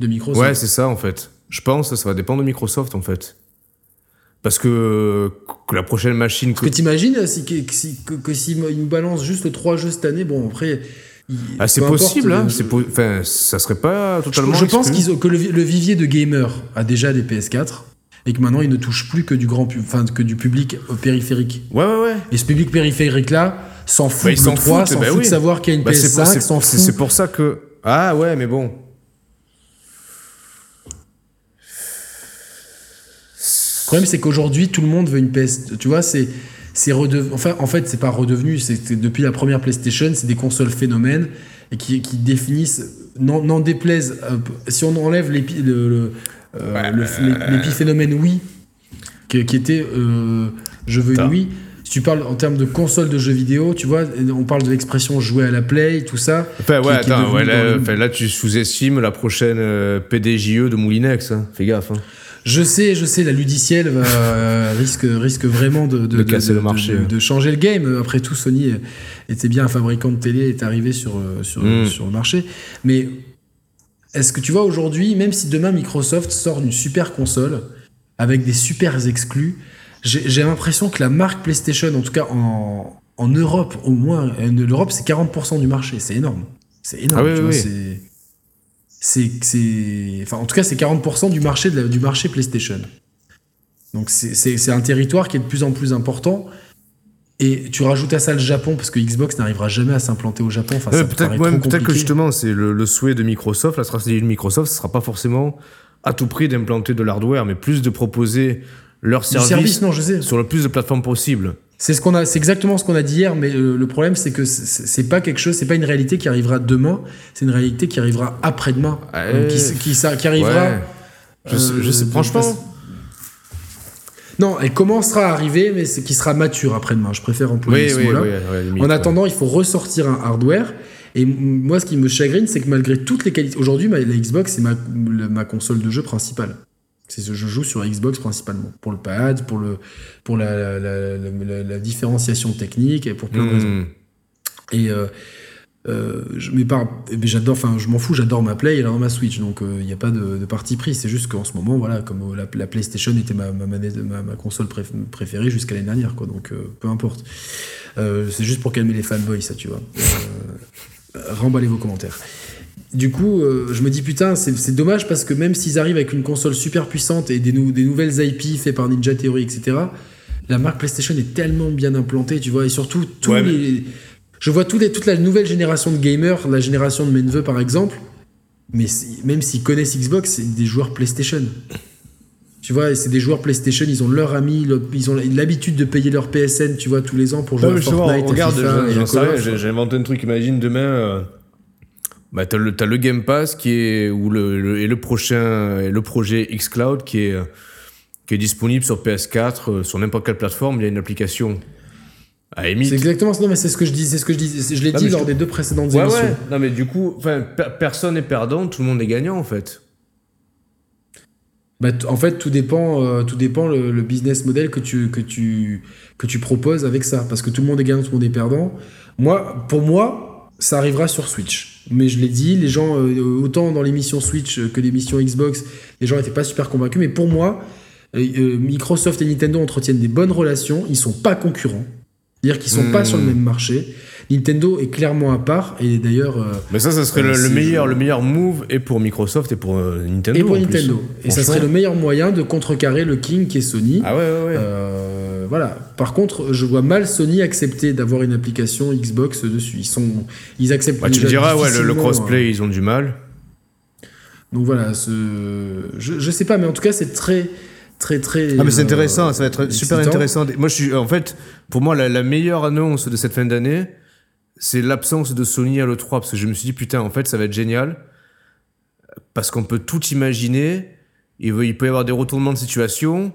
De Microsoft. Ouais, c'est ça en fait. Je pense, ça va dépendre de Microsoft en fait. Parce que, que la prochaine machine. Parce que t'imagines si, que, si, que, que s'ils nous balancent juste trois jeux cette année, bon après. Ah, c'est possible, hein. euh, c'est po- Enfin, ça serait pas Je, totalement. je pense qu'ils ont, que le, vi- le vivier de gamers a déjà des PS4 et que maintenant ils ne touchent plus que du grand pub- enfin que du public périphérique. Ouais, ouais, ouais. Et ce public périphérique là s'en fout Bah, ils de s'en 3, foutent, s'en bah fout de savoir qu'il y a une Bah, c'est pour- PS5, c'est- s'en c'est- fout. C'est pour ça que. Ah ouais, mais bon. Le problème c'est qu'aujourd'hui tout le monde veut une PS. Tu vois, c'est c'est redevenu. Enfin, en fait, c'est pas redevenu. C'est depuis la première PlayStation, c'est des consoles phénomènes et qui, qui définissent. N'en déplaise. euh, si on enlève l'épi, le, le, euh, le- l'é- l'épiphénomène Wii, qui, qui était euh, je veux une. Wii. Si tu parles en termes de console de jeux vidéo, tu vois, on parle de l'expression jouer à la play, tout ça. Enfin, ouais, qui- attends, là, le- tu sous-estimes la prochaine euh, PDJE de Moulinex. Hein. Fais gaffe. Hein. Je sais, je sais, la ludicielle va, euh, risque, risque vraiment de, de, De de- casser de- le marché, de- ouais. de changer le game. Après tout, Sony était bien un fabricant de télé, est arrivé sur, euh, sur, Mm. sur le marché. Mais est-ce que tu vois aujourd'hui, même si demain Microsoft sort une super console avec des super exclus, j'ai l'impression que la marque PlayStation, en tout cas en, en Europe, au moins, euh, l'Europe c'est 40% du marché, c'est énorme. C'est énorme. Ah oui, tu oui, vois, oui. C'est- enfin en tout cas c'est 40% du marché de la- du marché PlayStation. Donc c'est- un territoire qui est de plus en plus important. Et tu rajoutes à ça le Japon parce que Xbox n'arrivera jamais à s'implanter au Japon. Enfin, Ouais, peut-être ouais, peut-être que justement, c'est le, le souhait de Microsoft, la stratégie de Microsoft, ce sera pas forcément à tout prix d'implanter de l'hardware, mais plus de proposer leur Du service, service non je sais. sur le plus de plateformes possible. C'est ce qu'on a c'est exactement ce qu'on a dit hier mais euh, le problème c'est que c'est pas quelque chose c'est pas une réalité qui arrivera demain c'est une réalité qui arrivera après-demain Ouais. Donc, qui, qui, ça- qui arrivera Ouais. Je, sais- je sais, Euh, franchement, Non, elle commencera à arriver, mais c'est qui sera mature après-demain. Je préfère employer oui, ce oui, mot-là. limite, En ouais. attendant, il faut ressortir un hardware. Et moi, ce qui me chagrine, c'est que malgré toutes les qualités. Aujourd'hui, ma- la Xbox, c'est ma console de jeu principale. C'est ce je joue sur Xbox principalement. Pour le pad, pour, le, pour la, la, différenciation technique et pour plein de raisons. Hmm. Et euh, euh, je, mais par, mais j'adore, enfin, je m'en fous, j'adore ma Play et ma Switch, donc il n'y a pas de, de parti pris. C'est juste qu'en ce moment, voilà, comme euh, la, la PlayStation était ma, ma, manette- ma, ma console préf- préférée jusqu'à l'année dernière, quoi. Donc euh, peu importe. Euh, c'est juste pour calmer les fanboys, ça, tu vois. Euh, remballez vos commentaires. Du coup, euh, je me dis putain, c'est c'est dommage parce que même s'ils arrivent avec une console super puissante et des, nou- des nouvelles IP faites par Ninja Theory, etc., la marque PlayStation est tellement bien implantée, tu vois, et surtout tous Ouais, mais- les. Je vois tous les- toute la nouvelle génération de gamers, la génération de mes neveux par exemple, mais même s'ils connaissent Xbox, c'est des joueurs PlayStation. Tu vois, c'est des joueurs PlayStation, ils ont leur ami, le- ils ont l'habitude de payer leur PSN, tu vois, tous les ans pour jouer Non, à Fortnite, à regarde, inventé un truc, imagine demain, euh, bah, t'as le, t'as le Game Pass qui est, ou le, le- et le prochain, et le projet xCloud qui est, qui est disponible sur PS4, euh, sur n'importe quelle plateforme, il y a une application. À C'est exactement ça. Non, mais c'est ce que je dis. C'est ce que je dis. Je l'ai dit lors je- des deux précédentes Ouais, émissions. ouais. Non, mais du coup, personne n'est perdant, tout le monde est gagnant, en fait. Bah, en fait, tout dépend, euh, tout dépend le, le business model que tu, que, tu, que tu proposes avec ça. Parce que tout le monde est gagnant, tout le monde est perdant. Moi, pour moi, ça arrivera sur Switch. Mais je l'ai dit, les gens, euh, autant dans l'émission Switch que l'émission Xbox, les gens n'étaient pas super convaincus. Mais pour moi, euh, euh, Microsoft et Nintendo entretiennent des bonnes relations. Ils sont pas concurrents. C'est-à-dire qu'ils sont Hmm. pas sur le même marché. Nintendo est clairement à part. Et d'ailleurs. Mais ça, ça serait Euh, le, meilleur, le meilleur move et pour Microsoft et pour euh, Nintendo. et pour en plus. Nintendo. Et ça serait le meilleur moyen de contrecarrer le King qui est Sony. Ah ouais, ouais, ouais. Euh, voilà. Par contre, je vois mal Sony accepter d'avoir une application Xbox dessus. Ils sont, ils acceptent. Bah, tu me diras, ouais, le, le difficilement, crossplay, hein. ils ont du mal. Donc voilà, ce... je, je sais pas, mais en tout cas, c'est très, très, très. Ah mais c'est euh, intéressant, ça va être super intéressant. Moi je suis en fait pour moi la, la meilleure annonce de cette fin d'année, c'est l'absence de Sony à l'E3 parce que je me suis dit putain en fait ça va être génial parce qu'on peut tout imaginer, il, veut- il peut y avoir des retournements de situation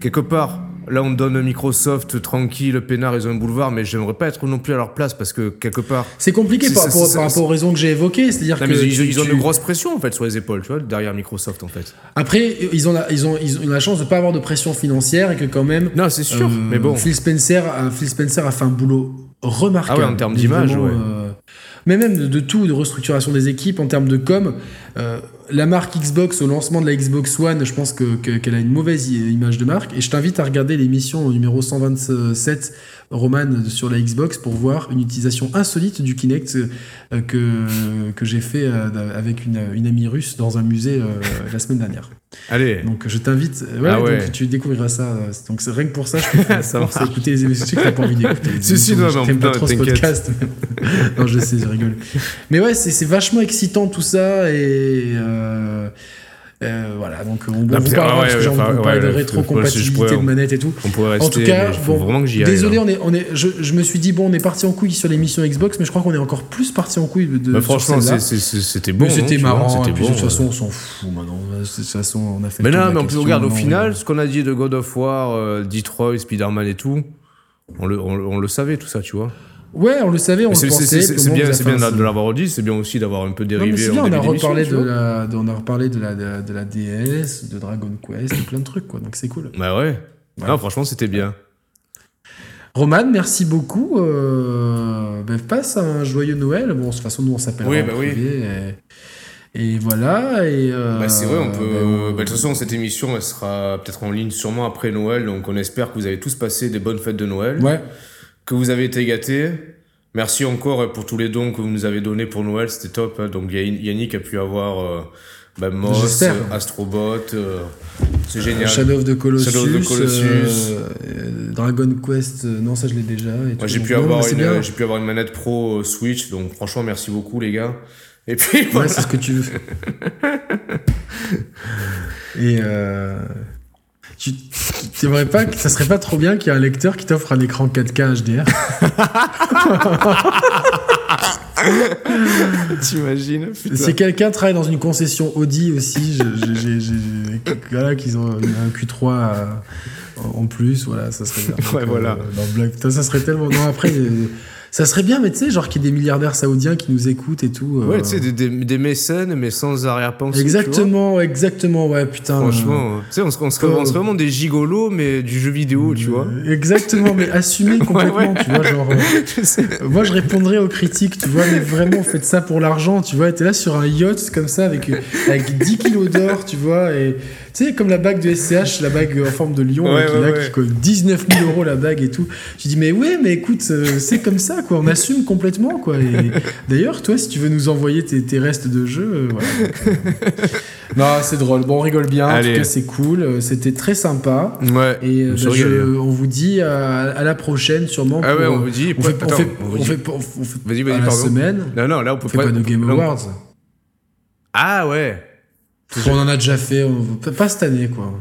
quelque part. Là on donne Microsoft tranquille, peinard, ils ont un boulevard mais j'aimerais pas être non plus à leur place parce que quelque part C'est compliqué par, rapport, c'est- par rapport aux raisons que j'ai évoquées. C'est-à-dire que mais ils, tu- ils ont tu- de grosses pressions en fait sur les épaules, tu vois, derrière Microsoft en fait. Après, ils ont, la, ils, ont, ils ont la chance de pas avoir de pression financière et que quand même. Non, c'est sûr, Euh, mais bon. Phil Spencer, a, Phil Spencer a fait un boulot remarquable. Ah ouais, en termes d'image, ouais. euh, mais même de, tout, de restructuration des équipes, en termes de com. euh, la marque Xbox, au lancement de la Xbox One, je pense que- que- qu'elle a une mauvaise image de marque. Et je t'invite à regarder l'émission numéro 127, Roman, sur la Xbox, pour voir une utilisation insolite du Kinect euh, que, que j'ai fait euh, avec une, une amie russe dans un musée euh, la semaine dernière. Allez. Donc je t'invite, ouais, Ah ouais. donc tu découvriras ça. Donc c'est rien que pour ça, je fais Ça marche. écouter les émissions. Je sais que t'as pas envie d'écouter. Si, non, pas trop ce podcast. non, je sais, je rigole. Mais ouais, c'est c'est vachement excitant tout ça et euh, euh, voilà. Donc on, on parlera ah ouais, parce que ouais, on de rétrocompatibilité de manette et tout. On pourrait rester. En tout cas, bon, vraiment que j'y désolé, là. on est, on est, je, je me suis dit bon, on est parti en couille sur l'émission Xbox, mais je crois qu'on est encore plus parti en couille de. Bah, franchement, c'était bon. C'était vois, marrant. C'était et puis, bon. de toute façon, ouais. on s'en fout maintenant. De toute façon, on a fait. Mais de mais la en plus, question, regarde, au final, on- ce qu'on a dit de God of War, euh, Detroit, Spider-Man et tout, on le, on, on le savait, tout ça, tu vois. Ouais, on le savait, on le pensait. c'est- bien, de l'avoir dit, c'est bien aussi d'avoir un peu dérivé. bien, on a reparlé de la, de- on a reparlé de la, de, la- de la DS, de Dragon Quest, de plein de trucs, quoi. Donc c'est cool. Bah ouais. Ouais. Non, franchement, c'était bien. Roman, merci beaucoup. Euh, ben, passe un joyeux Noël. Bon, de toute façon, nous, on s'appelle Oui, bah oui. Et, et voilà. Et, euh, Bah, c'est vrai, on peut. bah, de toute façon, cette émission, elle sera peut-être en ligne sûrement après Noël. Donc, on espère que vous avez tous passé des bonnes fêtes de Noël. Ouais. Que vous avez été gâtés. Merci encore pour tous les dons que vous nous avez donnés pour Noël, c'était top. hein. Donc Yann- Yannick a pu avoir euh, bah, Moss, euh, Astrobot, euh, c'est génial. Shadow of the Colossus. Shadow of the Colossus. Dragon Quest. non, ça, je l'ai déjà. et Moi tout. j'ai pu, avoir une, bien. j'ai pu avoir une manette pro Switch, donc franchement merci beaucoup les gars. Et puis Ouais, c'est ce que tu veux. Et euh, tu t'aimerais pas que ça serait pas trop bien qu'il y ait un lecteur qui t'offre un écran 4K HDR T'imagines Si quelqu'un travaille dans une concession Audi aussi, voilà, qu'ils ont un Q3 à- en plus, voilà, ça serait bien. Ouais, voilà. dans Black- ça serait tellement. Non, après, euh, ça serait bien, mais tu sais, genre qu'il y ait des milliardaires saoudiens qui nous écoutent et tout. euh, Ouais, tu sais, des, des, des mécènes, mais sans arrière-pensée. vois. Exactement, exactement, ouais, putain. Franchement, tu sais, on, se- on serait, on serait vraiment des gigolos, mais du jeu vidéo, tu vois. Euh, Exactement, mais assumé complètement, ouais. tu vois, genre. euh. Euh, Moi, je répondrais aux critiques, tu vois, mais vraiment, faites ça pour l'argent, tu vois. T'es là sur un yacht comme ça, avec, avec 10 kilos d'or, tu vois, et sais, comme la bague de SCH, la bague en forme de lion, Ouais, là, qui, ouais, là, ouais. qui coûte 19 000 euros la bague et tout. Je dis, mais ouais, mais écoute, euh, c'est comme ça, quoi, on assume complètement, quoi. D'ailleurs, toi, si tu veux nous envoyer tes, tes restes de jeu, euh, voilà. non, c'est drôle. Bon, on rigole bien, en Allez. tout cas, c'est cool, euh, c'était très sympa. Ouais. Et on bah, je- on vous dit à, à la prochaine, sûrement. Ah pour, ouais, on vous dit. on fait, attends, on fait, on vous on dit- fait, on fait- Vas-y, vas-y, la semaine. Non, non, là, on peut On fait pas de Game. Awards. Ah ouais. On en a déjà fait, on- pas cette année quoi.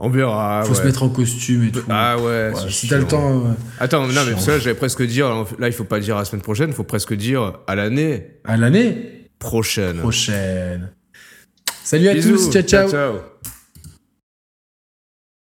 On verra. Faut ouais. se mettre en costume et tout. Ah ouais. Si t'as le temps, Attends, non, mais ça, j'allais presque dire. Là, il faut pas dire la semaine prochaine, il faut presque dire à l'année à l'année prochaine. prochaine. Salut à Bisous. tous, ciao ciao. ciao.